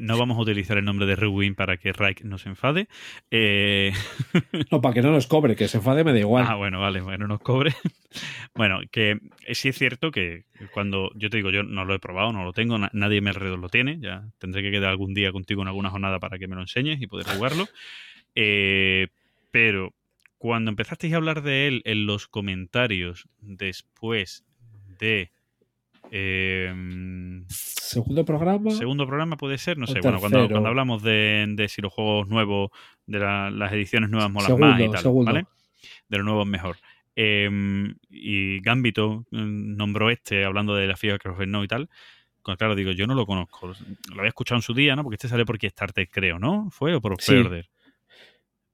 no vamos a utilizar el nombre de Ruin para que Reich no se enfade. Eh, no, para que no nos cobre, que se enfade me da igual. Ah, bueno, vale, bueno, nos cobre. bueno, que sí es cierto que cuando yo te digo, yo no lo he probado, no lo tengo, nadie me alrededor lo tiene, ya tendré que quedar algún día contigo en alguna jornada para que me lo enseñes y poder jugarlo. Eh, pero cuando empezasteis a hablar de él en los comentarios después de Em, segundo programa. Segundo programa puede ser, no sé. Bueno, cuando, cuando, hablamos de, si los juegos nuevos, de las ediciones nuevas molan más y tal, ¿vale? De los nuevos mejor. Em, y Gambito mm, nombró este, hablando de la FIA no y tal. Claro, digo, yo no lo conozco. Lo había escuchado en su día, ¿no? Porque este sale por Kickstarter, creo, ¿no? ¿Fue o por sí.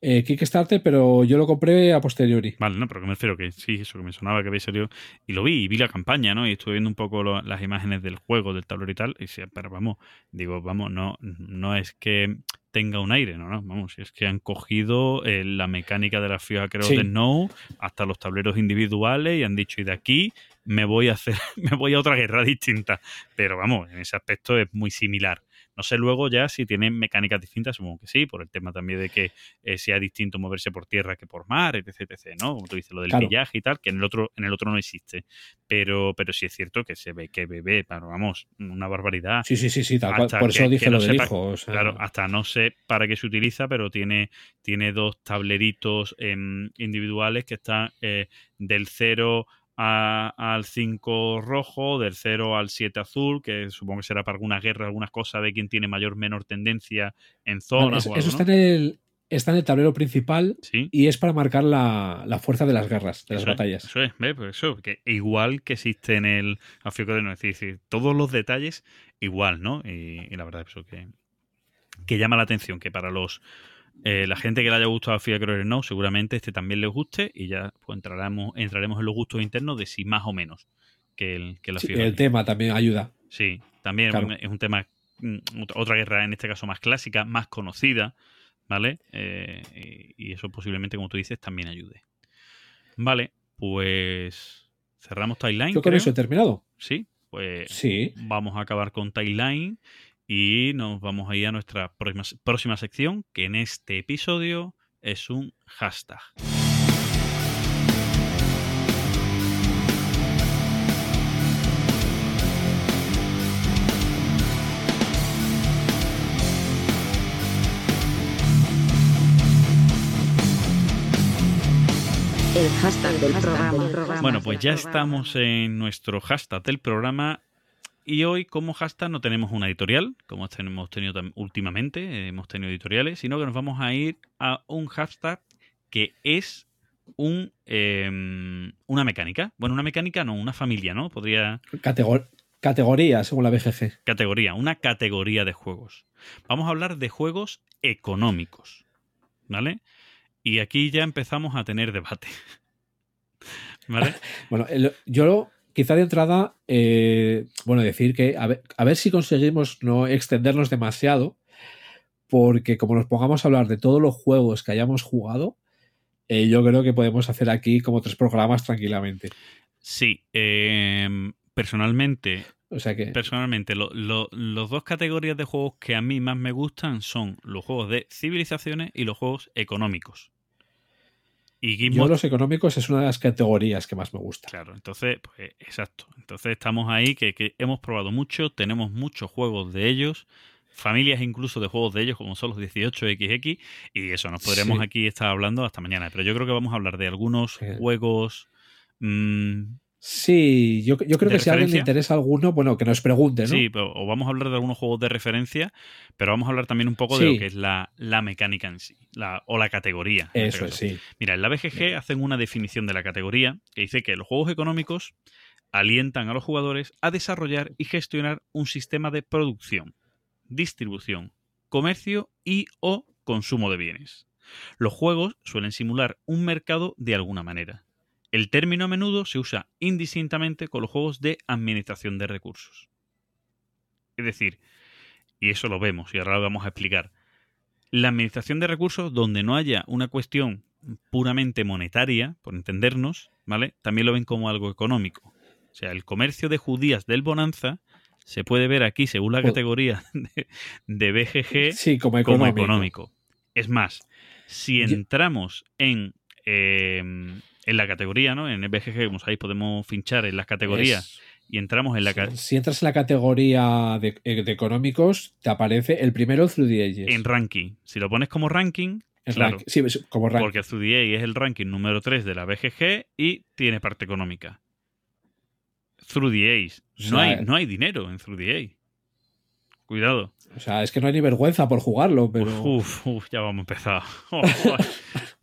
Eh, Kickstarter, pero yo lo compré a posteriori. Vale, no, pero que me refiero que sí, eso que me sonaba que había salido. Y lo vi, y vi la campaña, ¿no? Y estuve viendo un poco las imágenes del juego, del tablero y tal. Y decía, pero vamos, digo, vamos, no, no es que tenga un aire, no, no, vamos, es que han cogido eh, la mecánica de la FIA creo de Snow hasta los tableros individuales y han dicho, y de aquí me voy a hacer, me voy a otra guerra distinta. Pero vamos, en ese aspecto es muy similar. No sé luego ya si tienen mecánicas distintas, supongo que sí, por el tema también de que eh, sea distinto moverse por tierra que por mar, etc, etc, ¿no? Como tú dices, lo del pillaje y tal, que en el otro, en el otro no existe. Pero, pero sí es cierto que se ve que bebé, pero vamos, una barbaridad. Sí, sí, sí, sí, tal cual. Por eso dije lo del hijo. Claro, hasta no sé para qué se utiliza, pero tiene, tiene dos tableritos em, individuales que están eh, del 0 al 5 rojo, del 0 al 7 azul, que supongo que será para alguna guerra, algunas cosas de quién tiene mayor menor tendencia en zonas. eso, está, en el, está en el tablero principal y es para marcar la, fuerza de las guerras, de las batallas. eso es, pues eso, que igual que existe en el África de no es decir, todos los detalles igual, ¿no? Y, la verdad es eso que, que llama la atención, que para los eh, la gente que le haya gustado a FIA No, seguramente este también les guste y ya pues, entraremos, entraremos en los gustos internos de si más o menos que, el, que la El tema también ayuda. Sí, también es un tema, mm, otra guerra en este caso más clásica, más conocida, ¿vale? Eh, y eso posiblemente, como tú dices, también ayude. Vale, pues cerramos Timeline. Yo con eso he terminado. Sí, pues sí. vamos a acabar con Timeline y nos vamos a ir a nuestra próxima, sección, que en este episodio es un hashtag. El hashtag del programa. Bueno, pues ya estamos en nuestro hashtag del programa y hoy, como hashtag, no tenemos una editorial, como hemos tenido últimamente, eh, hemos tenido editoriales, sino que nos vamos a ir a un hashtag que es un, em, una mecánica. Bueno, una mecánica no, una familia, ¿no? Podría. categoría, según la BGG. Categoría, una categoría de juegos. Vamos a hablar de juegos económicos. ¿Vale? Y aquí ya empezamos a tener debate. ¿Vale? bueno, yo quizá de entrada, eh, bueno, decir que a ver, a ver si conseguimos no extendernos demasiado, porque como nos pongamos a hablar de todos los juegos que hayamos jugado, eh, yo creo que podemos hacer aquí como tres programas tranquilamente. Sí, eh, personalmente, O sea que, personalmente, lo- lo- los dos categorías de juegos que a mí más me gustan son los juegos de civilizaciones y los juegos económicos. Y yo Gizmo los económicos es una de las categorías que más me gusta. Claro, entonces, pues exacto. Entonces estamos ahí que, que hemos probado mucho, tenemos muchos juegos de ellos, familias incluso de juegos de ellos, como son los 18XX, y eso, nos podríamos Sí. aquí estar hablando hasta mañana. Pero yo creo que vamos a hablar de algunos Sí. juegos. mm, Sí, yo, yo creo ¿De que si a alguien le interesa alguno, bueno, que nos pregunte, ¿no? Sí, pero- o vamos a hablar de algunos juegos de referencia, pero vamos a hablar también un poco de lo que es la, la mecánica en sí, la, o la categoría. este Eso es, sí. Mira, en la BGG hacen una definición de la categoría que dice que los juegos económicos alientan a los jugadores a desarrollar y gestionar un sistema de producción, distribución, comercio y o consumo de bienes. Los juegos suelen simular un mercado de alguna manera. El término a menudo se usa indistintamente con los juegos de administración de recursos. Es decir, y eso lo vemos y ahora lo vamos a explicar, la administración de recursos donde no haya una cuestión puramente monetaria, por entendernos, ¿vale? También lo ven como algo económico. O sea, el comercio de judías del Bonanza se puede ver aquí, según la Pues- categoría de, de BGG, Sí, como como económico. Es más, si entramos en, eh, en la categoría, ¿no? En el BGG, como sabéis, podemos finchar en las categorías Es- y entramos en la ca- si entras en la categoría de, eh, de económicos, te aparece el primero Through the Ages. en ranking. Si lo pones como ranking, claro. rank- sí, es como ranking. porque Through the Age es el ranking número 3 de la BGG y tiene parte económica. Through the Age. O No, sea, hay, no hay dinero en Through the Age. Cuidado. O sea, es que no hay ni vergüenza por jugarlo, pero. Uf, uf, ya vamos a empezar.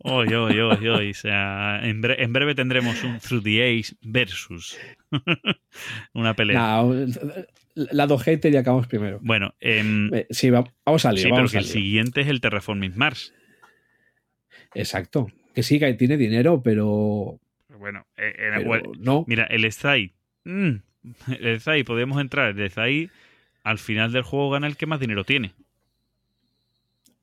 Oy, oy, oy, oy. O sea, en, bre- en breve tendremos un Through the Age versus. Una pelea. Nah, la do hater y acabamos primero. Bueno, em, Eh, Sí, va- vamos a lío, sí, pero vamos que a el siguiente es el Terraforming Mars. Exacto. Que sí, que tiene dinero, pero. Bueno, eh, eh, pero bueno, no. Mira, el Stray. Mm, el Stray, podemos entrar. El Stray, al final del juego, gana el que más dinero tiene.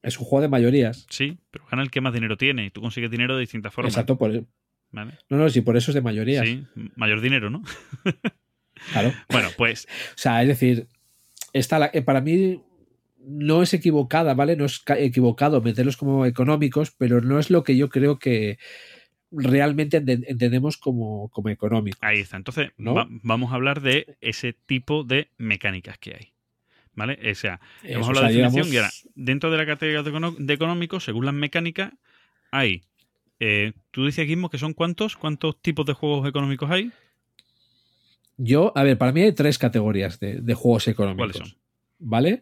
Es un juego de mayorías. Sí, pero gana el que más dinero tiene. Y tú consigues dinero de distintas formas. Exacto, por, no, ¿vale? no, sí, por eso es de mayorías. Sí, mayor dinero, ¿no? Claro. Bueno, pues O sea, es decir, está la- eh, para mí no es equivocada, ¿vale? No es ca- equivocado meterlos como económicos, pero no es lo que yo creo que realmente enten- entendemos como, como económico. ahí está. Entonces, ¿No? va- vamos a hablar de ese tipo de mecánicas que hay. ¿Vale? O sea, hemos hablado o de definición digamos- y ahora, dentro de la categoría de económico, según las mecánicas, hay. eh, Tú dices, Guismo, que son cuántos? ¿Cuántos tipos de juegos económicos hay? Yo, a ver, para mí hay tres categorías de, de juegos económicos. ¿Cuáles son? ¿Vale?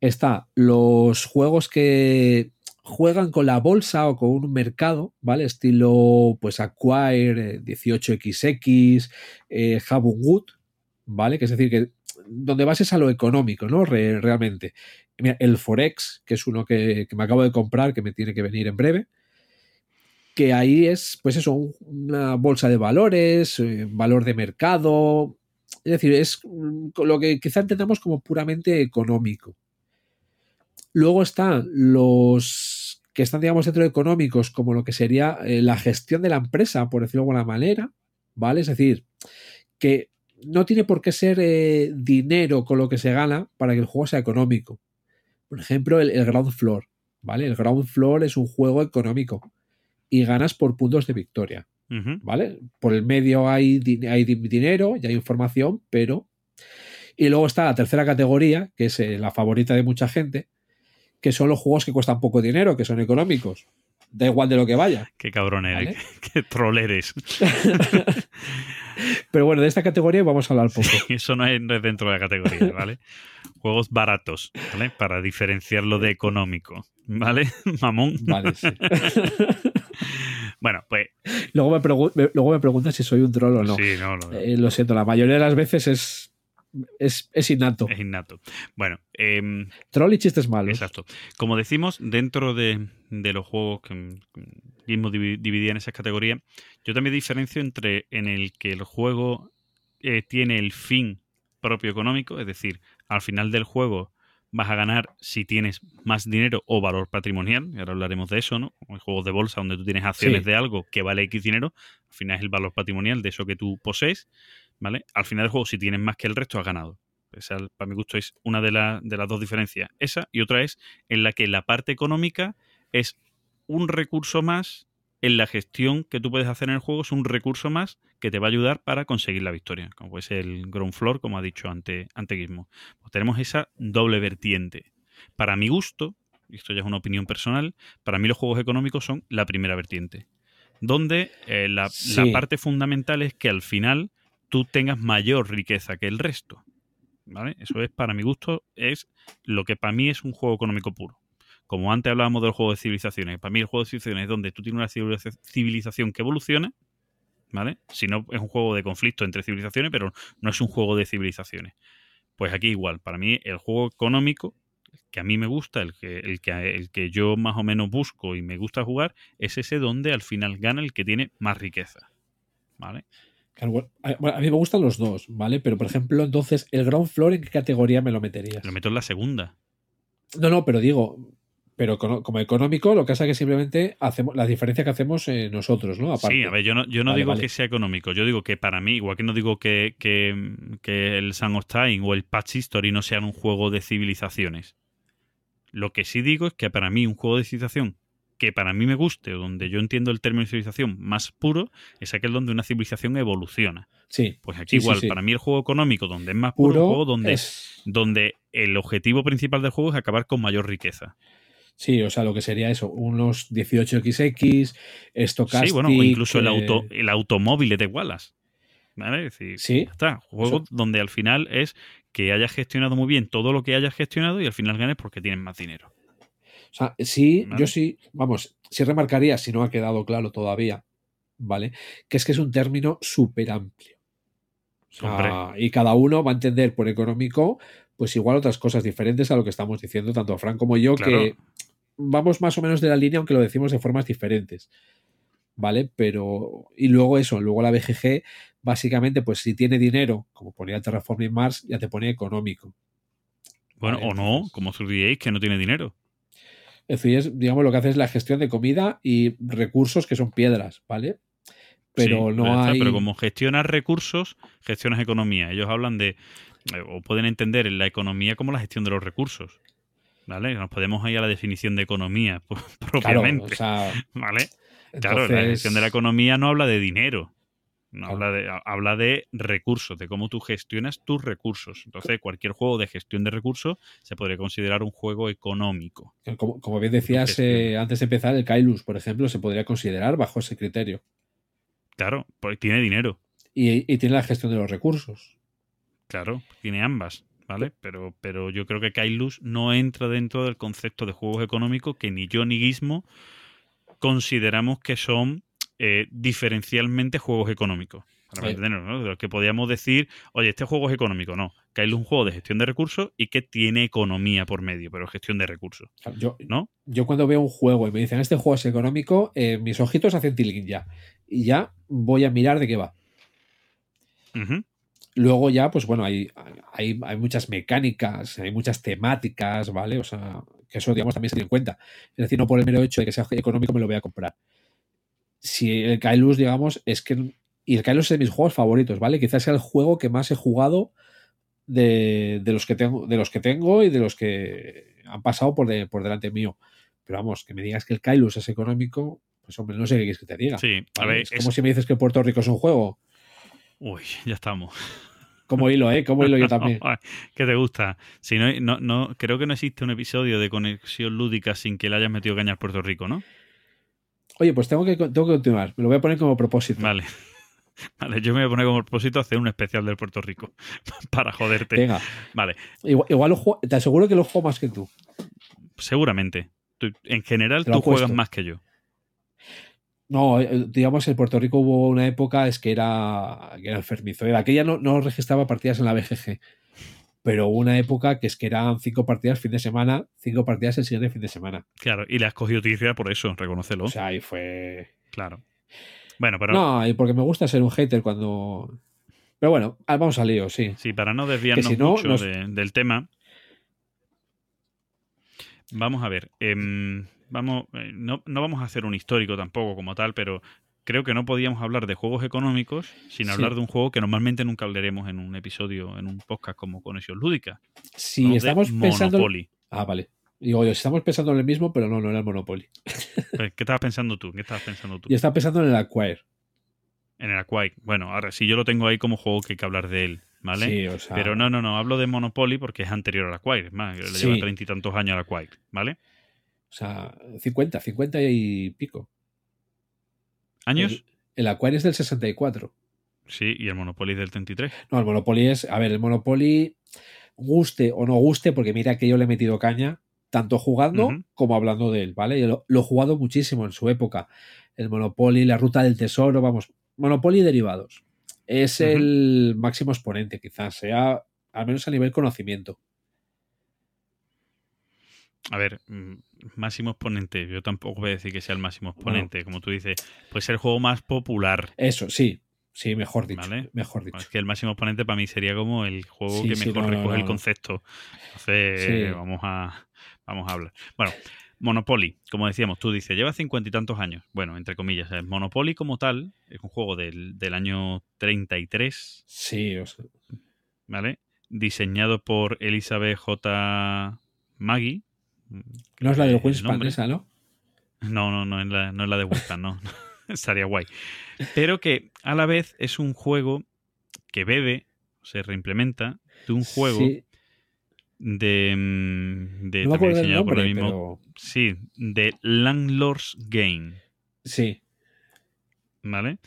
Está los juegos que juegan con la bolsa o con un mercado, ¿vale? Estilo, pues, Acquire, eh, 18XX, eh, un Good, ¿vale? Que es decir, que donde vas es a lo económico, ¿no? Re- realmente. El Forex, que es uno que, que me acabo de comprar, que me tiene que venir en breve, que ahí es, pues eso, un- una bolsa de valores, eh, valor de mercado, es decir, es mm, lo que quizá entendamos como puramente económico. Luego están los que están, digamos, dentro de económicos, como lo que sería eh, la gestión de la empresa, por decirlo de alguna manera, ¿vale? Es decir, que no tiene por qué ser eh, dinero con lo que se gana para que el juego sea económico. Por ejemplo, el, el Ground Floor, ¿vale? El Ground Floor es un juego económico y ganas por puntos de victoria. ¿vale? Por el medio hay, di- hay di- dinero y hay información, pero... Y luego está la tercera categoría, que es eh, la favorita de mucha gente, que son los juegos que cuestan poco dinero, que son económicos. Da igual de lo que vaya. Qué cabrón eres, ¿Vale? qué, qué troll eres. Pero bueno, de esta categoría vamos a hablar poco. Eso no es no es dentro de la categoría, ¿vale? Juegos baratos, ¿vale? Para diferenciarlo de económico, ¿vale? Mamón. Vale, sí. Bueno, pues luego, me luego me preguntan si soy un troll o no. sí, no, no, Eh, lo siento, la mayoría de las veces es, es, es innato. es innato. Bueno, em, Troll y chistes malos. exacto. Como decimos, dentro de, de los juegos que mismo divi- dividía en esas categorías, yo también diferencio entre en el que el juego eh, tiene el fin propio económico, es decir, al final del juego vas a ganar si tienes más dinero o valor patrimonial, y ahora hablaremos de eso, ¿no? Juegos de bolsa donde tú tienes acciones Sí. de algo que vale X dinero, al final es el valor patrimonial de eso que tú posees, ¿vale? Al final del juego, si tienes más que el resto, has ganado. Esa, para mi gusto, es una de, la- de las dos diferencias. Esa y otra es en la que la parte económica es un recurso más en la gestión que tú puedes hacer en el juego, es un recurso más que te va a ayudar para conseguir la victoria, como puede ser el ground floor, como ha dicho ante, ante Gizmo. Pues tenemos esa doble vertiente. Para mi gusto, y esto ya es una opinión personal, para mí los juegos económicos son la primera vertiente, donde eh, la, parte fundamental es que al final tú tengas mayor riqueza que el resto. ¿Vale? Eso es, para mi gusto, es lo que para mí es un juego económico puro. Como antes hablábamos del juego de civilizaciones, para mí el juego de civilizaciones es donde tú tienes una civiliza- civilización que evoluciona, ¿vale? Si no es un juego de conflicto entre civilizaciones, pero no es un juego de civilizaciones. Pues aquí igual, para mí el juego económico que a mí me gusta, el que, el que, el que yo más o menos busco y me gusta jugar, es ese donde al final gana el que tiene más riqueza. ¿Vale? Claro, bueno, a, mí me gustan los dos, ¿vale? Pero, por ejemplo, entonces, ¿el ground floor en qué categoría me lo meterías? Lo meto en la segunda. No, no, pero digo, pero como, como económico, lo que pasa es que simplemente hacemos la diferencia que hacemos eh, nosotros, ¿no? Aparte. Sí, a ver, yo no, yo no Vale, digo vale. que sea económico, yo digo que para mí, igual que no digo que, que, que el Sun of Time o el Patch History no sean un juego de civilizaciones. Lo que sí digo es que para mí un juego de civilización que para mí me guste o donde yo entiendo el término de civilización más puro es aquel donde una civilización evoluciona. Sí. Pues aquí Sí, igual, sí. para mí el juego económico donde es más puro, Puro un juego donde, es- donde el objetivo principal del juego es acabar con mayor riqueza. Sí, o sea, lo que sería eso, unos 18XX, Stochastic... Sí, bueno, o incluso el, eh, auto, el automóvil de Wallace. ¿Vale? Es decir, Sí. está. Juego donde al final es que hayas gestionado muy bien todo lo que hayas gestionado y al final ganes porque tienes más dinero. O sea, sí, Vale. yo sí, vamos, sí remarcaría, si no ha quedado claro todavía, ¿vale? Que es que es un término súper amplio. O sea, y cada uno va a entender por económico, pues igual otras cosas diferentes a lo que estamos diciendo, tanto Fran como yo, Claro. que vamos más o menos de la línea, aunque lo decimos de formas diferentes. ¿Vale? Pero. Y luego eso, luego la BGG, básicamente, pues si tiene dinero, como ponía Terraforming Mars, ya te pone económico. Bueno, Vale, o no, como 3 que no tiene dinero. Es decir, es, digamos, lo que hace es la gestión de comida y recursos que son piedras, ¿vale? Pero Sí, no está, hay. Pero como gestionas recursos, gestionas economía. Ellos hablan de, eh, o pueden entender la economía como la gestión de los recursos. ¿Vale? Nos podemos ir a la definición de economía pues, Claro, propiamente. o sea, ¿Vale? Claro, la gestión de la economía no habla de dinero. No habla, de, ha- habla de recursos, de cómo tú gestionas tus recursos. Entonces, cualquier juego de gestión de recursos se podría considerar un juego económico. Como, como bien decías eh, antes de empezar, el Kailus, por ejemplo, se podría considerar bajo ese criterio. Claro, porque tiene dinero. Y, y tiene la gestión de los recursos. Claro, tiene ambas, ¿vale? Pero, pero yo creo que Kailus no entra dentro del concepto de juegos económicos que ni yo ni Gizmo consideramos que son eh, diferencialmente juegos económicos. Para Sí. ¿no? De los que podríamos decir, oye, este juego es económico. No, Kailus es un juego de gestión de recursos y que tiene economía por medio, pero gestión de recursos, sea, Yo, ¿no? yo cuando veo un juego y me dicen este juego es económico, eh, mis ojitos hacen tilín ya. Y ya voy a mirar de qué va. Luego ya, pues bueno, hay, hay, hay muchas mecánicas, hay muchas temáticas, ¿vale? O sea, que eso, digamos, también se tiene en cuenta. Es decir, no por el mero hecho de que sea económico me lo voy a comprar. Si el Kailus, digamos, es que... Y el Kailus es de mis juegos favoritos, ¿vale? Quizás sea el juego que más he jugado de, de los, que tengo, de los que tengo y de los que han pasado por, de- por delante mío. Pero vamos, que me digas que el Kailus es económico, pues hombre, no sé qué quieres que te diga. Sí, a ver, es es- como si me dices que Puerto Rico es un juego. Uy, ya estamos. Como hilo, ¿eh? Como hilo yo también. ¿Qué te gusta? Si no, no, no, creo que no existe un episodio de conexión lúdica sin que le hayas metido caña al Puerto Rico, ¿no? Oye, pues tengo que, tengo que continuar. Me lo voy a poner como propósito. Vale. Vale, yo me voy a poner como propósito hacer un especial del Puerto Rico para joderte. Venga. Vale, Igual, igual lo juego- te aseguro que lo juego más que tú. seguramente. Tú- en general tú juegas más que yo. No, eh, digamos, en Puerto Rico hubo una época es que era, que era enfermizo. Era aquella no, no registraba partidas en la BGG. Pero hubo una época que es que eran cinco partidas fin de semana, cinco partidas el siguiente fin de semana. Claro, y le has cogido tirria por eso, reconócelo. O sea, ahí fue. claro. Bueno, pero No, y porque me gusta ser un hater cuando. Pero bueno, vamos al lío, sí. Sí, para no desviarnos si no, mucho nos- de- del tema. Vamos a ver. em, vamos, eh, no, no vamos a hacer un histórico tampoco como tal, pero creo que no podíamos hablar de juegos económicos sin Sí. hablar de un juego que normalmente nunca hablaremos en un episodio, en un podcast como Conexión Lúdica. Si estamos pensando. Monopoly. Ah, vale. Digo, yo, estamos pensando en el mismo, pero no, no era el Monopoly. Pues, ¿Qué estabas pensando tú? ¿Qué estabas pensando tú? Yo estaba pensando en el Acquire. En el Aquai. Bueno, ahora sí yo lo tengo ahí como juego que hay que hablar de él, ¿vale? Sí, o sea. Pero no, no, no, hablo de Monopoly porque es anterior al Acquire, es más, le Sí. lleva treinta y tantos años al Acquire, ¿vale? O sea, 50, 50 y pico. ¿Años? El, el Acquire es del 64. Sí, y el Monopoly del 33. No, el Monopoly es. A ver, el Monopoly, guste o no guste, porque mira que yo le he metido caña, tanto jugando como hablando de él, ¿vale? Yo lo, lo he jugado muchísimo en su época. El Monopoly, la ruta del tesoro, vamos, Monopoly y derivados. Es el máximo exponente, quizás sea, al menos a nivel conocimiento. A ver, mm, máximo exponente. Yo tampoco voy a decir que sea el máximo exponente. Como tú dices, puede ser el juego más popular. Eso, sí, sí, mejor dicho. Vale. Mejor dicho. Es que el máximo exponente para mí sería como el juego Sí, que sí, mejor no, recoge no, el concepto. Entonces, Sí. vamos, a, vamos a hablar. Bueno, Monopoly, como decíamos, tú dices, lleva cincuenta y tantos años. Bueno, entre comillas. ¿sabes? Monopoly como tal es un juego del, del año 33, Sí, o sea, ¿vale? Diseñado por Elizabeth J. Maggie. No es la Winspan nombre. esa, ¿no? No, no, no es la, no es la de Winston, no. Estaría guay. Pero que a la vez es un juego que bebe, se reimplementa de un juego Sí, de, mm, de no me también diseñado por el mismo. pero Sí, de Landlord's Game, sí. ¿vale?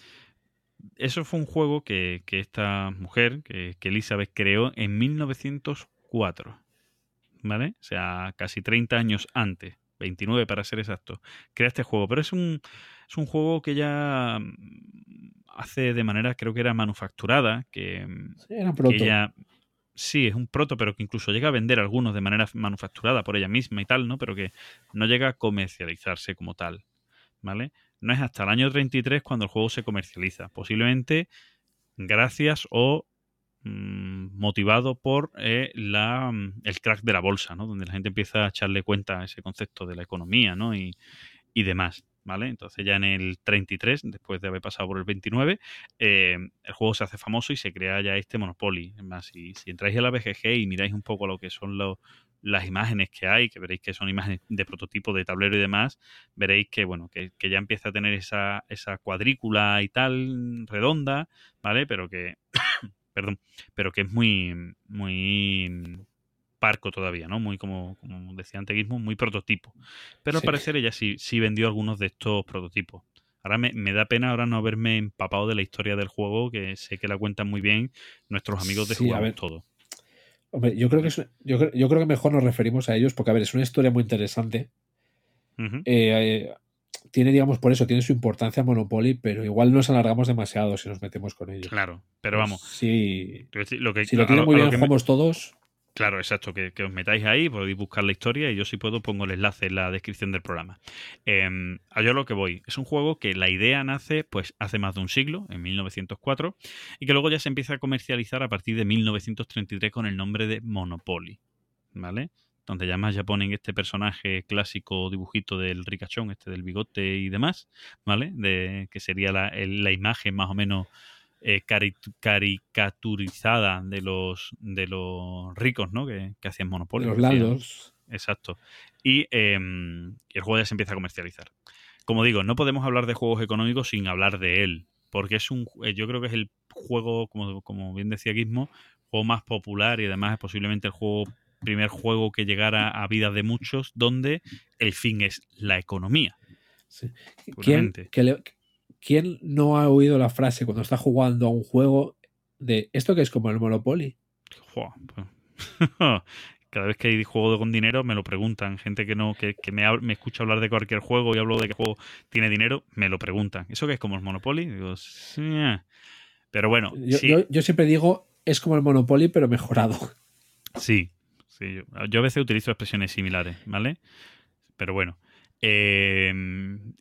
Eso fue un juego que, que esta mujer, que, que Elizabeth creó en 1904, ¿vale? O sea, casi 30 años antes, 29 para ser exacto, crea este juego. Pero es un, es un juego que ya mm, hace de manera, creo que era manufacturada, que, mm, Sí, era que pronto. ella sí es un proto, pero que incluso llega a vender algunos de manera manufacturada por ella misma y tal, ¿no? Pero que no llega a comercializarse como tal, ¿vale? No es hasta el año 33 cuando el juego se comercializa, posiblemente gracias o mm, motivado por eh, la, mm, el crack de la bolsa, ¿no? Donde la gente empieza a echarle cuenta a ese concepto de la economía, ¿no? Y, y demás, ¿vale? Entonces ya en el 33, después de haber pasado por el 29, eh, el juego se hace famoso y se crea ya este Monopoly. Es más, si, si entráis a la BGG y miráis un poco lo que son los- las imágenes que hay, que veréis que son imágenes de prototipo de tablero y demás, veréis que bueno, que, que ya empieza a tener esa, esa cuadrícula y tal redonda, ¿vale? Pero que perdón, pero que es muy muy parco todavía, ¿no? Muy como, como decía antes Gizmo, muy prototipo. Pero al parecer ella sí, sí vendió algunos de estos prototipos. Ahora me, me da pena ahora no haberme empapado de la historia del juego, que sé que la cuentan muy bien nuestros amigos de Sí, a Jugamos ver. Todo. Hombre, yo creo que es- yo, yo creo que mejor nos referimos a ellos porque, a ver, es una historia muy interesante. Eh, tiene, digamos, por eso, tiene su importancia Monopoly, pero igual nos alargamos demasiado si nos metemos con ellos. Claro, pero vamos. Sí. Lo que, Si lo lo- muy bien, que me- todos. Claro, exacto, que, que os metáis ahí, podéis buscar la historia y yo si puedo pongo el enlace en la descripción del programa. Eh, a yo lo que voy, es un juego que la idea nace pues hace más de un siglo, en 1904, y que luego ya se empieza a comercializar a partir de 1933 con el nombre de Monopoly, ¿vale? Donde ya más ya ponen este personaje clásico dibujito del ricachón, este del bigote y demás, ¿vale? De, que sería la, la imagen más o menos eh, cari- caricaturizada de los de los ricos, ¿no? Que, que hacían Monopoly. los Landos. Exacto. Y, eh, y el juego ya se empieza a comercializar. Como digo, no podemos hablar de juegos económicos sin hablar de él. Porque es un. eh, Yo creo que es el juego, como, como bien decía Gizmo, juego más popular y además es posiblemente el juego primer juego que llegara a vidas de muchos donde el fin es la economía. Sí. ¿Quién, Puramente. que le- quién no ha oído la frase cuando está jugando a un juego de esto que es como el Monopoly? Pues, Cada vez que hay juego con dinero me lo preguntan. Gente que no que, que me, escucha hablar de cualquier juego y hablo de qué juego tiene dinero, me lo preguntan. ¿Eso qué es como el Monopoly? Digo, sí. Pero bueno, Yo, sí, yo- yo siempre digo es como el Monopoly, pero mejorado. sí, sí, Yo, yo a veces utilizo expresiones similares, ¿vale? Pero bueno. eh,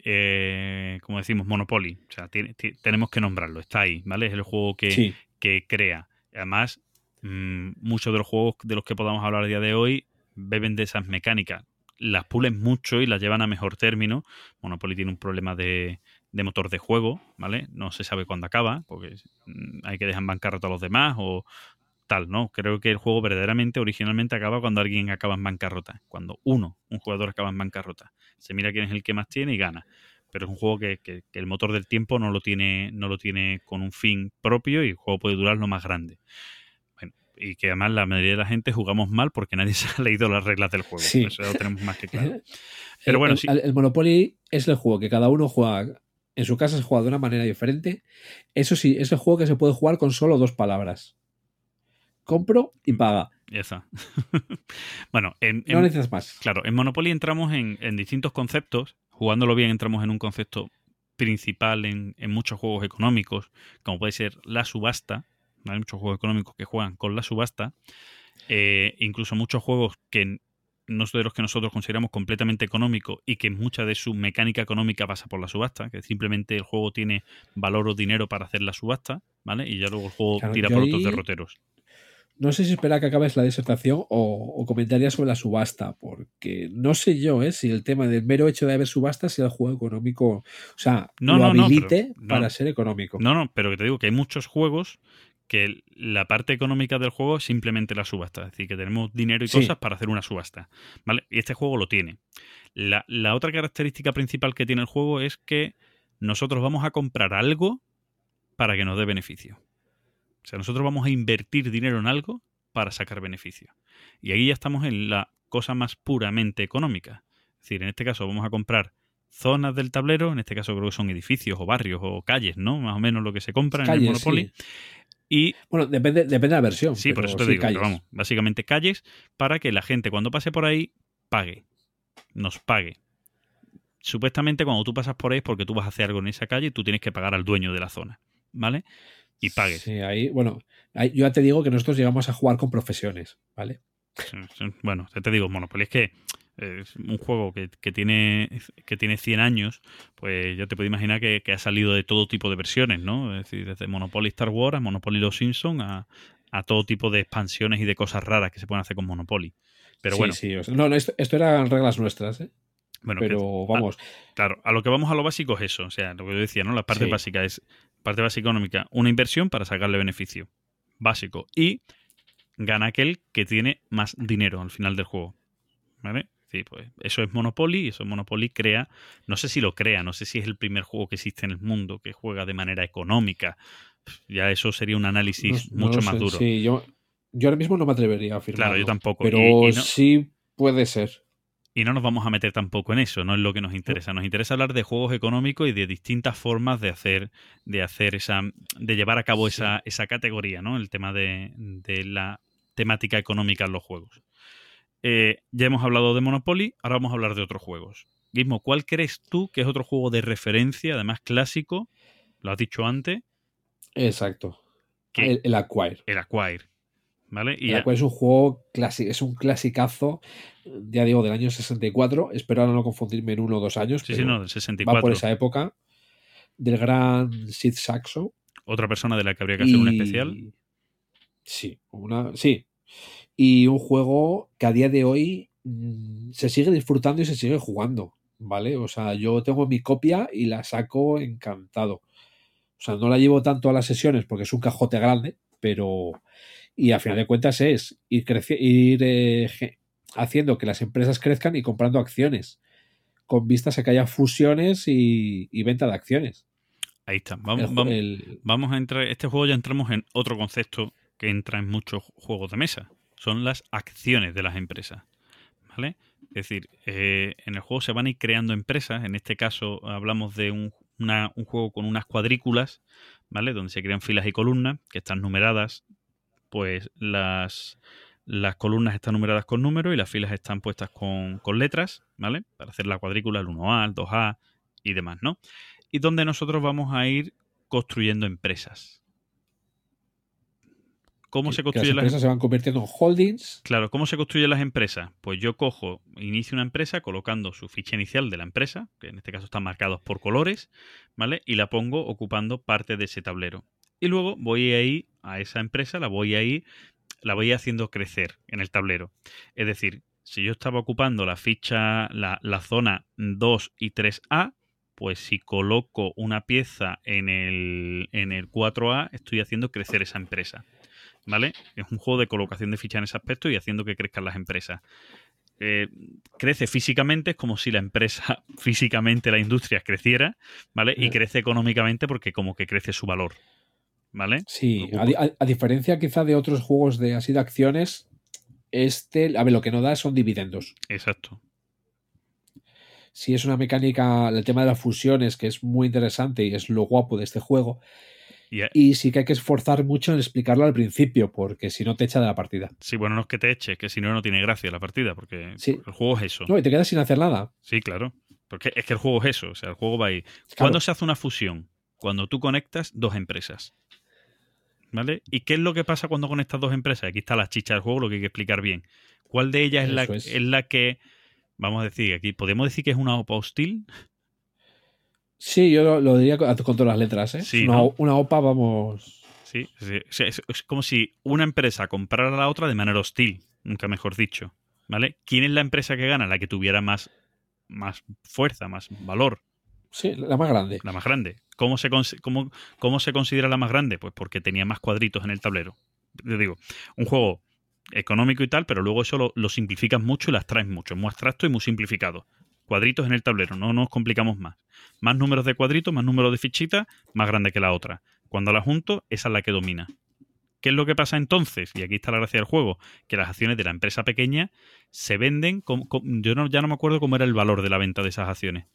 eh, como decimos, Monopoly. O sea, tenemos que nombrarlo. Está ahí, ¿vale? Es el juego que, Sí. que crea. Además, mm, muchos de los juegos de los que podamos hablar a día de hoy beben de esas mecánicas. Las pulen mucho y las llevan a mejor término. Monopoly tiene un problema de, de motor de juego, ¿vale? No se sabe cuándo acaba, porque mm, hay que dejar en bancarrota a los demás o tal, ¿no? Creo que el juego verdaderamente, originalmente acaba cuando alguien acaba en bancarrota. Cuando uno, un jugador acaba en bancarrota. Se mira quién es el que más tiene y gana. Pero es un juego que, que- que el motor del tiempo no lo tiene, no lo tiene con un fin propio y el juego puede durar lo más grande. Bueno, y que además la mayoría de la gente jugamos mal porque nadie se ha leído las reglas del juego. Sí. Eso lo tenemos más que claro. Pero bueno, el, sí. el- el Monopoly es el juego que cada uno juega. En su casa se juega de una manera diferente. Eso sí, es el juego que se puede jugar con solo dos palabras. Compro y paga. Ya está. bueno, en, No en- necesitas más. Claro, en Monopoly entramos en, en distintos conceptos. Jugándolo bien entramos en un concepto principal en, muchos juegos económicos, como puede ser la subasta. Hay muchos juegos económicos que juegan con la subasta. Eh, incluso muchos juegos que no son de los que nosotros consideramos completamente económicos y que mucha de su mecánica económica pasa por la subasta, que simplemente el juego tiene valor o dinero para hacer la subasta, ¿vale? Y ya luego el juego Claro, tira por otros ahí- derroteros. No sé si espera que acabes la disertación o, o comentarías sobre la subasta, porque no sé yo ¿eh? si el tema del mero hecho de haber subasta sea el juego económico, o sea, No, lo no, pero- para ser económico. No, no, pero que te digo que hay muchos juegos que la parte económica del juego es simplemente la subasta. Es decir, que tenemos dinero y Sí. cosas para hacer una subasta. ¿Vale? Y este juego lo tiene. La, la otra característica principal que tiene el juego es que nosotros vamos a comprar algo para que nos dé beneficio. O sea, nosotros vamos a invertir dinero en algo para sacar beneficio. Y ahí ya estamos en la cosa más puramente económica. Es decir, en este caso vamos a comprar zonas del tablero, en este caso creo que son edificios o barrios o calles, ¿no? Más o menos lo que se compra en el Monopoly. sí. Y Bueno, depende, depende de la versión. sí, por eso te sí, digo, pero vamos, básicamente calles para que la gente cuando pase por ahí pague, nos pague. Supuestamente cuando tú pasas por ahí es porque tú vas a hacer algo en esa calle y tú tienes que pagar al dueño de la zona, ¿vale? Y pagues. Sí, ahí, bueno, ahí- yo ya te digo que nosotros llegamos a jugar con profesiones, ¿vale? Sí, sí. Bueno, ya te digo, Monopoly es que es un juego que, que tiene que tiene 100 años, pues ya te puedes imaginar que, que ha salido de todo tipo de versiones, ¿no? Es decir, desde Monopoly Star Wars a Monopoly Los Simpsons a, a todo tipo de expansiones y de cosas raras que se pueden hacer con Monopoly. Pero Sí, bueno, sí, o sea, no, no, esto, esto eran reglas nuestras, ¿eh? Bueno que- pero vamos, claro, a lo que vamos a lo básico es eso, o sea, lo que yo decía, ¿no? La parte Sí. básica es parte básica económica, una inversión para sacarle beneficio básico y gana aquel que tiene más dinero al final del juego. ¿Vale? Sí, pues eso es Monopoly y eso Monopoly crea, no sé si lo crea, no sé si es el primer juego que existe en el mundo que juega de manera económica. Ya eso sería un análisis no- mucho más sé, duro. Sí, yo, yo ahora mismo no me atrevería a afirmar. Claro, yo tampoco. Pero Y- y no- sí puede ser. Y no nos vamos a meter tampoco en eso, no es lo que nos interesa. Nos interesa hablar de juegos económicos y de distintas formas de hacer, de hacer esa, de llevar a cabo Sí. esa, esa categoría, ¿no? El tema de, de la temática económica en los juegos. Eh, ya hemos hablado de Monopoly, ahora vamos a hablar de otros juegos. Gizmo, ¿cuál crees tú que es otro juego de referencia, además clásico? Lo has dicho antes, Exacto. El, el Acquire. el Acquire. Es un juego clásico, es un clasicazo, ya digo, del año 64. Espero ahora no confundirme en uno o dos años. sí, sí, no, del va 64. por esa época. Del gran Sid Saxo. Otra persona de la que habría que hacer un especial. Sí, una, sí. Y un juego que a día de hoy mm, se sigue disfrutando y se sigue jugando, ¿vale? O sea, yo tengo mi copia y la saco encantado. O sea, no la llevo tanto a las sesiones porque es un cajote grande, pero... Y a final de cuentas es ir, ir eh, haciendo que las empresas crezcan y comprando acciones, con vistas a que haya fusiones y, y venta de acciones. Ahí está. Vamos, El ju- vamos, el- Vamos a entrar, este juego ya entramos en otro concepto que entra en muchos juegos de mesa. Son las acciones de las empresas. ¿Vale? Es decir, eh, en el juego se van a ir creando empresas. En este caso hablamos de un, una- un juego con unas cuadrículas, ¿vale? Donde se crean filas y columnas que están numeradas. Pues las, las columnas están numeradas con números y las filas están puestas con, con letras, ¿vale? Para hacer la cuadrícula, el 1A, el 2A y demás, ¿no? Y donde nosotros vamos a ir construyendo empresas. ¿Cómo se las construyen las empresas se van convirtiendo en holdings. Claro, ¿cómo se construyen las empresas? Pues yo cojo, inicio una empresa colocando su ficha inicial de la empresa, que en este caso están marcados por colores, ¿vale? Y la pongo ocupando parte de ese tablero. Y luego voy ahí a esa empresa, la voy a ir, la voy haciendo crecer en el tablero. Es decir, si yo estaba ocupando la ficha, la, la zona 2 y 3A, pues si coloco una pieza en el, en el 4A, estoy haciendo crecer esa empresa. ¿Vale? Es un juego de colocación de fichas en ese aspecto y haciendo que crezcan las empresas. Eh, crece físicamente, es como si la empresa, físicamente la industria creciera, ¿vale? Y crece económicamente porque como que crece su valor, ¿vale? Sí, a, a- a diferencia quizá de otros juegos de así de acciones, este, a ver, lo que no da son dividendos. Exacto. Sí es una mecánica, el tema de las fusiones, que es muy interesante y es lo guapo de este juego. Y, Y sí que hay que esforzar mucho en explicarlo al principio, porque si no te echa de la partida. sí, bueno, no es que te eche, que si no, no tiene gracia la partida, porque Sí. el juego es eso. No, y te quedas sin hacer nada. Sí, claro. Porque es que el juego es eso, o sea, el juego va ahí. Claro. ¿Cuándo se hace una fusión? Cuando tú conectas dos empresas. ¿Vale? ¿Y qué es lo que pasa cuando conectas dos empresas? Aquí está la chicha del juego, lo que hay que explicar bien. ¿Cuál de ellas es la, Eso es. es la que, vamos a decir, aquí, ¿podemos decir que es una OPA hostil? Sí, yo lo, lo diría con, con todas las letras, ¿eh? Sí, una, ¿no? una OPA, vamos. Sí, sí, es como si una empresa comprara a la otra de manera hostil, nunca mejor dicho. ¿Vale? ¿Quién es la empresa que gana? La que tuviera más, más fuerza, más valor, Sí, la más grande. la más grande. ¿Cómo se, cómo, ¿Cómo se considera la más grande? Pues porque tenía más cuadritos en el tablero. Te digo, un juego económico y tal, pero luego eso lo, simplificas mucho y las traes mucho. Es muy abstracto y muy simplificado. Cuadritos en el tablero, no nos complicamos más. Más números de cuadritos, más números de fichitas, más grande que la otra. Cuando la junto, esa es la que domina. ¿Qué es lo que pasa entonces? Y aquí está la gracia del juego, que las acciones de la empresa pequeña se venden, com- yo no, ya no me acuerdo cómo era el valor de la venta de esas acciones.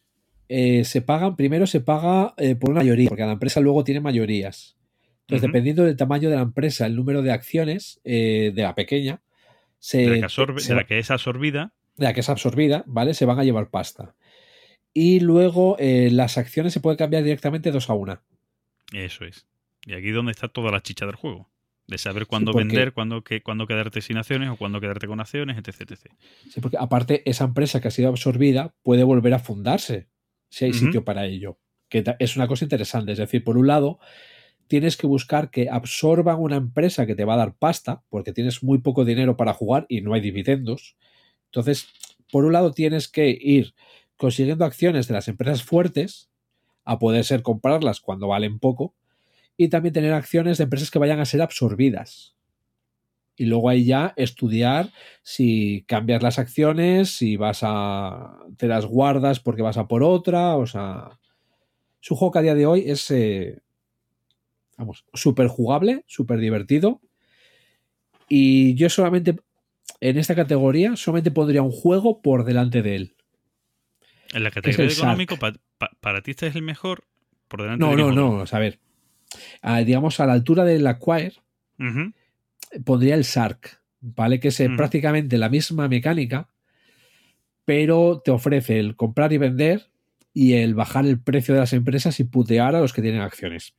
Eh, se pagan, primero se paga eh, por una mayoría, porque la empresa luego tiene mayorías. Entonces, dependiendo del tamaño de la empresa, el número de acciones de la pequeña, se, De la que, absorbe- se de va- la que es absorbida, de la que es absorbida, ¿vale? Se van a llevar pasta. Y luego eh, las acciones se pueden cambiar directamente dos a una. Eso es. Y aquí es donde está toda la chicha del juego. De saber cuándo porque- vender, cuándo, que, cuándo quedarte sin acciones o cuándo quedarte con acciones, etc. etc. Sí, porque aparte, esa empresa que ha sido absorbida puede volver a fundarse si hay sitio para ello. Que es una cosa interesante. Es decir, por un lado, tienes que buscar que absorban una empresa que te va a dar pasta, porque tienes muy poco dinero para jugar y no hay dividendos. Entonces, por un lado, tienes que ir consiguiendo acciones de las empresas fuertes, a poder ser comprarlas cuando valen poco, y también tener acciones de empresas que vayan a ser absorbidas. Y luego ahí ya estudiar si cambias las acciones, si vas a. te las guardas porque vas a por otra. O sea. Es un juego que a día de hoy es. eh, vamos, súper jugable, súper divertido. Y yo solamente. En esta categoría, solamente pondría un juego por delante de él. En la categoría de económico, pa- pa- para ti este es el mejor. Por delante No, de no, no. otro. O sea, a ver. Digamos, a la altura del Acquire, Ujú. Pondría el Sark, ¿vale? Que es eh, Ujú. prácticamente la misma mecánica, pero te ofrece el comprar y vender y el bajar el precio de las empresas y putear a los que tienen acciones.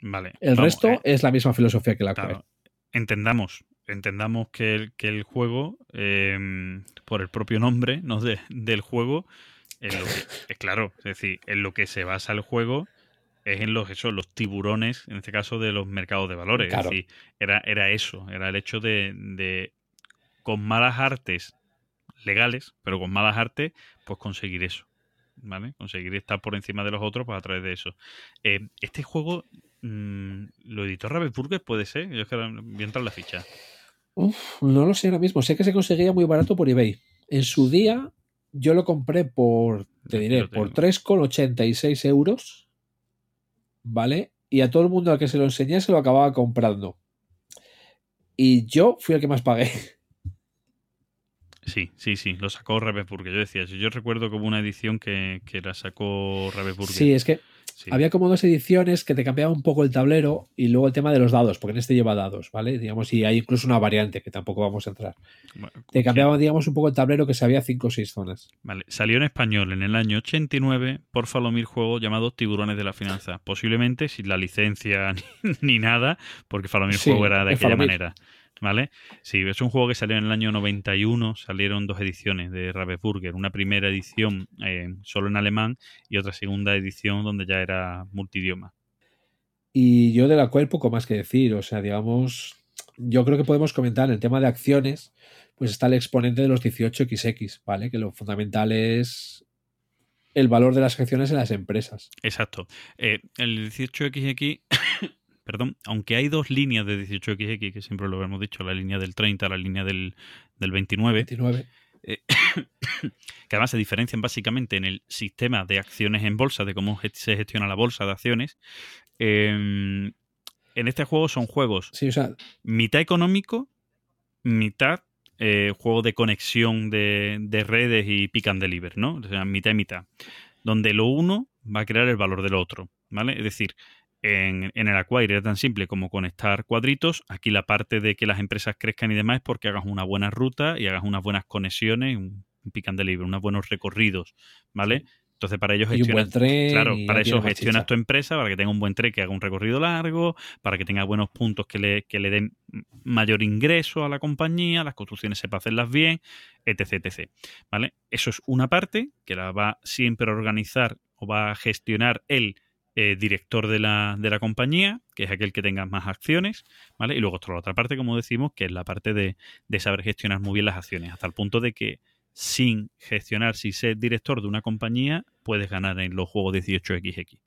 Vale. El vamos, resto eh, es la misma filosofía que la claro, entendamos, entendamos que el, que el juego, eh, por el propio nombre ¿no? de- del juego, en lo que, es claro, es decir, en lo que se basa el juego es en los, eso, los tiburones, en este caso de los mercados de valores. Claro. Es decir, era, era eso, era el hecho de, de, con malas artes legales, pero con malas artes, pues conseguir eso. ¿Vale? Conseguir estar por encima de los otros pues, a través de eso. Eh, este juego mm, lo editó Ravensburger, puede ser. Yo es que ahora voy a entrar en la ficha. Uf, no lo sé ahora mismo. Sé que se conseguía muy barato por eBay. En su día yo lo compré por, te diré, por tengo. 3,86 euros. ¿Vale? Y a todo el mundo al que se lo enseñé se lo acababa comprando. Y yo fui el que más pagué. Sí, sí, sí, lo sacó Ravensburger. Yo decía, yo, yo recuerdo hubo una edición que, que la sacó Ravensburger. Sí, es que Sí. había como dos ediciones que te cambiaban un poco el tablero y luego el tema de los dados, porque en este lleva dados, ¿vale? Digamos, y hay incluso una variante que tampoco vamos a entrar. Bueno, Te sí. cambiaban, digamos, un poco el tablero que se había cinco o seis zonas. Vale, Salió en español en el año 89 por Falomir juego llamado Tiburones de la Finanza. Posiblemente sin la licencia ni, ni nada, porque Falomir Sí, juego era de aquella Falomir. manera. ¿Vale? Sí, es un juego que salió en el año 91. Salieron dos ediciones de Ravensburger. Una primera edición eh, solo en alemán y otra segunda edición donde ya era multidioma. Y yo de la cual poco más que decir. O sea, digamos, yo creo que podemos comentar en el tema de acciones, pues está el exponente de los 18XX, ¿vale? Que lo fundamental es el valor de las acciones en las empresas. Exacto. Eh, el 18XX, perdón, aunque hay dos líneas de 18XX, que siempre lo hemos dicho, la línea del 30, la línea del, del 29, 29. eh, que además se diferencian básicamente en el sistema de acciones en bolsa, de cómo se gestiona la bolsa de acciones. Eh, en este juego son juegos Sí, o sea, mitad económico, mitad eh, juego de conexión de, de redes y pick and deliver, ¿no? O sea, mitad y mitad. Donde lo uno va a crear el valor del otro, ¿vale? Es decir, en, en el Acquire era tan simple como conectar cuadritos. Aquí la parte de que las empresas crezcan y demás es porque hagas una buena ruta y hagas unas buenas conexiones, un, un pick and deliver, unos buenos recorridos, ¿vale? Entonces, para ellos un buen tren. Claro, para eso gestionas chicha. tu empresa, para que tenga un buen tren que haga un recorrido largo, para que tenga buenos puntos que le, que le den mayor ingreso a la compañía, las construcciones sepa hacerlas bien, etc, etc. ¿Vale? Eso es una parte que la va siempre a organizar o va a gestionar el eh, director de la, de la compañía, que es aquel que tenga más acciones, ¿vale? Y luego está la otra parte, como decimos, que es la parte de, de saber gestionar muy bien las acciones, hasta el punto de que sin gestionar, si ser director de una compañía, puedes ganar en los juegos 18XX.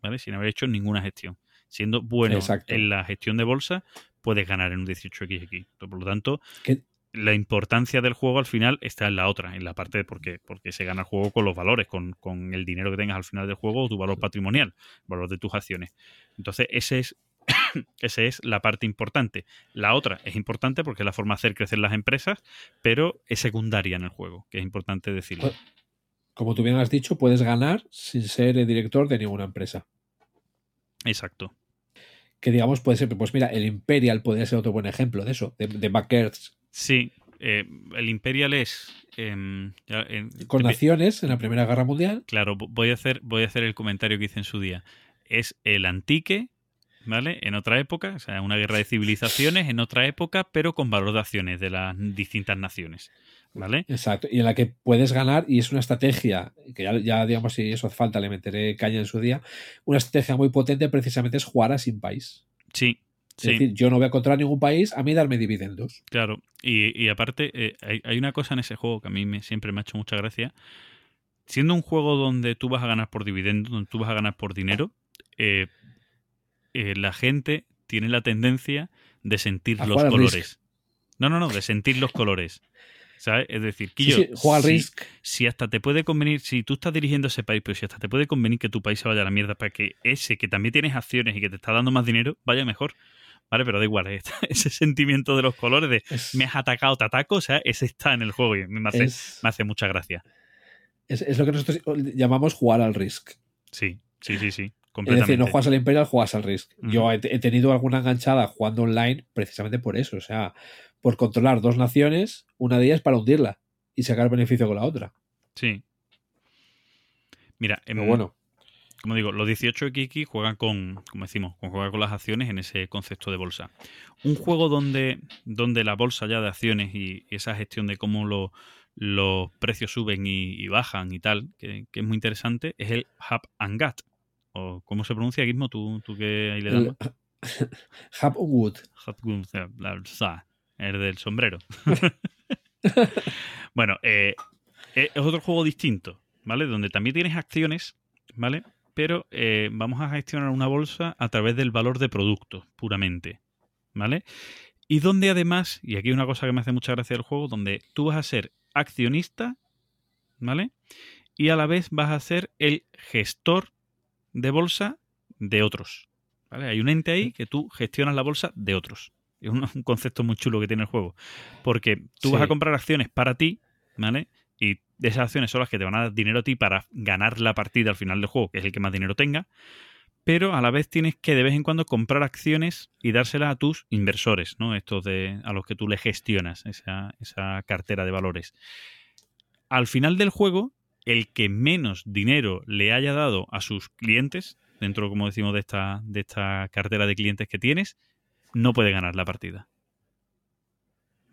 ¿Vale? Sin haber hecho ninguna gestión. Siendo bueno Exacto. en la gestión de bolsa, puedes ganar en un 18XX. Por lo tanto, la importancia del juego al final está en la otra, en la parte de por qué, porque se gana el juego con los valores, con, con el dinero que tengas al final del juego o tu valor patrimonial, el valor de tus acciones. Entonces, ese es, esa es la parte importante. La otra es importante porque es la forma de hacer crecer las empresas, pero es secundaria en el juego, que es importante decirlo. Pues- Como tú bien has dicho, puedes ganar sin ser el director de ninguna empresa. Exacto. Que digamos puede ser, pues mira, el Imperial podría ser otro buen ejemplo de eso, de, de backers Sí, eh, el Imperial es... em, en- con naciones en la Primera Guerra Mundial. Claro, vo- voy a hacer, voy a hacer el comentario que hice en su día. Es el antique, ¿vale? En otra época, o sea, una guerra de civilizaciones en otra época, pero con valor de acciones de las distintas naciones, ¿vale? Exacto, y en la que puedes ganar, y es una estrategia, que ya, ya, digamos, si eso hace falta, le meteré caña en su día, una estrategia muy potente precisamente es jugar a sin país. Sí, Es decir, yo no voy a encontrar ningún país a mí darme dividendos. claro. Y, y aparte, eh, hay, hay una cosa en ese juego que a mí me, siempre me ha hecho mucha gracia. Siendo un juego donde tú vas a ganar por dividendos, donde tú vas a ganar por dinero, eh, eh, la gente tiene la tendencia de sentir A los colores. Risk. No, no, no, de sentir los colores. ¿Sabes? Es decir, sí, juega al si, Risk. si hasta te puede convenir, si tú estás dirigiendo ese país, pero si hasta te puede convenir que tu país se vaya a la mierda para que ese que también tienes acciones y que te está dando más dinero vaya mejor. Vale, pero da igual, eh, ese sentimiento de los colores de Es, me has atacado, te ataco, o sea, ese está en el juego y me hace, es- me hace mucha gracia. es- es lo que nosotros llamamos jugar al Risk. Sí, sí, sí, sí, Es decir, no juegas al Imperial, juegas al Risk. Yo he, he tenido alguna enganchada jugando online precisamente por eso. O sea, por controlar dos naciones, una de ellas para hundirla y sacar beneficio con la otra. Sí. Mira, Pero em, bueno, como digo, los 18XX juegan con, como decimos, con juega con las acciones en ese concepto de bolsa. Un juego donde, donde la bolsa ya de acciones y, y esa gestión de cómo lo- los precios suben y, y bajan y tal, que, que es muy interesante, es el Hub and Gut. O ¿Cómo se pronuncia, Gizmo? ¿Tú, tú que ahí le das? Hub Wood. Hub- el del sombrero. bueno, eh, eh, es otro juego distinto, ¿vale? Donde también tienes acciones, ¿vale? Pero eh, vamos a gestionar una bolsa a través del valor de productos, puramente, ¿vale? Y donde además, y aquí una cosa que me hace mucha gracia del juego, donde tú vas a ser accionista, ¿vale? Y a la vez vas a ser el gestor de bolsa de otros. ¿vale? Hay un ente ahí que tú gestionas la bolsa de otros. Es un, un concepto muy chulo que tiene el juego. Porque tú vas a comprar acciones para ti, ¿vale? Y esas acciones son las que te van a dar dinero a ti para ganar la partida al final del juego, que es el que más dinero tenga. Pero a la vez tienes que de vez en cuando comprar acciones y dárselas a tus inversores, ¿no? Estos de, a los que tú le gestionas esa, esa cartera de valores. Al final del juego, el que menos dinero le haya dado a sus clientes, dentro, como decimos, de esta, de esta cartera de clientes que tienes, no puede ganar la partida.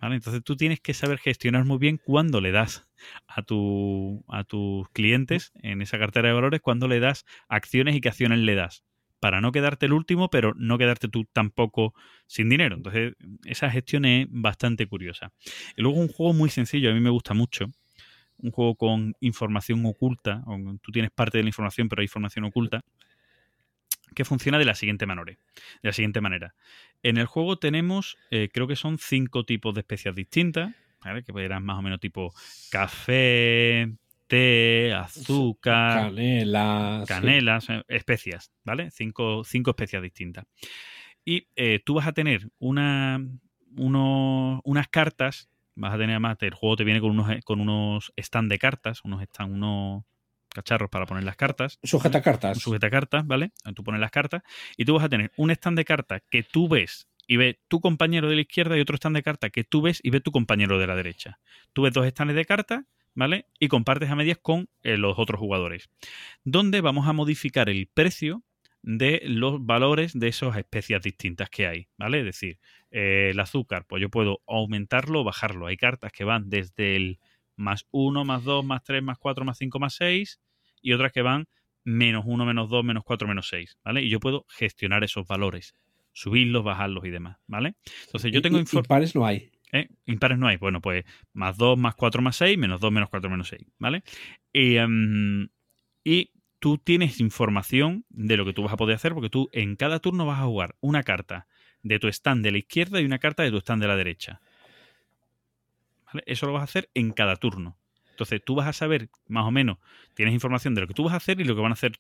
¿Vale? Entonces tú tienes que saber gestionar muy bien cuándo le das a, tu, a tus clientes en esa cartera de valores, cuándo le das acciones y qué acciones le das. para no quedarte el último, pero no quedarte tú tampoco sin dinero. Entonces, esa gestión es bastante curiosa. Y luego un juego muy sencillo, a mí me gusta mucho. Un juego con información oculta, o tú tienes parte de la información, pero hay información oculta, que funciona de la siguiente manera. De la siguiente manera. En el juego tenemos, eh, creo que son cinco tipos de especias distintas, ¿vale? que eran más o menos tipo café, té, azúcar, Canela. canelas, especias, ¿vale? Cinco, cinco especias distintas. Y eh, tú vas a tener una, uno- unas cartas, vas a tener además, el juego te viene con unos, con unos stand de cartas, unos stand, unos cacharros para poner las cartas. Sujeta cartas. sujeta cartas, ¿vale? Tú pones las cartas y tú vas a tener un stand de cartas que tú ves y ve tu compañero de la izquierda y otro stand de cartas que tú ves y ve tu compañero de la derecha. Tú ves dos stands de cartas, ¿vale? Y compartes a medias con eh, los otros jugadores. Donde vamos a modificar el precio de los valores de esas especias distintas que hay, ¿vale? Es decir, eh, el azúcar, pues yo puedo aumentarlo o bajarlo. Hay cartas que van desde el más 1, más 2, más 3, más 4, más 5, más 6 y otras que van menos 1, menos 2, menos 4, menos 6, ¿vale? Y yo puedo gestionar esos valores, subirlos, bajarlos y demás, ¿vale? Entonces yo tengo Y- impares no hay. ¿eh? Impares no hay. Bueno, pues más 2, más 4, más 6, menos 2, menos 4, menos 6, ¿vale? Y, em, y tú tienes información de lo que tú vas a poder hacer porque tú en cada turno vas a jugar una carta de tu stand de la izquierda y una carta de tu stand de la derecha. ¿Vale? Eso lo vas a hacer en cada turno. Entonces tú vas a saber más o menos, tienes información de lo que tú vas a hacer y lo que van a hacer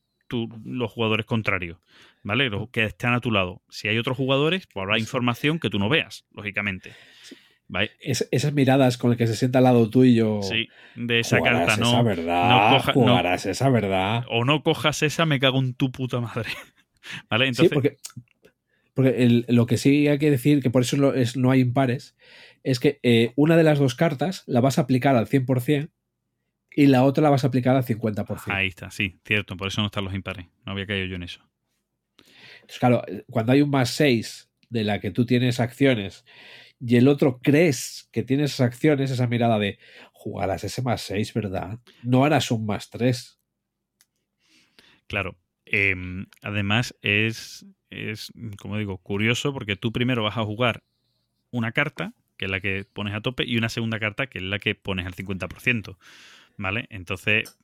los jugadores contrarios, ¿vale? Los que están a tu lado. Si hay otros jugadores, pues habrá información que tú no veas, lógicamente. ¿Vale? Es- esas miradas con las que se sienta al lado tuyo. Sí, de esa jugarás carta esa no. verdad. no coja- no. jugarás esa verdad. O no cojas esa, me cago en tu puta madre. ¿Vale? Sí, Entonces, porque, porque el- lo que sí hay que decir, que por eso lo- es, no hay impares, es que eh, una de las dos cartas la vas a aplicar al 100% y la otra la vas a aplicar al 50%. ahí está, sí, cierto, por eso no están los impares. No había caído yo en eso. Entonces, claro, cuando hay un más 6 de la que tú tienes acciones y el otro crees que tienes esas acciones, esa mirada de jugarás ese más 6, ¿verdad? No harás un más 3. Claro. em, además, es, es, como digo, curioso porque tú primero vas a jugar una carta, que es la que pones a tope, y una segunda carta, que es la que pones al 50%. ¿Vale? Entonces,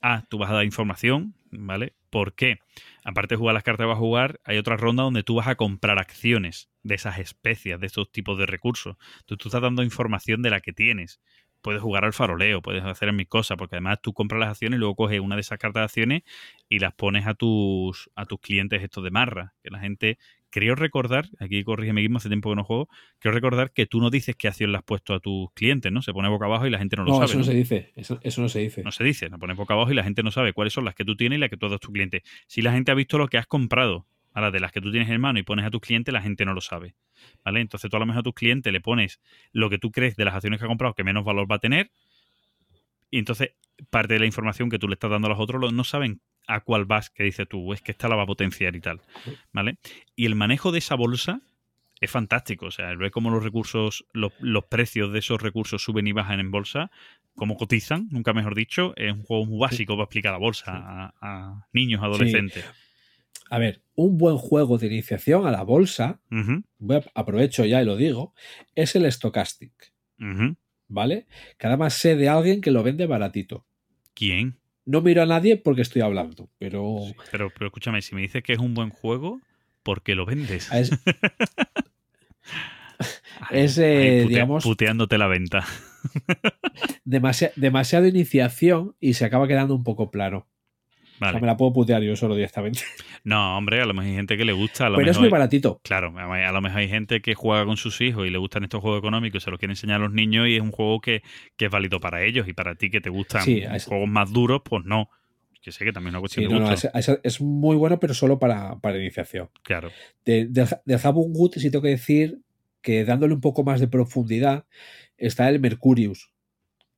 ah, tú vas a dar información, ¿vale? ¿Por qué? Aparte de jugar las cartas que vas a jugar, hay otra ronda donde tú vas a comprar acciones de esas especias, de estos tipos de recursos. Tú, tú estás dando información de la que tienes. Puedes jugar al faroleo, puedes hacer mis cosas, porque además tú compras las acciones y luego coges una de esas cartas de acciones y las pones a tus, a tus clientes estos de marra. Que la gente, creo recordar, aquí corrígeme mismo, hace tiempo que no juego, creo recordar que tú no dices qué acción le has puesto a tus clientes, ¿no? Se pone boca abajo y la gente no lo No, sabe. eso no ¿no? se dice. Eso, eso no se dice. No se dice, la pones boca abajo y la gente no sabe cuáles son las que tú tienes y las que tú das a tus clientes. Si la gente ha visto lo que has comprado, ahora de las que tú tienes en mano y pones a tus clientes, la gente no lo sabe. ¿Vale? Entonces tú a lo mejor a tus clientes le pones lo que tú crees de las acciones que ha comprado que menos valor va a tener. Y entonces parte de la información que tú le estás dando a los otros no saben a cuál vas que dices tú, es que esta la va a potenciar y tal. ¿Vale? Y el manejo de esa bolsa es fantástico. O sea, ver cómo los recursos, los, los precios de esos recursos suben y bajan en bolsa, cómo cotizan, nunca mejor dicho, es un juego muy básico para explicar la bolsa a, a niños, adolescentes. A ver, un buen juego de iniciación a la bolsa, Ujú, voy a- aprovecho ya y lo digo, es el Stochastic. ¿vale? Que además sé de alguien que lo vende baratito. ¿Quién? No miro a nadie porque estoy hablando, pero Sí, Pero, pero escúchame, si me dices que es un buen juego, ¿por qué lo vendes? es, Ay, es, eh, ay, digamos- Puteándote la venta. demasi- demasiado iniciación y se acaba quedando un poco plano. O sea, me la puedo putear yo solo directamente. No, hombre, a lo mejor hay gente que le gusta. A lo Pero es muy baratito. Claro, a lo mejor hay gente que juega con sus hijos y le gustan estos juegos económicos, se los quiere enseñar a los niños y es un juego que, que es válido para ellos y para ti que te gustan Sí, juegos más duros, pues no. Que sé que también es una cuestión Sí, de no, no, es, es- muy bueno, pero solo para, para iniciación. Claro. De- Good sí tengo que decir que dándole un poco más de profundidad está el Mercurius.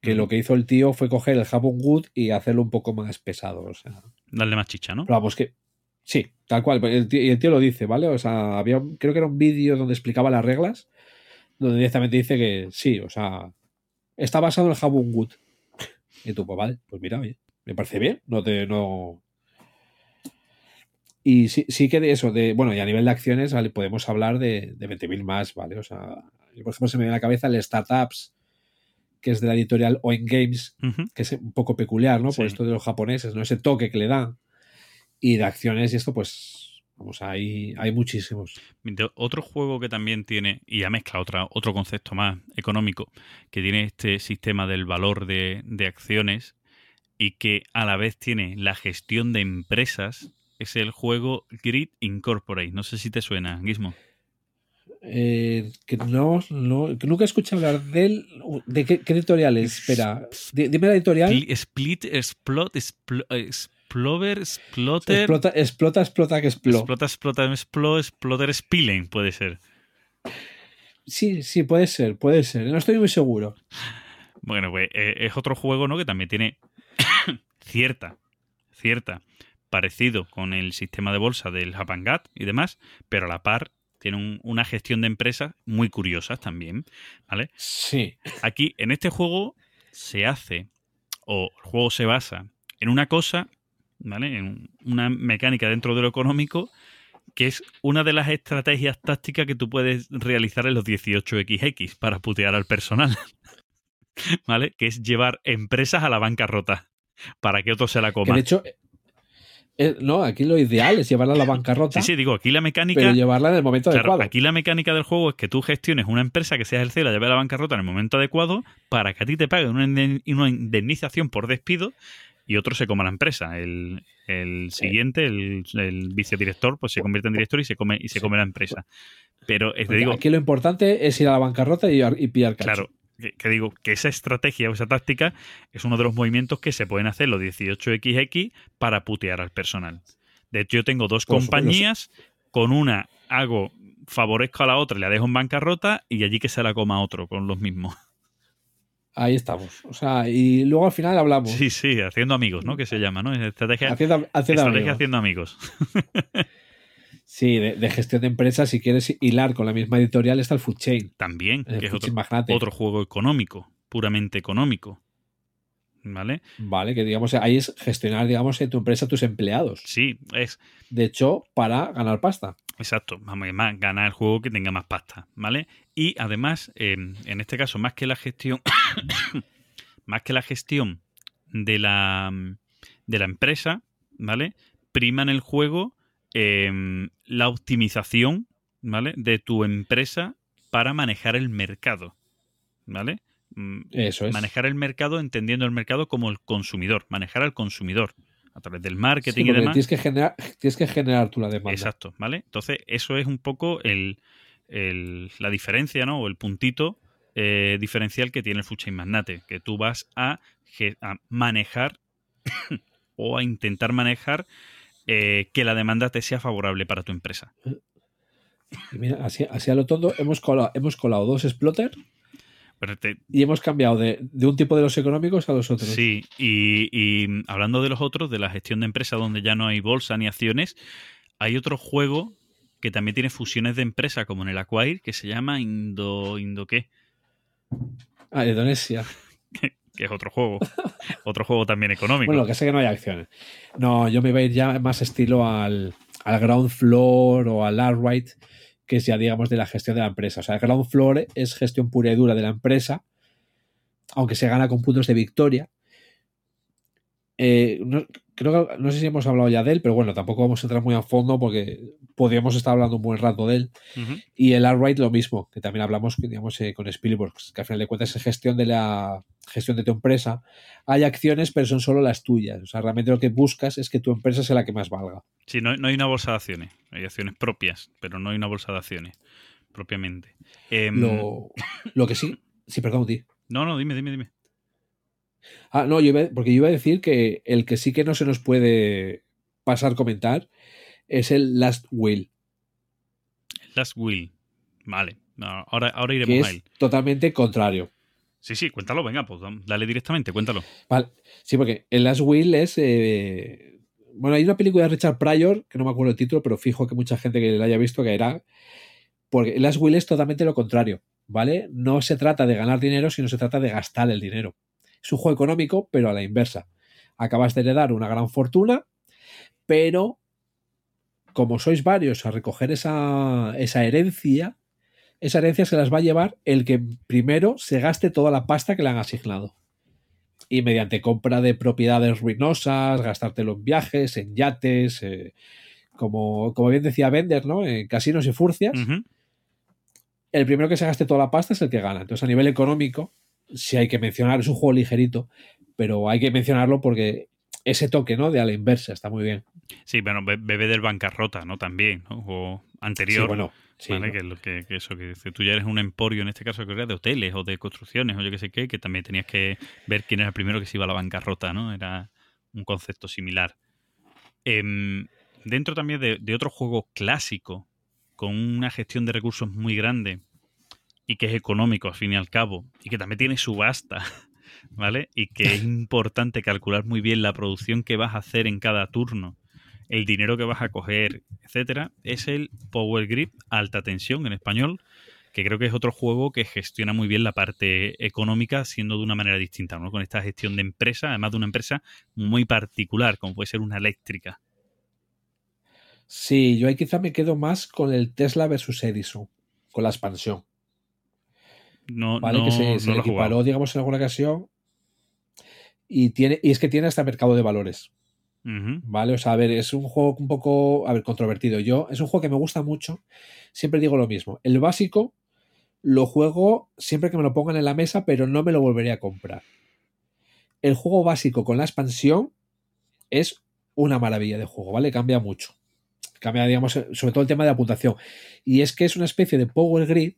Que lo que hizo el tío fue coger el Habun Good y hacerlo un poco más pesado. O sea, Darle más chicha, ¿no? vamos, que sí, tal cual. El tío, y el tío lo dice, ¿vale? O sea, había, creo que era un vídeo donde explicaba las reglas, donde directamente dice que sí, o sea, está basado en el Habun Good. Y tú, pues vale, pues mira, oye, me parece bien, no te, no. Y sí, sí que de eso, de, bueno, y a nivel de acciones ¿vale? podemos hablar de, de 20.000 más, ¿vale? O sea, por ejemplo, se me viene a la cabeza el Startups, que es de la editorial Oen Games, que es un poco peculiar, ¿no? Sí. Por esto de los japoneses, ¿no? Ese toque que le dan. Y de acciones y esto, pues, vamos, hay, hay muchísimos. Otro juego que también tiene, y ya mezcla otra, otro concepto más económico, que tiene este sistema del valor de, de acciones y que a la vez tiene la gestión de empresas, es el juego Grid Incorporate. No sé si te suena, Gizmo. Eh, que no, no, que nunca he escuchado hablar de él. ¿De qué, qué editorial es? Espera, di- dime la editorial. Spli- Split, Explot, Explo- Explover, Exploter. Explota, explota, explota, que explota. Explota, explota, explo, exploter, Spilling, puede ser. Sí, sí, puede ser, puede ser. No estoy muy seguro. Bueno, pues eh, es otro juego, ¿no? Que también tiene cierta, cierta parecido con el sistema de bolsa del Japangat y demás, pero a la par tiene un- una gestión de empresas muy curiosas también, ¿vale? Sí. Aquí, en este juego, se hace, o el juego se basa en una cosa, ¿vale? En una mecánica dentro de lo económico, que es una de las estrategias tácticas que tú puedes realizar en los 18XX para putear al personal, ¿vale? Que es llevar empresas a la bancarrota para que otro se la Que coma. de hecho, eh, no, aquí lo ideal es llevarla a la bancarrota, Sí, sí, digo, aquí la mecánica... pero llevarla en el momento Claro, adecuado. aquí la mecánica del juego es que tú gestiones una empresa que sea el la lleve a la bancarrota en el momento adecuado para que a ti te paguen una, indemnización por despido y otro se coma la empresa. El, el siguiente, el, el vicedirector, pues se convierte en director y se come, y se come la empresa. Pero eh, te digo, aquí lo importante es ir a la bancarrota y, y pillar cacho. claro, que, que digo que esa estrategia o esa táctica es uno de los movimientos que se pueden hacer los 18XX para putear al personal. De hecho, yo tengo dos Por compañías, con una hago favorezco a la otra la dejo en bancarrota y allí que se la coma otro con los mismos. Ahí estamos. O sea, y luego al final hablamos. Sí, sí, haciendo amigos, ¿no? Que se llama, ¿no? Estrategia, Haciendo, haciendo estrategia amigos. haciendo amigos. Sí, de, de gestión de empresas, si quieres hilar con la misma editorial, está el Food Chain. También, El que es otro, otro juego económico, puramente económico. ¿Vale? Vale, que digamos, ahí es gestionar, digamos, en tu empresa tus empleados. Sí, es De hecho, para ganar pasta. Exacto, vamos a más, ganar el juego que tenga más pasta, ¿vale? Y además, eh, en este caso, más que la gestión, más que la gestión de la, de la empresa, ¿vale? Prima en el juego eh, la optimización, ¿vale? De tu empresa para manejar el mercado, ¿vale? Mm, Eso es. Manejar el mercado entendiendo el mercado como el consumidor, manejar al consumidor a través del Sí, marketing y demás. tienes, que generar, tienes que generar tú la demanda. Exacto, ¿vale? Entonces, eso es un poco el, el- la diferencia, ¿no? O el puntito eh, diferencial que tiene el Food Chain Magnate, que tú vas a, a manejar o a intentar manejar eh, que la demanda te sea favorable para tu empresa. Y mira, así, así a lo tonto hemos colado, hemos colado dos exploter te- y hemos cambiado de, de un tipo de los económicos a los otros. sí, y, y hablando de los otros, de la gestión de empresa donde ya no hay bolsa ni acciones, hay otro juego que también tiene fusiones de empresa, como en el Acquire, que se llama Indo... ¿Indo qué? Ah, Indonesia. que es otro juego. otro juego también económico. Bueno, lo que sé que no hay acciones. No, yo me iba a ir ya más estilo al, al ground floor o al outright, que es ya, digamos, de la gestión de la empresa. O sea, el ground floor es gestión pura y dura de la empresa, aunque se gana con puntos de victoria. Eh, no, creo que no sé si hemos hablado ya de él, pero bueno, tampoco vamos a entrar muy a fondo porque podríamos estar hablando un buen rato de él. Y el outright lo mismo, que también hablamos digamos, eh, con Spielberg, que al final de cuentas es gestión de la gestión de tu empresa. Hay acciones, pero son solo las tuyas. O sea, realmente lo que buscas es que tu empresa sea la que más valga. Sí, no, no hay una bolsa de acciones. Hay acciones propias, pero no hay una bolsa de acciones propiamente. Em, Lo, lo que sí, sí, perdón, ti. No, no, dime, dime, dime. Ah, no, yo iba, porque yo iba a decir que el que sí que no se nos puede pasar comentar es el Last Will, Last Will. Vale. Ahora, ahora que iremos a él. es totalmente contrario. Sí, sí, cuéntalo, venga, pues dale directamente, cuéntalo. Vale. Sí, porque el Last Will es. eh, bueno, hay una película de Richard Pryor, que no me acuerdo el título, pero fijo que mucha gente que la haya visto caerá. Porque el Last Will es totalmente lo contrario, ¿vale? No se trata de ganar dinero, sino se trata de gastar el dinero. Es un juego económico, pero a la inversa. Acabas de heredar una gran fortuna, pero como sois varios a recoger esa, esa herencia, esa herencia se las va a llevar el que primero se gaste toda la pasta que le han asignado. Y mediante compra de propiedades ruinosas, gastártelo en viajes, en yates, eh, como, como bien decía Bender, ¿no? En casinos y furcias. El primero que se gaste toda la pasta es el que gana. Entonces, a nivel económico, sí hay que mencionar, es un juego ligerito, pero hay que mencionarlo porque ese toque, ¿no? De a la inversa está muy bien. Sí, bueno, be- bebé del bancarrota, ¿no? También, ¿no? O anterior. Sí, bueno, sí, ¿vale? ¿no? Que, lo que, que eso que tú ya eres un emporio, en este caso creo que era de hoteles o de construcciones o yo qué sé qué, que también tenías que ver quién era el primero que se iba a la bancarrota, ¿no? Era un concepto similar. Em, dentro también de, de otro juego clásico, con una gestión de recursos muy grande y que es económico al fin y al cabo, y que también tiene subasta, ¿vale? Y que es importante calcular muy bien la producción que vas a hacer en cada turno, el dinero que vas a coger, etcétera, es el Power Grip alta tensión en español, que creo que es otro juego que gestiona muy bien la parte económica, siendo de una manera distinta, ¿no? Con esta gestión de empresa, además de una empresa muy particular, como puede ser una eléctrica. Sí, yo ahí quizá me quedo más con el Tesla versus Edison, con la expansión. No, ¿vale? no, que se, no se equiparó, digamos, en alguna ocasión. Y, tiene, y es que tiene hasta mercado de valores. ¿Vale? O sea, a ver, es un juego un poco, a ver, controvertido. Yo, es un juego que me gusta mucho. Siempre digo lo mismo. El básico lo juego siempre que me lo pongan en la mesa, pero no me lo volveré a comprar. El juego básico con la expansión es una maravilla de juego, ¿vale? Cambia mucho. Cambia, digamos, sobre todo el tema de la puntuación. Y es que es una especie de Power Grid,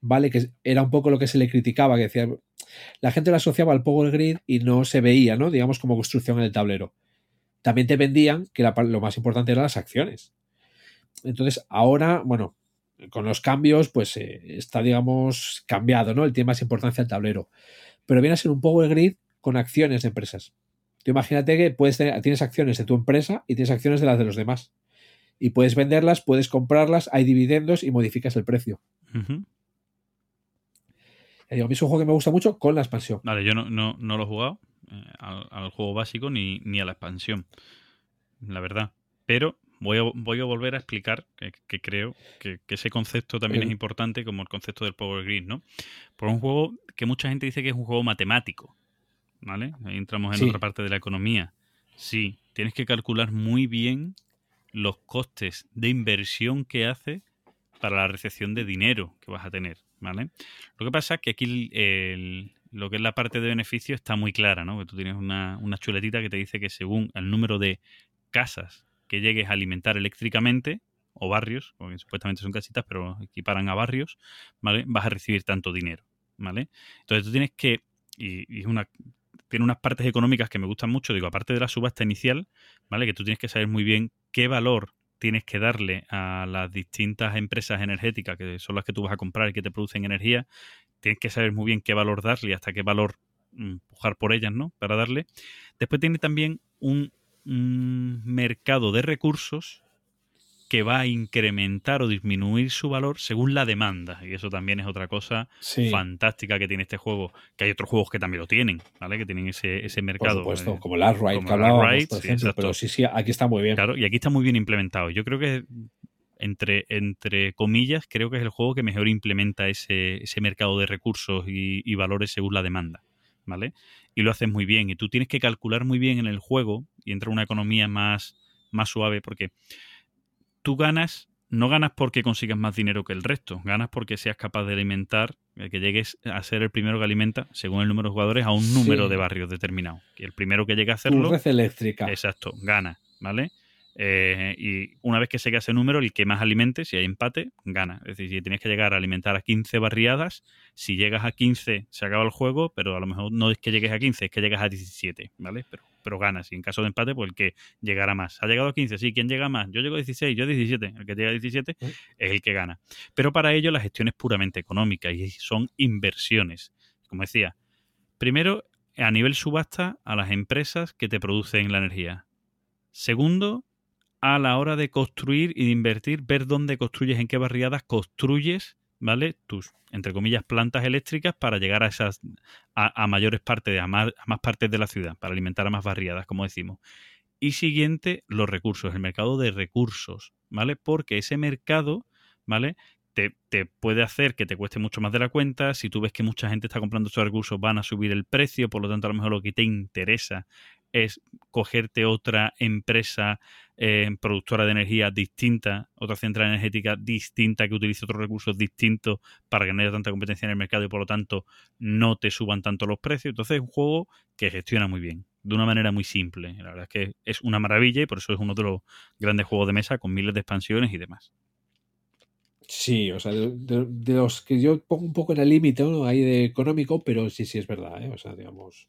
¿vale? Que era un poco lo que se le criticaba, que decía, la gente lo asociaba al Power Grid y no se veía, ¿no? Digamos, como construcción en el tablero también te vendían que lo más importante eran las acciones. Entonces, ahora, bueno, con los cambios, pues eh, está, digamos, cambiado, ¿no? El tiene más importancia al tablero. Pero viene a ser un Power Grid con acciones de empresas. Tú imagínate que puedes tienes acciones de tu empresa y tienes acciones de las de los demás. Y puedes venderlas, puedes comprarlas, hay dividendos y modificas el precio. Digo, a mí es un juego que me gusta mucho con la expansión. Vale, yo no, no, no lo he jugado eh, al, al juego básico ni, ni a la expansión, la verdad. Pero voy a, voy a volver a explicar que, que creo que, que ese concepto también Eh. es importante como el concepto del Power Grid, ¿no? Por un juego que mucha gente dice que es un juego matemático, ¿vale? Ahí entramos en Sí. otra parte de la economía. Sí, tienes que calcular muy bien los costes de inversión que hace para la recepción de dinero que vas a tener, ¿vale? Lo que pasa es que aquí el- lo que es la parte de beneficio está muy clara, ¿no? Que tú tienes una, una chuletita que te dice que según el número de casas que llegues a alimentar eléctricamente, o barrios, porque supuestamente son casitas, pero equiparan a barrios, ¿vale? Vas a recibir tanto dinero, ¿vale? Entonces tú tienes que, y, y es una, tiene unas partes económicas que me gustan mucho, digo, aparte de la subasta inicial, ¿vale? Que tú tienes que saber muy bien qué valor tienes que darle a las distintas empresas energéticas, que son las que tú vas a comprar y que te producen energía, tienes que saber muy bien qué valor darle hasta qué valor mm, pujar por ellas, ¿no? Para darle. Después tiene también un, un mercado de recursos que va a incrementar o disminuir su valor según la demanda. Y eso también es otra cosa Sí, fantástica que tiene este juego. Que hay otros juegos que también lo tienen, ¿vale? Que tienen ese, ese por mercado. supuesto, eh, como el Arkwright como que hablábamos, por ejemplo. pero sí, sí, aquí está muy bien. Claro, y aquí está muy bien implementado. Yo creo que, entre, entre comillas, creo que es el juego que mejor implementa ese, ese mercado de recursos y, y valores según la demanda. ¿Vale? Y lo haces muy bien. Y tú tienes que calcular muy bien en el juego y entra una economía más, más suave porque tú ganas, no ganas porque consigas más dinero que el resto, ganas porque seas capaz de alimentar, eh, que llegues a ser el primero que alimenta, según el número de jugadores, a un número Sí. de barrios determinado. Y el primero que llegue a Tu hacerlo, red eléctrica. Exacto, gana, ¿vale? Eh, y una vez que se queda ese número, el que más alimente, si hay empate, gana. Es decir, si tienes que llegar a alimentar a 15 barriadas, si llegas a 15 se acaba el juego, pero a lo mejor no es que llegues a 15, es que llegas a 17, ¿vale? Pero, pero ganas. Y en caso de empate, pues el que llegará más. ¿Ha llegado a 15? Sí, ¿quién llega más? Yo llego a 16, yo a 17. El que llega a 17 Mm. es el que gana. Pero para ello la gestión es puramente económica y son inversiones. Como decía, primero, a nivel subasta, a las empresas que te producen la energía. Segundo, a la hora de construir y de invertir, ver dónde construyes, en qué barriadas construyes, ¿vale? Tus, entre comillas, plantas eléctricas para llegar a esas, a, mayores partes, a más, a más partes de la ciudad, para alimentar a más barriadas, como decimos. Y siguiente, los recursos, el mercado de recursos, ¿vale? Porque ese mercado, ¿vale? Te, te puede hacer que te cueste mucho más de la cuenta. Si tú ves que mucha gente está comprando estos recursos, van a subir el precio. Por lo tanto, a lo mejor lo que te interesa es cogerte otra empresa eh, productora de energía distinta, otra central energética distinta que utilice otros recursos distintos para que no haya tanta competencia en el mercado y por lo tanto no te suban tanto los precios. Entonces es un juego que gestiona muy bien, de una manera muy simple. La verdad es que es una maravilla y por eso es uno de los grandes juegos de mesa con miles de expansiones y demás. Sí, o sea, de, los que yo pongo un poco en el límite, ¿no? Ahí de económico, pero sí, sí es verdad, ¿eh? O sea, digamos,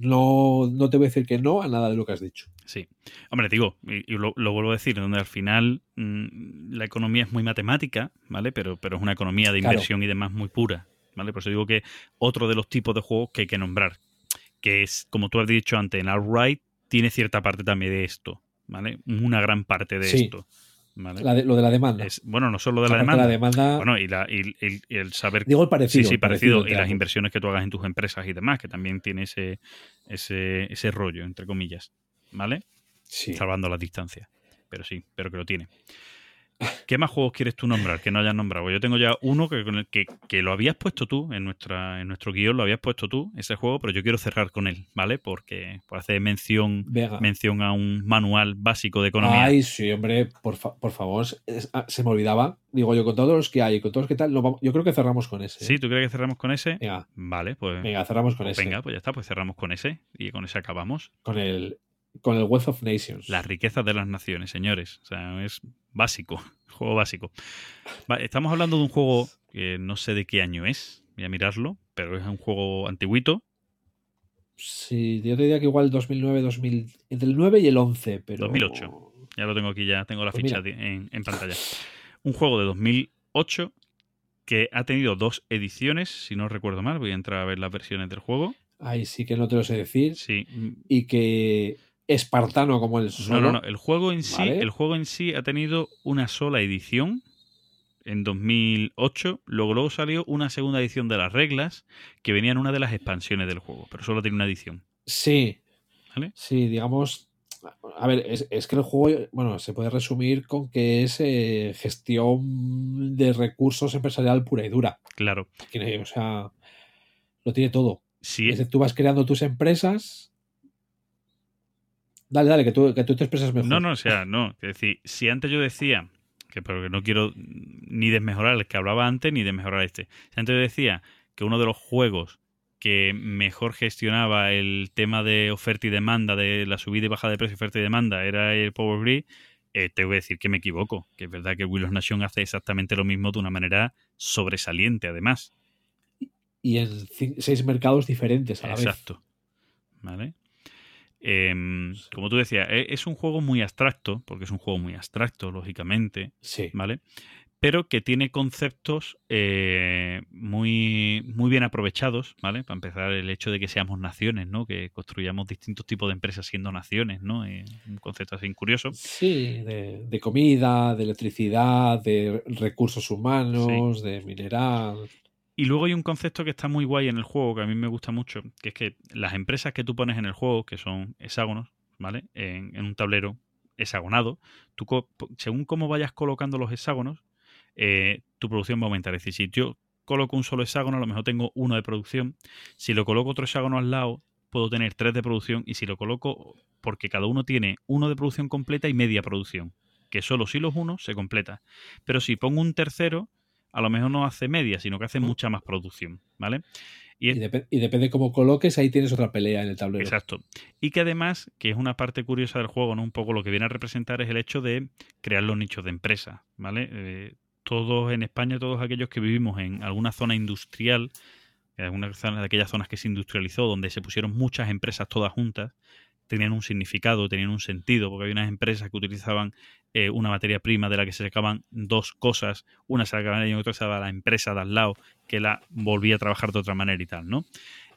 no, no te voy a decir que no a nada de lo que has dicho. Sí. Hombre, digo, y, y lo, lo vuelvo a decir, donde al final mm, la economía es muy matemática, ¿vale? Pero, pero es una economía de Claro. inversión y demás muy pura, ¿vale? Por eso digo que otro de los tipos de juegos que hay que nombrar, que es, como tú has dicho antes, en Outright, tiene cierta parte también de esto, ¿vale? Una gran parte de Sí. esto, ¿vale? La de- lo de la demanda. Es- bueno, no solo de la de demanda, la demanda, bueno, y, la, y, y- y el saber digo el parecido. sí, sí, parecido. Y las inversiones que tú hagas en tus empresas y demás, que también tiene ese, ese, ese rollo, entre comillas. ¿Vale? Sí. Salvando las distancias. Pero sí, pero que lo tiene. ¿Qué más juegos quieres tú nombrar que no hayas nombrado? Yo tengo ya uno que, que, que lo habías puesto tú en nuestra en nuestro guion, lo habías puesto tú, ese juego, pero yo quiero cerrar con él, ¿vale? Porque por hacer mención, mención a un manual básico de economía. Ay, sí, hombre, por, fa- por favor. es- ah, se me olvidaba. Digo yo, con todos los que hay con todos los que tal, vamos- yo creo que cerramos con ese. ¿eh? ¿Sí? ¿Tú crees que cerramos con ese? Venga, Vale, pues venga, cerramos con pues ese. venga, pues ya está, pues cerramos con ese y con ese acabamos. Con el, con el Wealth of Nations. Las riquezas de las naciones, señores. O sea, es básico, juego básico. Estamos hablando de un juego que no sé de qué año es, voy a mirarlo, pero es un juego antiguito, Sí, yo te diría que igual 2009, 2000, entre el 9 y el 11, pero... 2008. ya lo tengo aquí, ya tengo la Pues ficha en, en pantalla. Un juego de 2008 que ha tenido dos ediciones, si no recuerdo mal, voy a entrar a ver las versiones del juego. Ahí sí que no te lo sé decir. Sí, Y que espartano como el No, solo. no, no. El juego en sí, Vale. el juego en sí ha tenido una sola edición en 2008. Luego, luego salió una segunda edición de las reglas que venía en una de las expansiones del juego, pero solo tiene una edición. Sí. ¿Vale? Sí, digamos. A ver, es, es que el juego, bueno, se puede resumir con que es eh, gestión de recursos empresarial pura y dura. Claro. Tiene, o sea, lo tiene todo. Es decir, tú vas creando tus empresas. Dale, dale, que tú, que tú te expresas mejor. no, no, o sea, no. Es decir, si antes yo decía que pero que no quiero ni desmejorar el que hablaba antes ni desmejorar este. Si antes yo decía que uno de los juegos que mejor gestionaba el tema de oferta y demanda, de la subida y bajada de precio, oferta y demanda, era el Power Grid, eh, te voy a decir que me equivoco, que es verdad que Will of Nation hace exactamente lo mismo de una manera sobresaliente, además. Y en seis mercados diferentes a la vez. Exacto. ¿Vale? Em, como tú decías, e- es un juego muy abstracto, porque es un juego muy abstracto, lógicamente, Sí. ¿vale? Pero que tiene conceptos eh, muy, muy bien aprovechados, ¿vale? Para empezar, el hecho de que seamos naciones, ¿no? Que construyamos distintos tipos de empresas siendo naciones, ¿no? Eh, un concepto así curioso. Sí, de, de comida, de electricidad, de recursos humanos, de mineral. Y luego hay un concepto que está muy guay en el juego, que a mí me gusta mucho, que es que las empresas que tú pones en el juego, que son hexágonos, ¿vale? En, un tablero hexagonado, tú según cómo vayas colocando los hexágonos, eh, tu producción va a aumentar. Es decir, si yo coloco un solo hexágono, a lo mejor tengo uno de producción. Si lo coloco otro hexágono al lado, puedo tener tres de producción. Y si lo coloco, porque cada uno tiene uno de producción completa y media producción, que solo si los unos se completa. Pero si pongo un tercero, a lo mejor no hace media, sino que hace mucha más producción, ¿vale? Y Y, es- y depende cómo coloques, ahí tienes otra pelea en el tablero. Exacto. Y que además, que es una parte curiosa del juego, ¿no? Un poco lo que viene a representar es el hecho de crear los nichos de empresa, ¿vale? Eh, todos en España, todos aquellos que vivimos en alguna zona industrial, en alguna zona de aquellas zonas que se industrializó, donde se pusieron muchas empresas todas juntas, tenían un significado, tenían un sentido, porque había unas empresas que utilizaban eh, una materia prima de la que se sacaban dos cosas, una se sacaba y otra se daba a la empresa de al lado, que la volvía a trabajar de otra manera y tal, ¿no?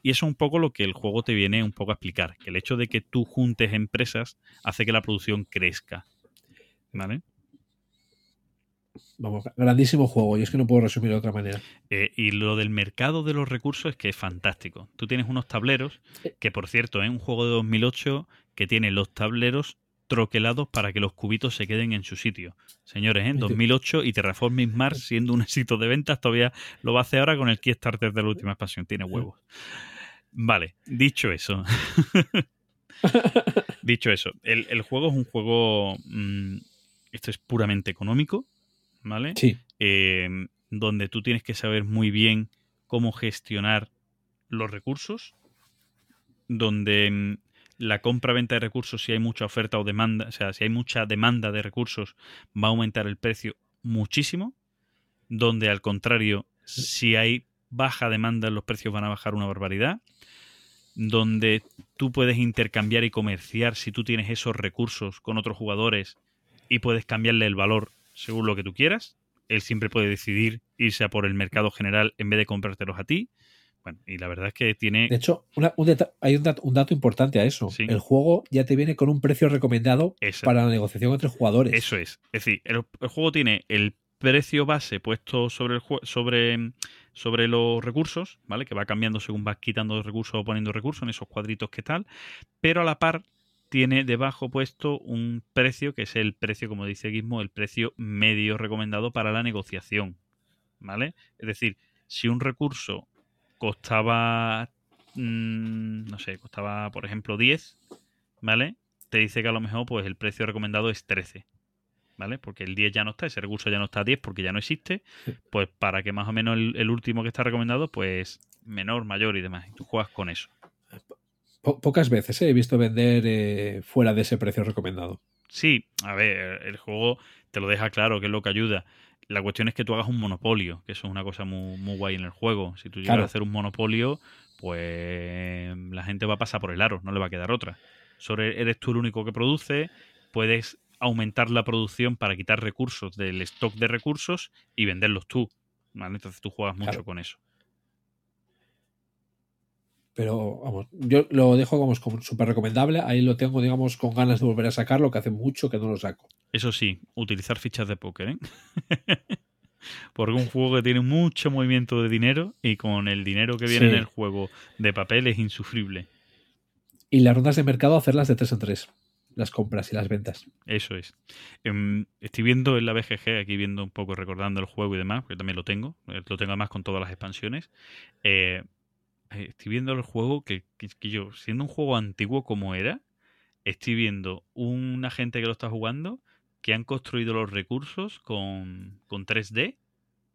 Y eso es un poco lo que el juego te viene un poco a explicar, que el hecho de que tú juntes empresas hace que la producción crezca. ¿Vale? Vamos, grandísimo juego. Y es que no puedo resumir de otra manera. Eh, y lo del mercado de los recursos es que es fantástico. Tú tienes unos tableros, que por cierto, es un juego de 2008 que tiene los tableros troquelados para que los cubitos se queden en su sitio. Señores, en 2008 y Terraforming Mars, siendo un éxito de ventas, todavía lo va a hacer ahora con el Kickstarter de la última expansión. Tiene huevos. Vale, dicho eso. dicho eso, el, el juego es un juego. mm, esto es puramente económico, ¿vale? Sí. eh, donde tú tienes que saber muy bien cómo gestionar los recursos, donde mm, la compra-venta de recursos, si hay mucha oferta o demanda, o sea, si hay mucha demanda de recursos, va a aumentar el precio muchísimo, donde al contrario, si hay baja demanda, los precios van a bajar una barbaridad, donde tú puedes intercambiar y comerciar si tú tienes esos recursos con otros jugadores y puedes cambiarle el valor según lo que tú quieras. Él siempre puede decidir irse a por el mercado general en vez de comprártelos a ti. Bueno, y la verdad es que tiene... De hecho, una- un hay un dato, un dato importante a eso. Sí. El juego ya te viene con un precio recomendado para la negociación entre jugadores. Eso es. Es decir, el, el juego tiene el precio base puesto sobre el sobre, sobre los recursos, ¿vale? Que va cambiando según vas quitando recursos o poniendo recursos en esos cuadritos que tal. Pero a la par tiene debajo puesto un precio que es el precio, como dice Gizmo, el precio medio recomendado para la negociación. ¿Vale? Es decir, si un recurso costaba, mm, no sé, costaba, por ejemplo, 10, ¿vale? Te dice que a lo mejor pues el precio recomendado es 13. ¿Vale? Porque el 10 ya no está, ese recurso ya no está a 10 porque ya no existe. Pues para que más o menos el, el último que está recomendado, pues menor, mayor y demás. Y tú juegas con eso. Po- pocas veces eh, he visto vender eh, fuera de ese precio recomendado. Sí, a ver, el juego te lo deja claro, que es lo que ayuda. La cuestión es que tú hagas un monopolio, que eso es una cosa muy, muy guay en el juego. Si tú llegas Claro. a hacer un monopolio, pues la gente va a pasar por el aro, no le va a quedar otra. Sobre eres tú el único que produce, puedes aumentar la producción para quitar recursos del stock de recursos y venderlos tú. ¿vale? Entonces tú juegas mucho Claro. con eso. Pero vamos, yo lo dejo como, súper recomendable. Ahí lo tengo, digamos, con ganas de volver a sacarlo, que hace mucho que no lo saco. Eso sí, utilizar fichas de póker, ¿eh? Porque un juego que tiene mucho movimiento de dinero y con el dinero que viene Sí. en el juego de papel es insufrible. Y las rondas de mercado, hacerlas de tres en tres. Las compras y las ventas. Eso es. Em, estoy viendo en la BGG, aquí viendo un poco, recordando el juego y demás, porque también lo tengo. eh, Lo tengo además con todas las expansiones. Eh, estoy viendo el juego que, que- que yo, siendo un juego antiguo como era, estoy viendo una gente que lo está jugando que han construido los recursos con, con 3D,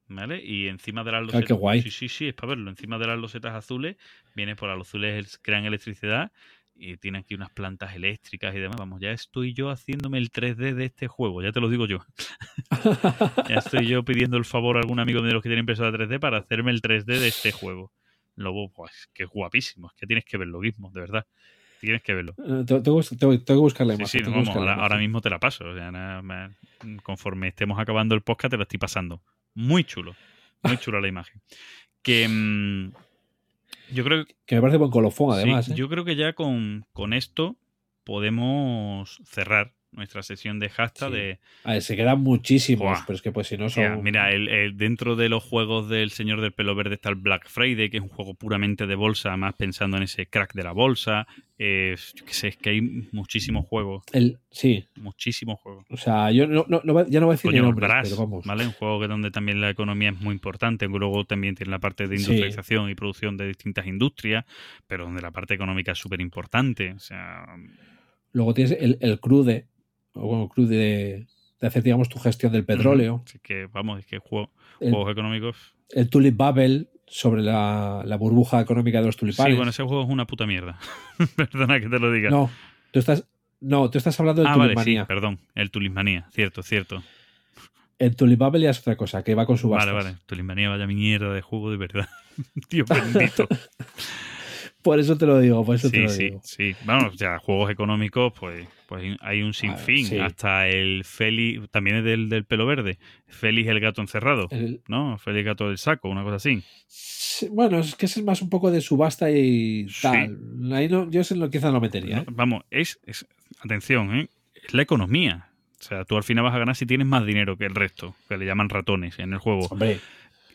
¿vale? Y encima de las Ah, losetas. Sí, sí, sí, es para verlo. Encima de las losetas azules, viene por las azules, crean electricidad y tiene aquí unas plantas eléctricas y demás. Vamos, ya estoy yo haciéndome el 3D de este juego, ya te lo digo yo. Ya estoy yo pidiendo el favor a algún amigo de los que tiene impresora 3D para hacerme el 3D de este juego. Luego, pues, que es guapísimo, es que tienes que verlo, Gizmo, de verdad. Tienes que verlo. Eh, tengo, tengo- tengo- que buscar la imagen. sí, vamos, ahora, ahora mismo te la paso. o sea, nada más, conforme estemos acabando el podcast, te la estoy pasando. Muy chulo. Muy chula la imagen. Que mm, yo creo Que me parece buen colofón, sí, además. ¿eh? yo creo que ya con, con esto podemos cerrar nuestra sesión de hashtag Sí. de A ver, se quedan muchísimos, Buah. pero es que pues si no son. Mira, el- el- dentro de los juegos del Señor del Pelo Verde está el Black Friday, que es un juego puramente de bolsa, más pensando en ese crack de la bolsa. Eh, yo qué sé, es que hay muchísimos juegos, El, sí, muchísimos juegos. o sea, yo no, no- no voy- ya no voy a decir Coño, nombres, Brass, pero vamos. ¿vale? Un juego que donde también la economía es muy importante, luego también tiene la parte de Sí. industrialización y producción de distintas industrias, pero donde la parte económica es súper importante. O sea, Luego tienes el, el crude, o bueno, crude de, de hacer, digamos, tu gestión del petróleo. así que vamos, es que juego- El, juegos económicos. el Tulip Bubble sobre la, la burbuja económica de los tulipanes. Sí, bueno, ese juego es una puta mierda. Perdona que te lo diga. No, tú estás, no, tú estás hablando del ah, vale, sí, Tulipmanía. perdón. El Tulismanía, cierto, cierto. el Tulip Bubble ya es otra cosa, que va con su Vale, vale. Tulismanía, vaya mierda de juego de verdad. Dios bendito. Por eso te lo digo, por eso te Sí, lo sí, digo. sí. Vamos, ya, juegos económicos, pues, pues hay un sinfín. sí. Hasta el Félix, también es del, del pelo verde. Félix el gato encerrado, El- ¿no? Félix gato del saco, una cosa así. sí, bueno, es que es más un poco de subasta y Sí. tal. Ahí no, yo sé lo quizá no metería. ¿eh? No, Vamos, es, es- atención, ¿eh? es la economía. O sea, tú al final vas a ganar si tienes más dinero que el resto, que le llaman ratones en el juego. Hombre,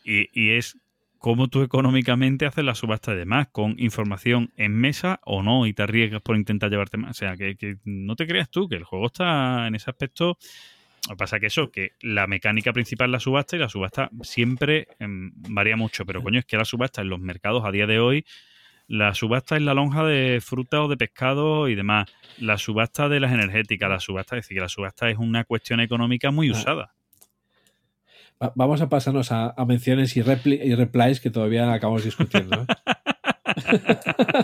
Y, y es cómo tú económicamente haces la subasta de más, con información en mesa o no, y te arriesgas por intentar llevarte más. O sea, que, que no te creas tú, que el juego está en ese aspecto. Lo que pasa que eso, que la mecánica principal es la subasta y la subasta siempre em, varía mucho, pero coño, es que la subasta en los mercados a día de hoy, la subasta es la lonja de fruta o de pescado y demás, la subasta de las energéticas, la subasta, es decir, que la subasta es una cuestión económica muy Ah. usada. Va- Vamos a pasarnos a, menciones y replies que todavía acabamos discutiendo. ¿eh?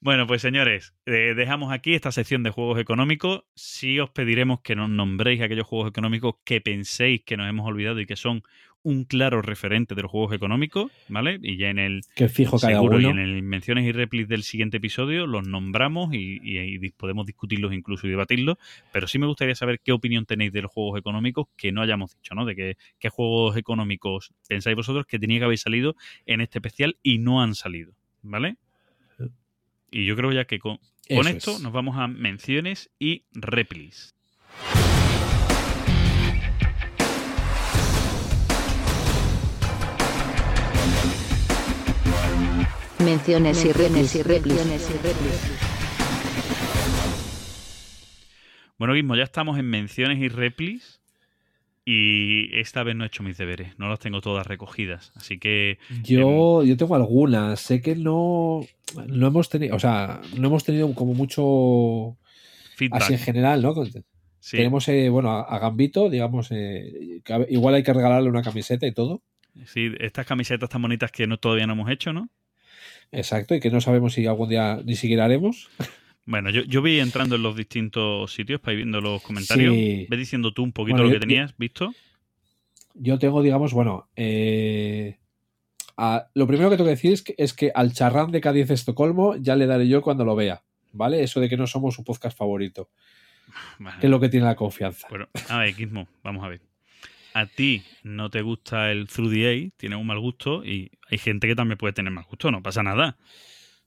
Bueno, pues señores, eh, dejamos aquí esta sección de juegos económicos. Sí os pediremos que nos nombréis aquellos juegos económicos que penséis que nos hemos olvidado y que son un claro referente de los juegos económicos, ¿vale? Y ya en el que fijo cada seguro uno. y en el menciones y replis del siguiente episodio los nombramos y, y- podemos discutirlos incluso y debatirlos. Pero sí me gustaría saber qué opinión tenéis de los juegos económicos que no hayamos dicho, ¿no? De que, qué juegos económicos pensáis vosotros que tenía que haber salido en este especial y no han salido, ¿vale? Y yo creo ya que con, esto es. nos vamos a menciones y replis. Menciones y replis y replis. Bueno, Guismo, ya estamos en menciones y replis. Y esta vez no he hecho mis deberes, no las tengo todas recogidas. Así que Yo, yo tengo algunas. Sé que no, no hemos tenido, o sea, no hemos tenido como mucho feedback. así en general, ¿no? Sí, Tenemos, eh, bueno, a, a Gambito, digamos, eh, igual hay que regalarle una camiseta y todo. sí, estas camisetas tan bonitas que no, todavía no hemos hecho, ¿no? Exacto, y que no sabemos si algún día ni siquiera haremos. Bueno, yo, yo vi entrando en los distintos sitios para ir viendo los comentarios. Sí. Ve diciendo tú un poquito Bueno, lo yo- que tenías visto. Yo tengo, digamos, bueno, eh, a- lo primero que tengo que decir es que, es que al charrán de Cádiz Estocolmo ya le daré yo cuando lo vea, ¿vale? Eso de que no somos su podcast favorito, Vale. que es lo que tiene la confianza. Bueno, a ver, Gizmo, vamos a ver. A ti no te gusta el Through the tienes un mal gusto y hay gente que también puede tener mal gusto, no pasa nada.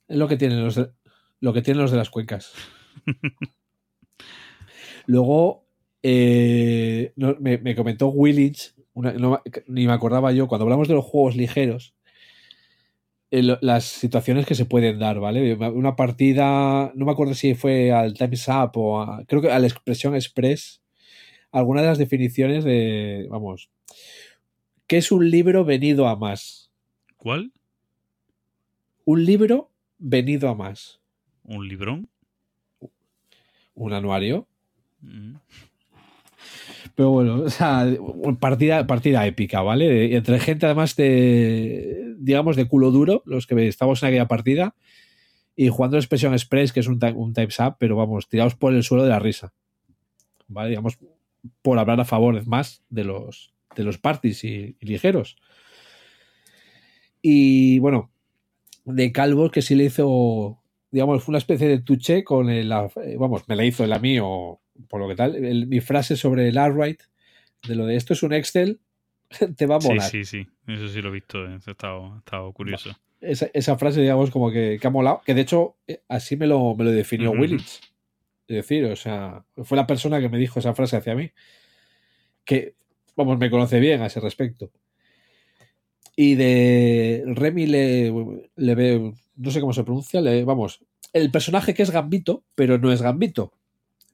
Es lo que tienen los de, lo que tienen los de las cuencas. Luego, eh, no, me, me comentó no me- ni me acordaba yo, cuando hablamos de los juegos ligeros, eh, las situaciones que se pueden dar, ¿vale? Una partida, no me acuerdo si fue al Time's Up o a- creo que a la expresión Express, alguna de las definiciones de, vamos, ¿qué es un libro venido a más? ¿Cuál? Un libro venido a más. ¿Un librón? Un anuario. Mm. Pero bueno, o sea, partida, partida épica, ¿vale? Entre gente además de, digamos, de culo duro, los que estamos en aquella partida, y jugando Expression Express, que es un, un Types Up, pero vamos, tirados por el suelo de la risa. ¿Vale? Digamos, por hablar a favor más de los, de los parties y, y ligeros. Y bueno, de Calvo, que sí le hizo, digamos, fue una especie de tuche con el, la- eh, vamos, me la hizo el a mí o por lo que tal, el- mi frase sobre el Arwright, de lo de esto es un Excel, te va a Sí, molar. sí, sí. Eso sí lo he visto. eh, Eso ha estado, ha estado curioso. Esa, esa frase, digamos, como que, que ha molado, que de hecho eh, así me lo, me lo definió Ujú. Willits. Es decir, o sea, fue la persona que me dijo esa frase hacia mí, que, vamos, me conoce bien a ese respecto. Y de Remy le, le veo, no sé cómo se pronuncia, le, vamos, el personaje que es Gambito, pero no es Gambito,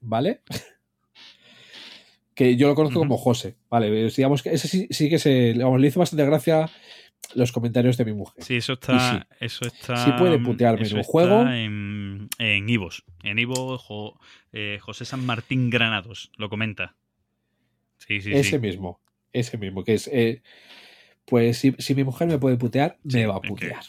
¿vale? que yo lo conozco como José, ¿vale? Digamos que ese sí, sí que se, vamos, le hizo bastante gracia los comentarios de mi mujer. Sí, eso está. Y Eso está. Sí puede putearme en un juego. En, en Ivos. En Ivos, Jo- eh, José San Martín Granados lo comenta. Sí, sí, ese sí. mismo, ese mismo, que es, eh, pues si, si mi mujer me puede putear, Sí, me va a es que- putear.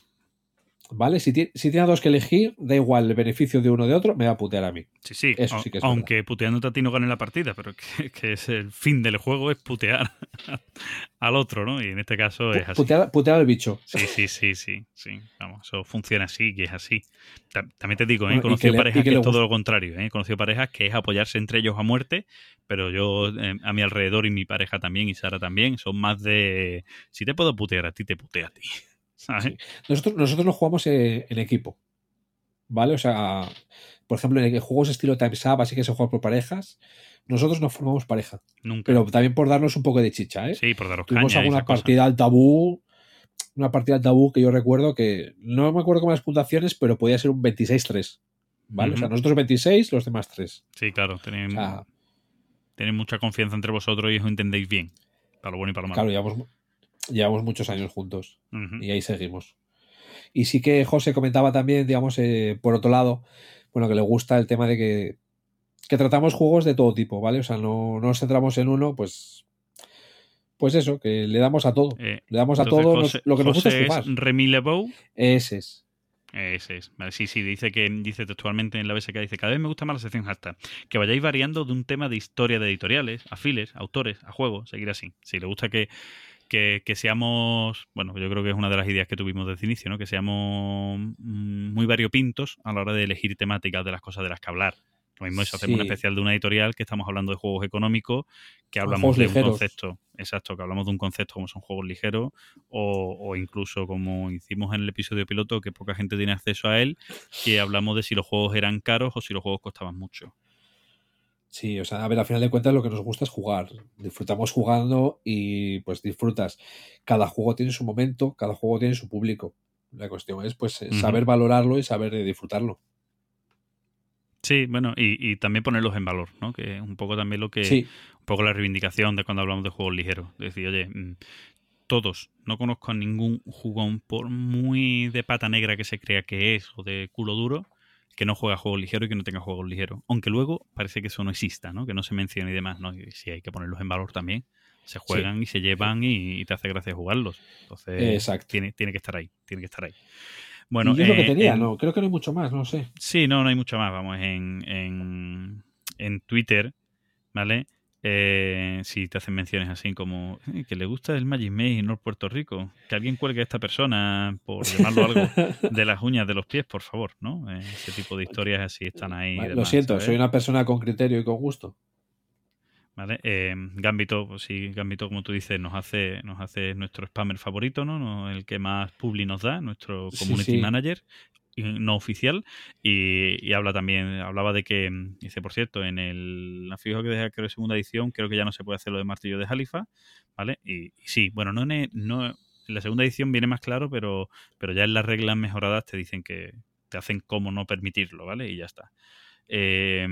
¿Vale? Si, ti- si tiene dos que elegir, da igual el beneficio de uno de otro, me va a putear a mí. Sí, sí. Eso sí que es aunque puteándote a ti no gane la partida, pero que, que es el fin del juego es putear al otro, ¿no? Y en este caso es así. Putear, putear al bicho. Sí, sí, sí, sí, sí. Vamos, eso funciona así, que es así. Ta- También te digo, ¿eh? he y conocido que le- parejas y que, es todo lo contrario, ¿eh? he conocido parejas que es apoyarse entre ellos a muerte, pero yo eh, a mi alrededor y mi pareja también y Sara también son más de si te puedo putear a ti, te puteo a ti. Nosotros, nosotros no jugamos eh, en equipo. ¿Vale? O sea, por ejemplo, en juegos estilo Time's Up, así que se juega por parejas, nosotros no formamos pareja. Nunca. Pero también por darnos un poco de chicha, ¿eh? sí, por daros Tuvimos caña alguna partida al tabú una partida de tabú que yo recuerdo que no me acuerdo con las puntuaciones, pero podía ser un 26-3. ¿Vale? O sea, nosotros 26, los demás 3. Sí, claro, tenéis, O sea, tenéis mucha confianza entre vosotros y os entendéis bien. Para lo bueno y para lo malo. claro, llevamos, llevamos muchos años juntos. Y ahí seguimos. Y sí que José comentaba también, digamos, eh, por otro lado, bueno, que le gusta el tema de que, que tratamos juegos de todo tipo, ¿vale? O sea, no, no nos centramos en uno, pues, pues eso, que le damos a todo. Eh, Le damos a todo nos- lo que nos gusta es jugar. Remy Lebeau. Ese es. Ese es. Vale, sí, sí, dice que dice textualmente en la BSK, dice, cada vez me gusta más la sección hashtag. Que vayáis variando de un tema de historia de editoriales, a files, a autores, a juegos, seguir así. Si le gusta que, que, que seamos, bueno, yo creo que es una de las ideas que tuvimos desde el inicio, ¿no? Que seamos mm, muy variopintos a la hora de elegir temáticas de las cosas de las que hablar. Lo mismo es hacemos un Sí. especial de una editorial que estamos hablando de juegos económicos, que hablamos de un concepto, exacto, que hablamos de un concepto como son juegos ligeros, o, o incluso como hicimos en el episodio piloto, que poca gente tiene acceso a él, que hablamos de si los juegos eran caros o si los juegos costaban mucho. Sí, o sea, a ver, al final de cuentas lo que nos gusta es jugar. Disfrutamos jugando y pues disfrutas. Cada juego tiene su momento, cada juego tiene su público. La cuestión es pues eh, saber valorarlo y saber disfrutarlo. Sí, bueno, y, y también ponerlos en valor, ¿no? Que es un poco también lo que... Sí, un poco la reivindicación de cuando hablamos de juegos ligeros. Decir, oye, mm, todos, no conozco a ningún jugón, por muy de pata negra que se crea que es, o de culo duro, que no juega juegos ligeros y que no tenga juegos ligeros. Aunque luego parece que eso no exista, ¿no? Que no se mencione y demás, ¿no? Y sí hay que ponerlos en valor también. Se juegan y se llevan y, y te hace gracia jugarlos. Entonces, Exacto. tiene, tiene que estar ahí, tiene que estar ahí. Bueno, y es lo que eh, tenía, en- no, creo que no hay mucho más, no sé. Sí, no, no hay mucho más. Vamos, en, en, en Twitter, ¿vale? Eh, si te hacen menciones así como "Eh, que le gusta el Magic Maze en North Puerto Rico, que alguien cuelgue a esta persona por llamarlo algo de las uñas de los pies, por favor, ¿no? Eh, ese tipo de historias así están ahí. y lo siento, ¿sabes? soy una persona con criterio y con gusto. ¿Vale? Eh, Gambito, pues sí, Gambito, como tú dices, nos hace, nos hace nuestro spammer favorito, ¿no? No, El que más publi nos da, nuestro community sí. manager y no oficial. Y, y habla también, hablaba de que, mm, dice, por cierto, en el la fijo que deja creo segunda edición, creo que ya no se puede hacer lo de martillo de Jalifa, ¿vale? Y, y sí, bueno, no en, el- no en la segunda edición viene más claro, pero, pero ya en las reglas mejoradas te dicen que te hacen cómo no permitirlo, ¿vale? Y ya está. Eh,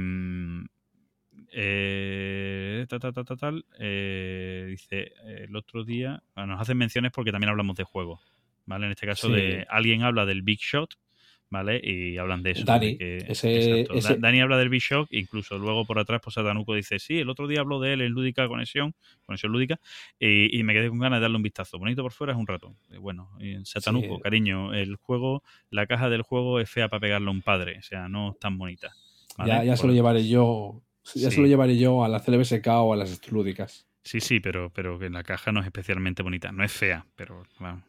eh, ta, ta, ta, ta, tal, eh, dice el otro día, bueno, nos hacen menciones porque también hablamos de juegos, ¿vale? En este caso Sí. de alguien habla del Big Shot, ¿vale? Y hablan de eso. Dani, de que- ese- exacto. ese- Da- Dani habla del Big Shot, incluso luego por atrás, pues Satanuco dice, sí, el otro día habló de él en Lúdica Conexión, Conexión Lúdica, y, y me quedé con ganas de darle un vistazo. Bonito por fuera es un rato. Y bueno, Satanuco, Sí. cariño, el juego, la caja del juego es fea para pegarle a un padre, o sea, no es tan bonita. ¿vale? Ya, ya se lo llevaré yo. Ya Sí. se lo llevaré yo a la CLBSK o a las lúdicas. Sí, sí, pero, pero que la caja no es especialmente bonita. No es fea, pero bueno,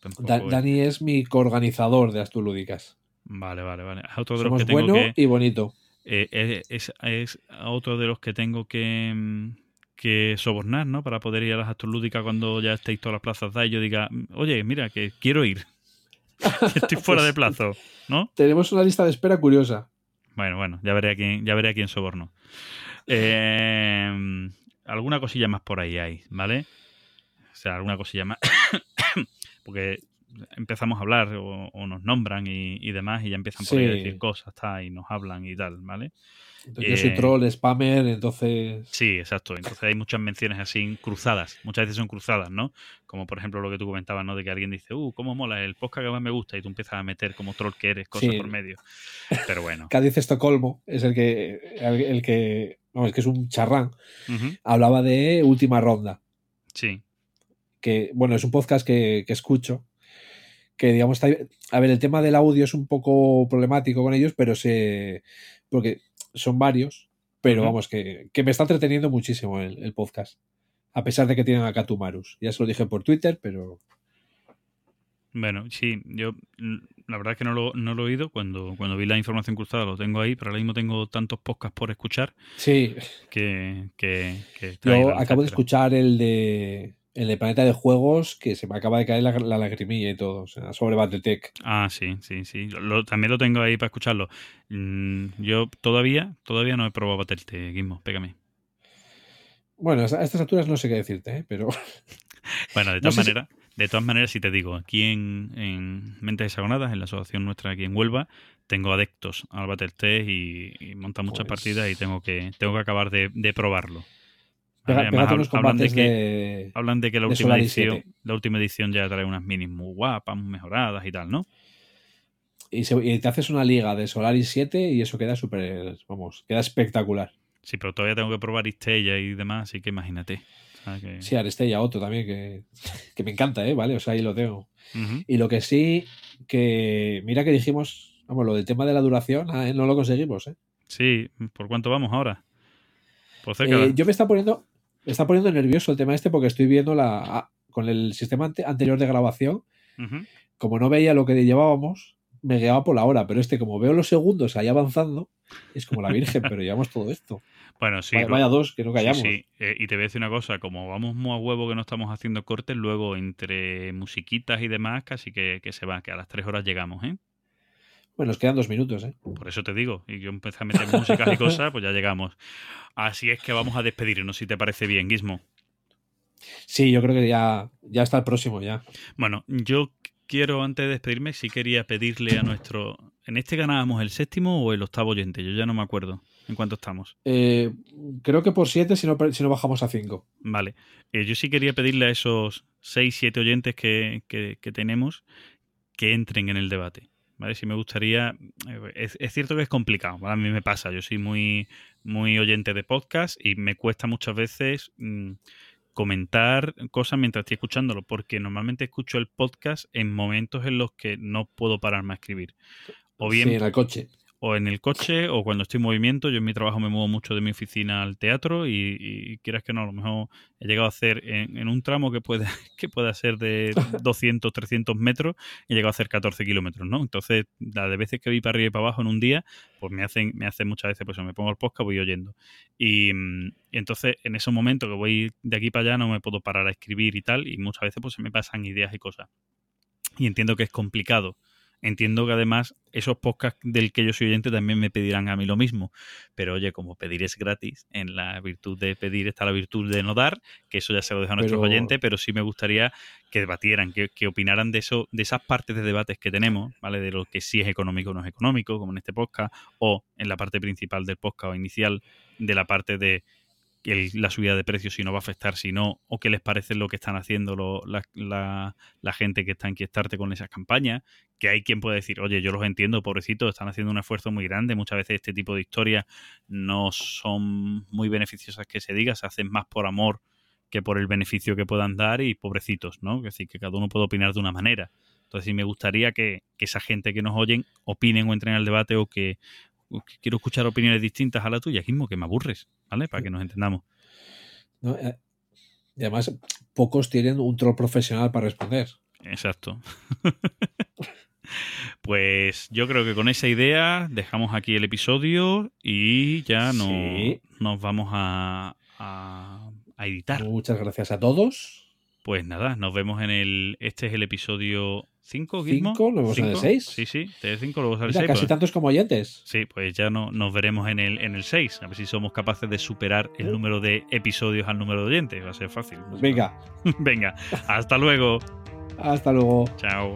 tampoco Da- es- Dani es mi coorganizador de Astulúdicas. Vale, vale, vale. Es otro de los Somos que tengo bueno que. y bonito. eh, es, es- otro de los que tengo que, mm, que sobornar, ¿no? Para poder ir a las actos lúdicas cuando ya estéis todas las plazas dadas y yo diga, oye, mira, que quiero ir. Estoy fuera de plazo, ¿no? Tenemos una lista de espera curiosa. Bueno, bueno, ya veré a quién, ya veré a quién soborno. Eh, alguna cosilla más por ahí hay, ¿vale? O sea, alguna cosilla más. Porque empezamos a hablar o, o nos nombran y, y demás y ya empiezan por ahí a decir cosas, y nos hablan y tal, ¿vale? Entonces, Yo soy Eh, troll, spammer, entonces. Sí, exacto. Entonces hay muchas menciones así cruzadas. Muchas veces son cruzadas, ¿no? Como por ejemplo lo que tú comentabas, ¿no? De que alguien dice, uh, cómo mola, el podcast que más me gusta y tú empiezas a meter como troll que eres cosas Sí. por medio. Pero bueno. Cádiz Estocolmo es el que. El, el que. Vamos, que es un charrán. Hablaba de última ronda. Sí. que, bueno, es un podcast que, que escucho, que digamos, está- a ver, el tema del audio es un poco problemático con ellos, pero se, porque son varios, pero vamos, que, que me está entreteniendo muchísimo el, el podcast, a pesar de que tienen a Katumarus. Ya se lo dije por Twitter, pero Bueno, sí, yo la verdad es que no lo, no lo he oído. Cuando, cuando vi la información cruzada lo tengo ahí, pero ahora mismo tengo tantos podcasts por escuchar sí, que, que, yo acabo de escuchar el de, el de Planeta de Juegos, que se me acaba de caer la, la lagrimilla y todo, o sea, sobre Battletech. Ah, sí, sí, sí. Lo- también lo tengo ahí para escucharlo. Mm, yo todavía, todavía no he probado Battlete, Gizmo, pégame. Bueno, a estas alturas no sé qué decirte, ¿eh? pero Bueno, de No todas sé si- maneras, De todas maneras, si te digo, aquí en, en Mentes Hexagonadas, en la asociación nuestra aquí en Huelva, tengo adeptos al Battletech y, y montan muchas Pues- partidas y tengo que, tengo que acabar de, de probarlo. Pega- Además, pégate hab- unos hablan de que, de, hablan de que la de última Solaris edición, 7. la última edición ya trae unas minis muy guapas, muy mejoradas y tal, ¿no? y, se- y te haces una liga de Solaris 7 y eso queda súper, vamos, queda espectacular. Sí, pero todavía tengo que probar Istella y demás, así que imagínate. Que- Sí, Arestella otro también, que, que me encanta, ¿eh? Vale, o sea, ahí lo tengo. Y lo que sí, que mira que dijimos, vamos, lo del tema de la duración, ah, no lo conseguimos, ¿eh? Sí, ¿por cuánto vamos ahora? Por cerca. Eh, yo me está poniendo, me está poniendo nervioso el tema este porque estoy viendo la ah, con el sistema ante- anterior de grabación, como no veía lo que llevábamos, me guiaba por la hora, pero este, como veo los segundos ahí avanzando, es como la Virgen, pero llevamos todo esto. Bueno, sí. vaya, dos, que no sí, callamos. sí. Eh, y te voy a decir una cosa, como vamos muy a huevo que no estamos haciendo cortes, luego entre musiquitas y demás, casi que, que se va, que a las tres horas llegamos, ¿eh? Bueno, nos quedan dos minutos, ¿eh? Por eso te digo, y yo empecé a meter músicas y cosas, pues ya llegamos. Así es que vamos a despedirnos, si te parece bien, Gizmo. Sí, yo creo que ya, ya está el próximo, ya. Bueno, yo quiero, antes de despedirme, sí quería pedirle a nuestro... ¿En este ganábamos el séptimo o el octavo oyente? Yo ya no me acuerdo en cuánto estamos. Eh, creo que por siete si no, si no bajamos a cinco. Vale. Eh, yo sí quería pedirle a esos 6, 7 oyentes que, que- que tenemos que entren en el debate. ¿Vale? Si me gustaría. eh, Es, es cierto que es complicado. ¿vale? A mí me pasa. Yo soy muy, muy oyente de podcast y me cuesta muchas veces mm, comentar cosas mientras estoy escuchándolo, porque normalmente escucho el podcast en momentos en los que no puedo pararme a escribir. O bien Sí, en el coche. O en el coche o cuando estoy en movimiento. Yo en mi trabajo me muevo mucho de mi oficina al teatro y, y quieras que no, a lo mejor he llegado a hacer en, en un tramo que puede, que pueda ser de 200, 300 metros, he llegado a hacer 14 kilómetros, ¿no? Entonces, la de veces que voy para arriba y para abajo en un día, pues me hacen, me hacen muchas veces, pues me pongo el podcast, voy oyendo. Y, mm, y entonces, en esos momentos que voy de aquí para allá, no me puedo parar a escribir y tal, y muchas veces pues se me pasan ideas y cosas. Y entiendo que es complicado. Entiendo que además esos podcasts del que yo soy oyente también me pedirán a mí lo mismo. Pero oye, como pedir es gratis, en la virtud de pedir está la virtud de no dar, que eso ya se lo dejo a nuestros Pero- oyentes, pero sí me gustaría que debatieran, que, que opinaran de eso, de esas partes de debates que tenemos, ¿vale? De lo que sí es económico o no es económico, como en este podcast, o en la parte principal del podcast o inicial, de la parte de la subida de precios si no va a afectar, si no, o qué les parece lo que están haciendo la, gente que está en con esas campañas, que hay quien puede decir, oye, yo los entiendo, pobrecitos, están haciendo un esfuerzo muy grande, muchas veces este tipo de historias no son muy beneficiosas que se diga, se hacen más por amor que por el beneficio que puedan dar y pobrecitos, ¿no? Es decir, que cada uno puede opinar de una manera. Entonces, sí me gustaría que, que esa gente que nos oyen opinen o entren al debate o que quiero escuchar opiniones distintas a la tuya, mismo que me aburres, ¿vale? Para que nos entendamos. ¿no? Eh, Y además, pocos tienen un troll profesional para responder. Exacto. pues yo creo que con esa idea dejamos aquí el episodio y ya no, Sí. nos vamos a, a- a editar. Muchas gracias a todos. Pues nada, nos vemos en el. Este es el episodio 5, Gizmo. Cinco, luego sale ¿Cinco? seis. Sí, sí, este es 5, luego sale Mira, 6. casi tantos como oyentes. Sí, pues ya no, nos veremos en el, en el 6. A ver si somos capaces de superar el número de episodios al número de oyentes. Va a ser fácil. Venga, Venga, hasta luego. hasta luego. Chao.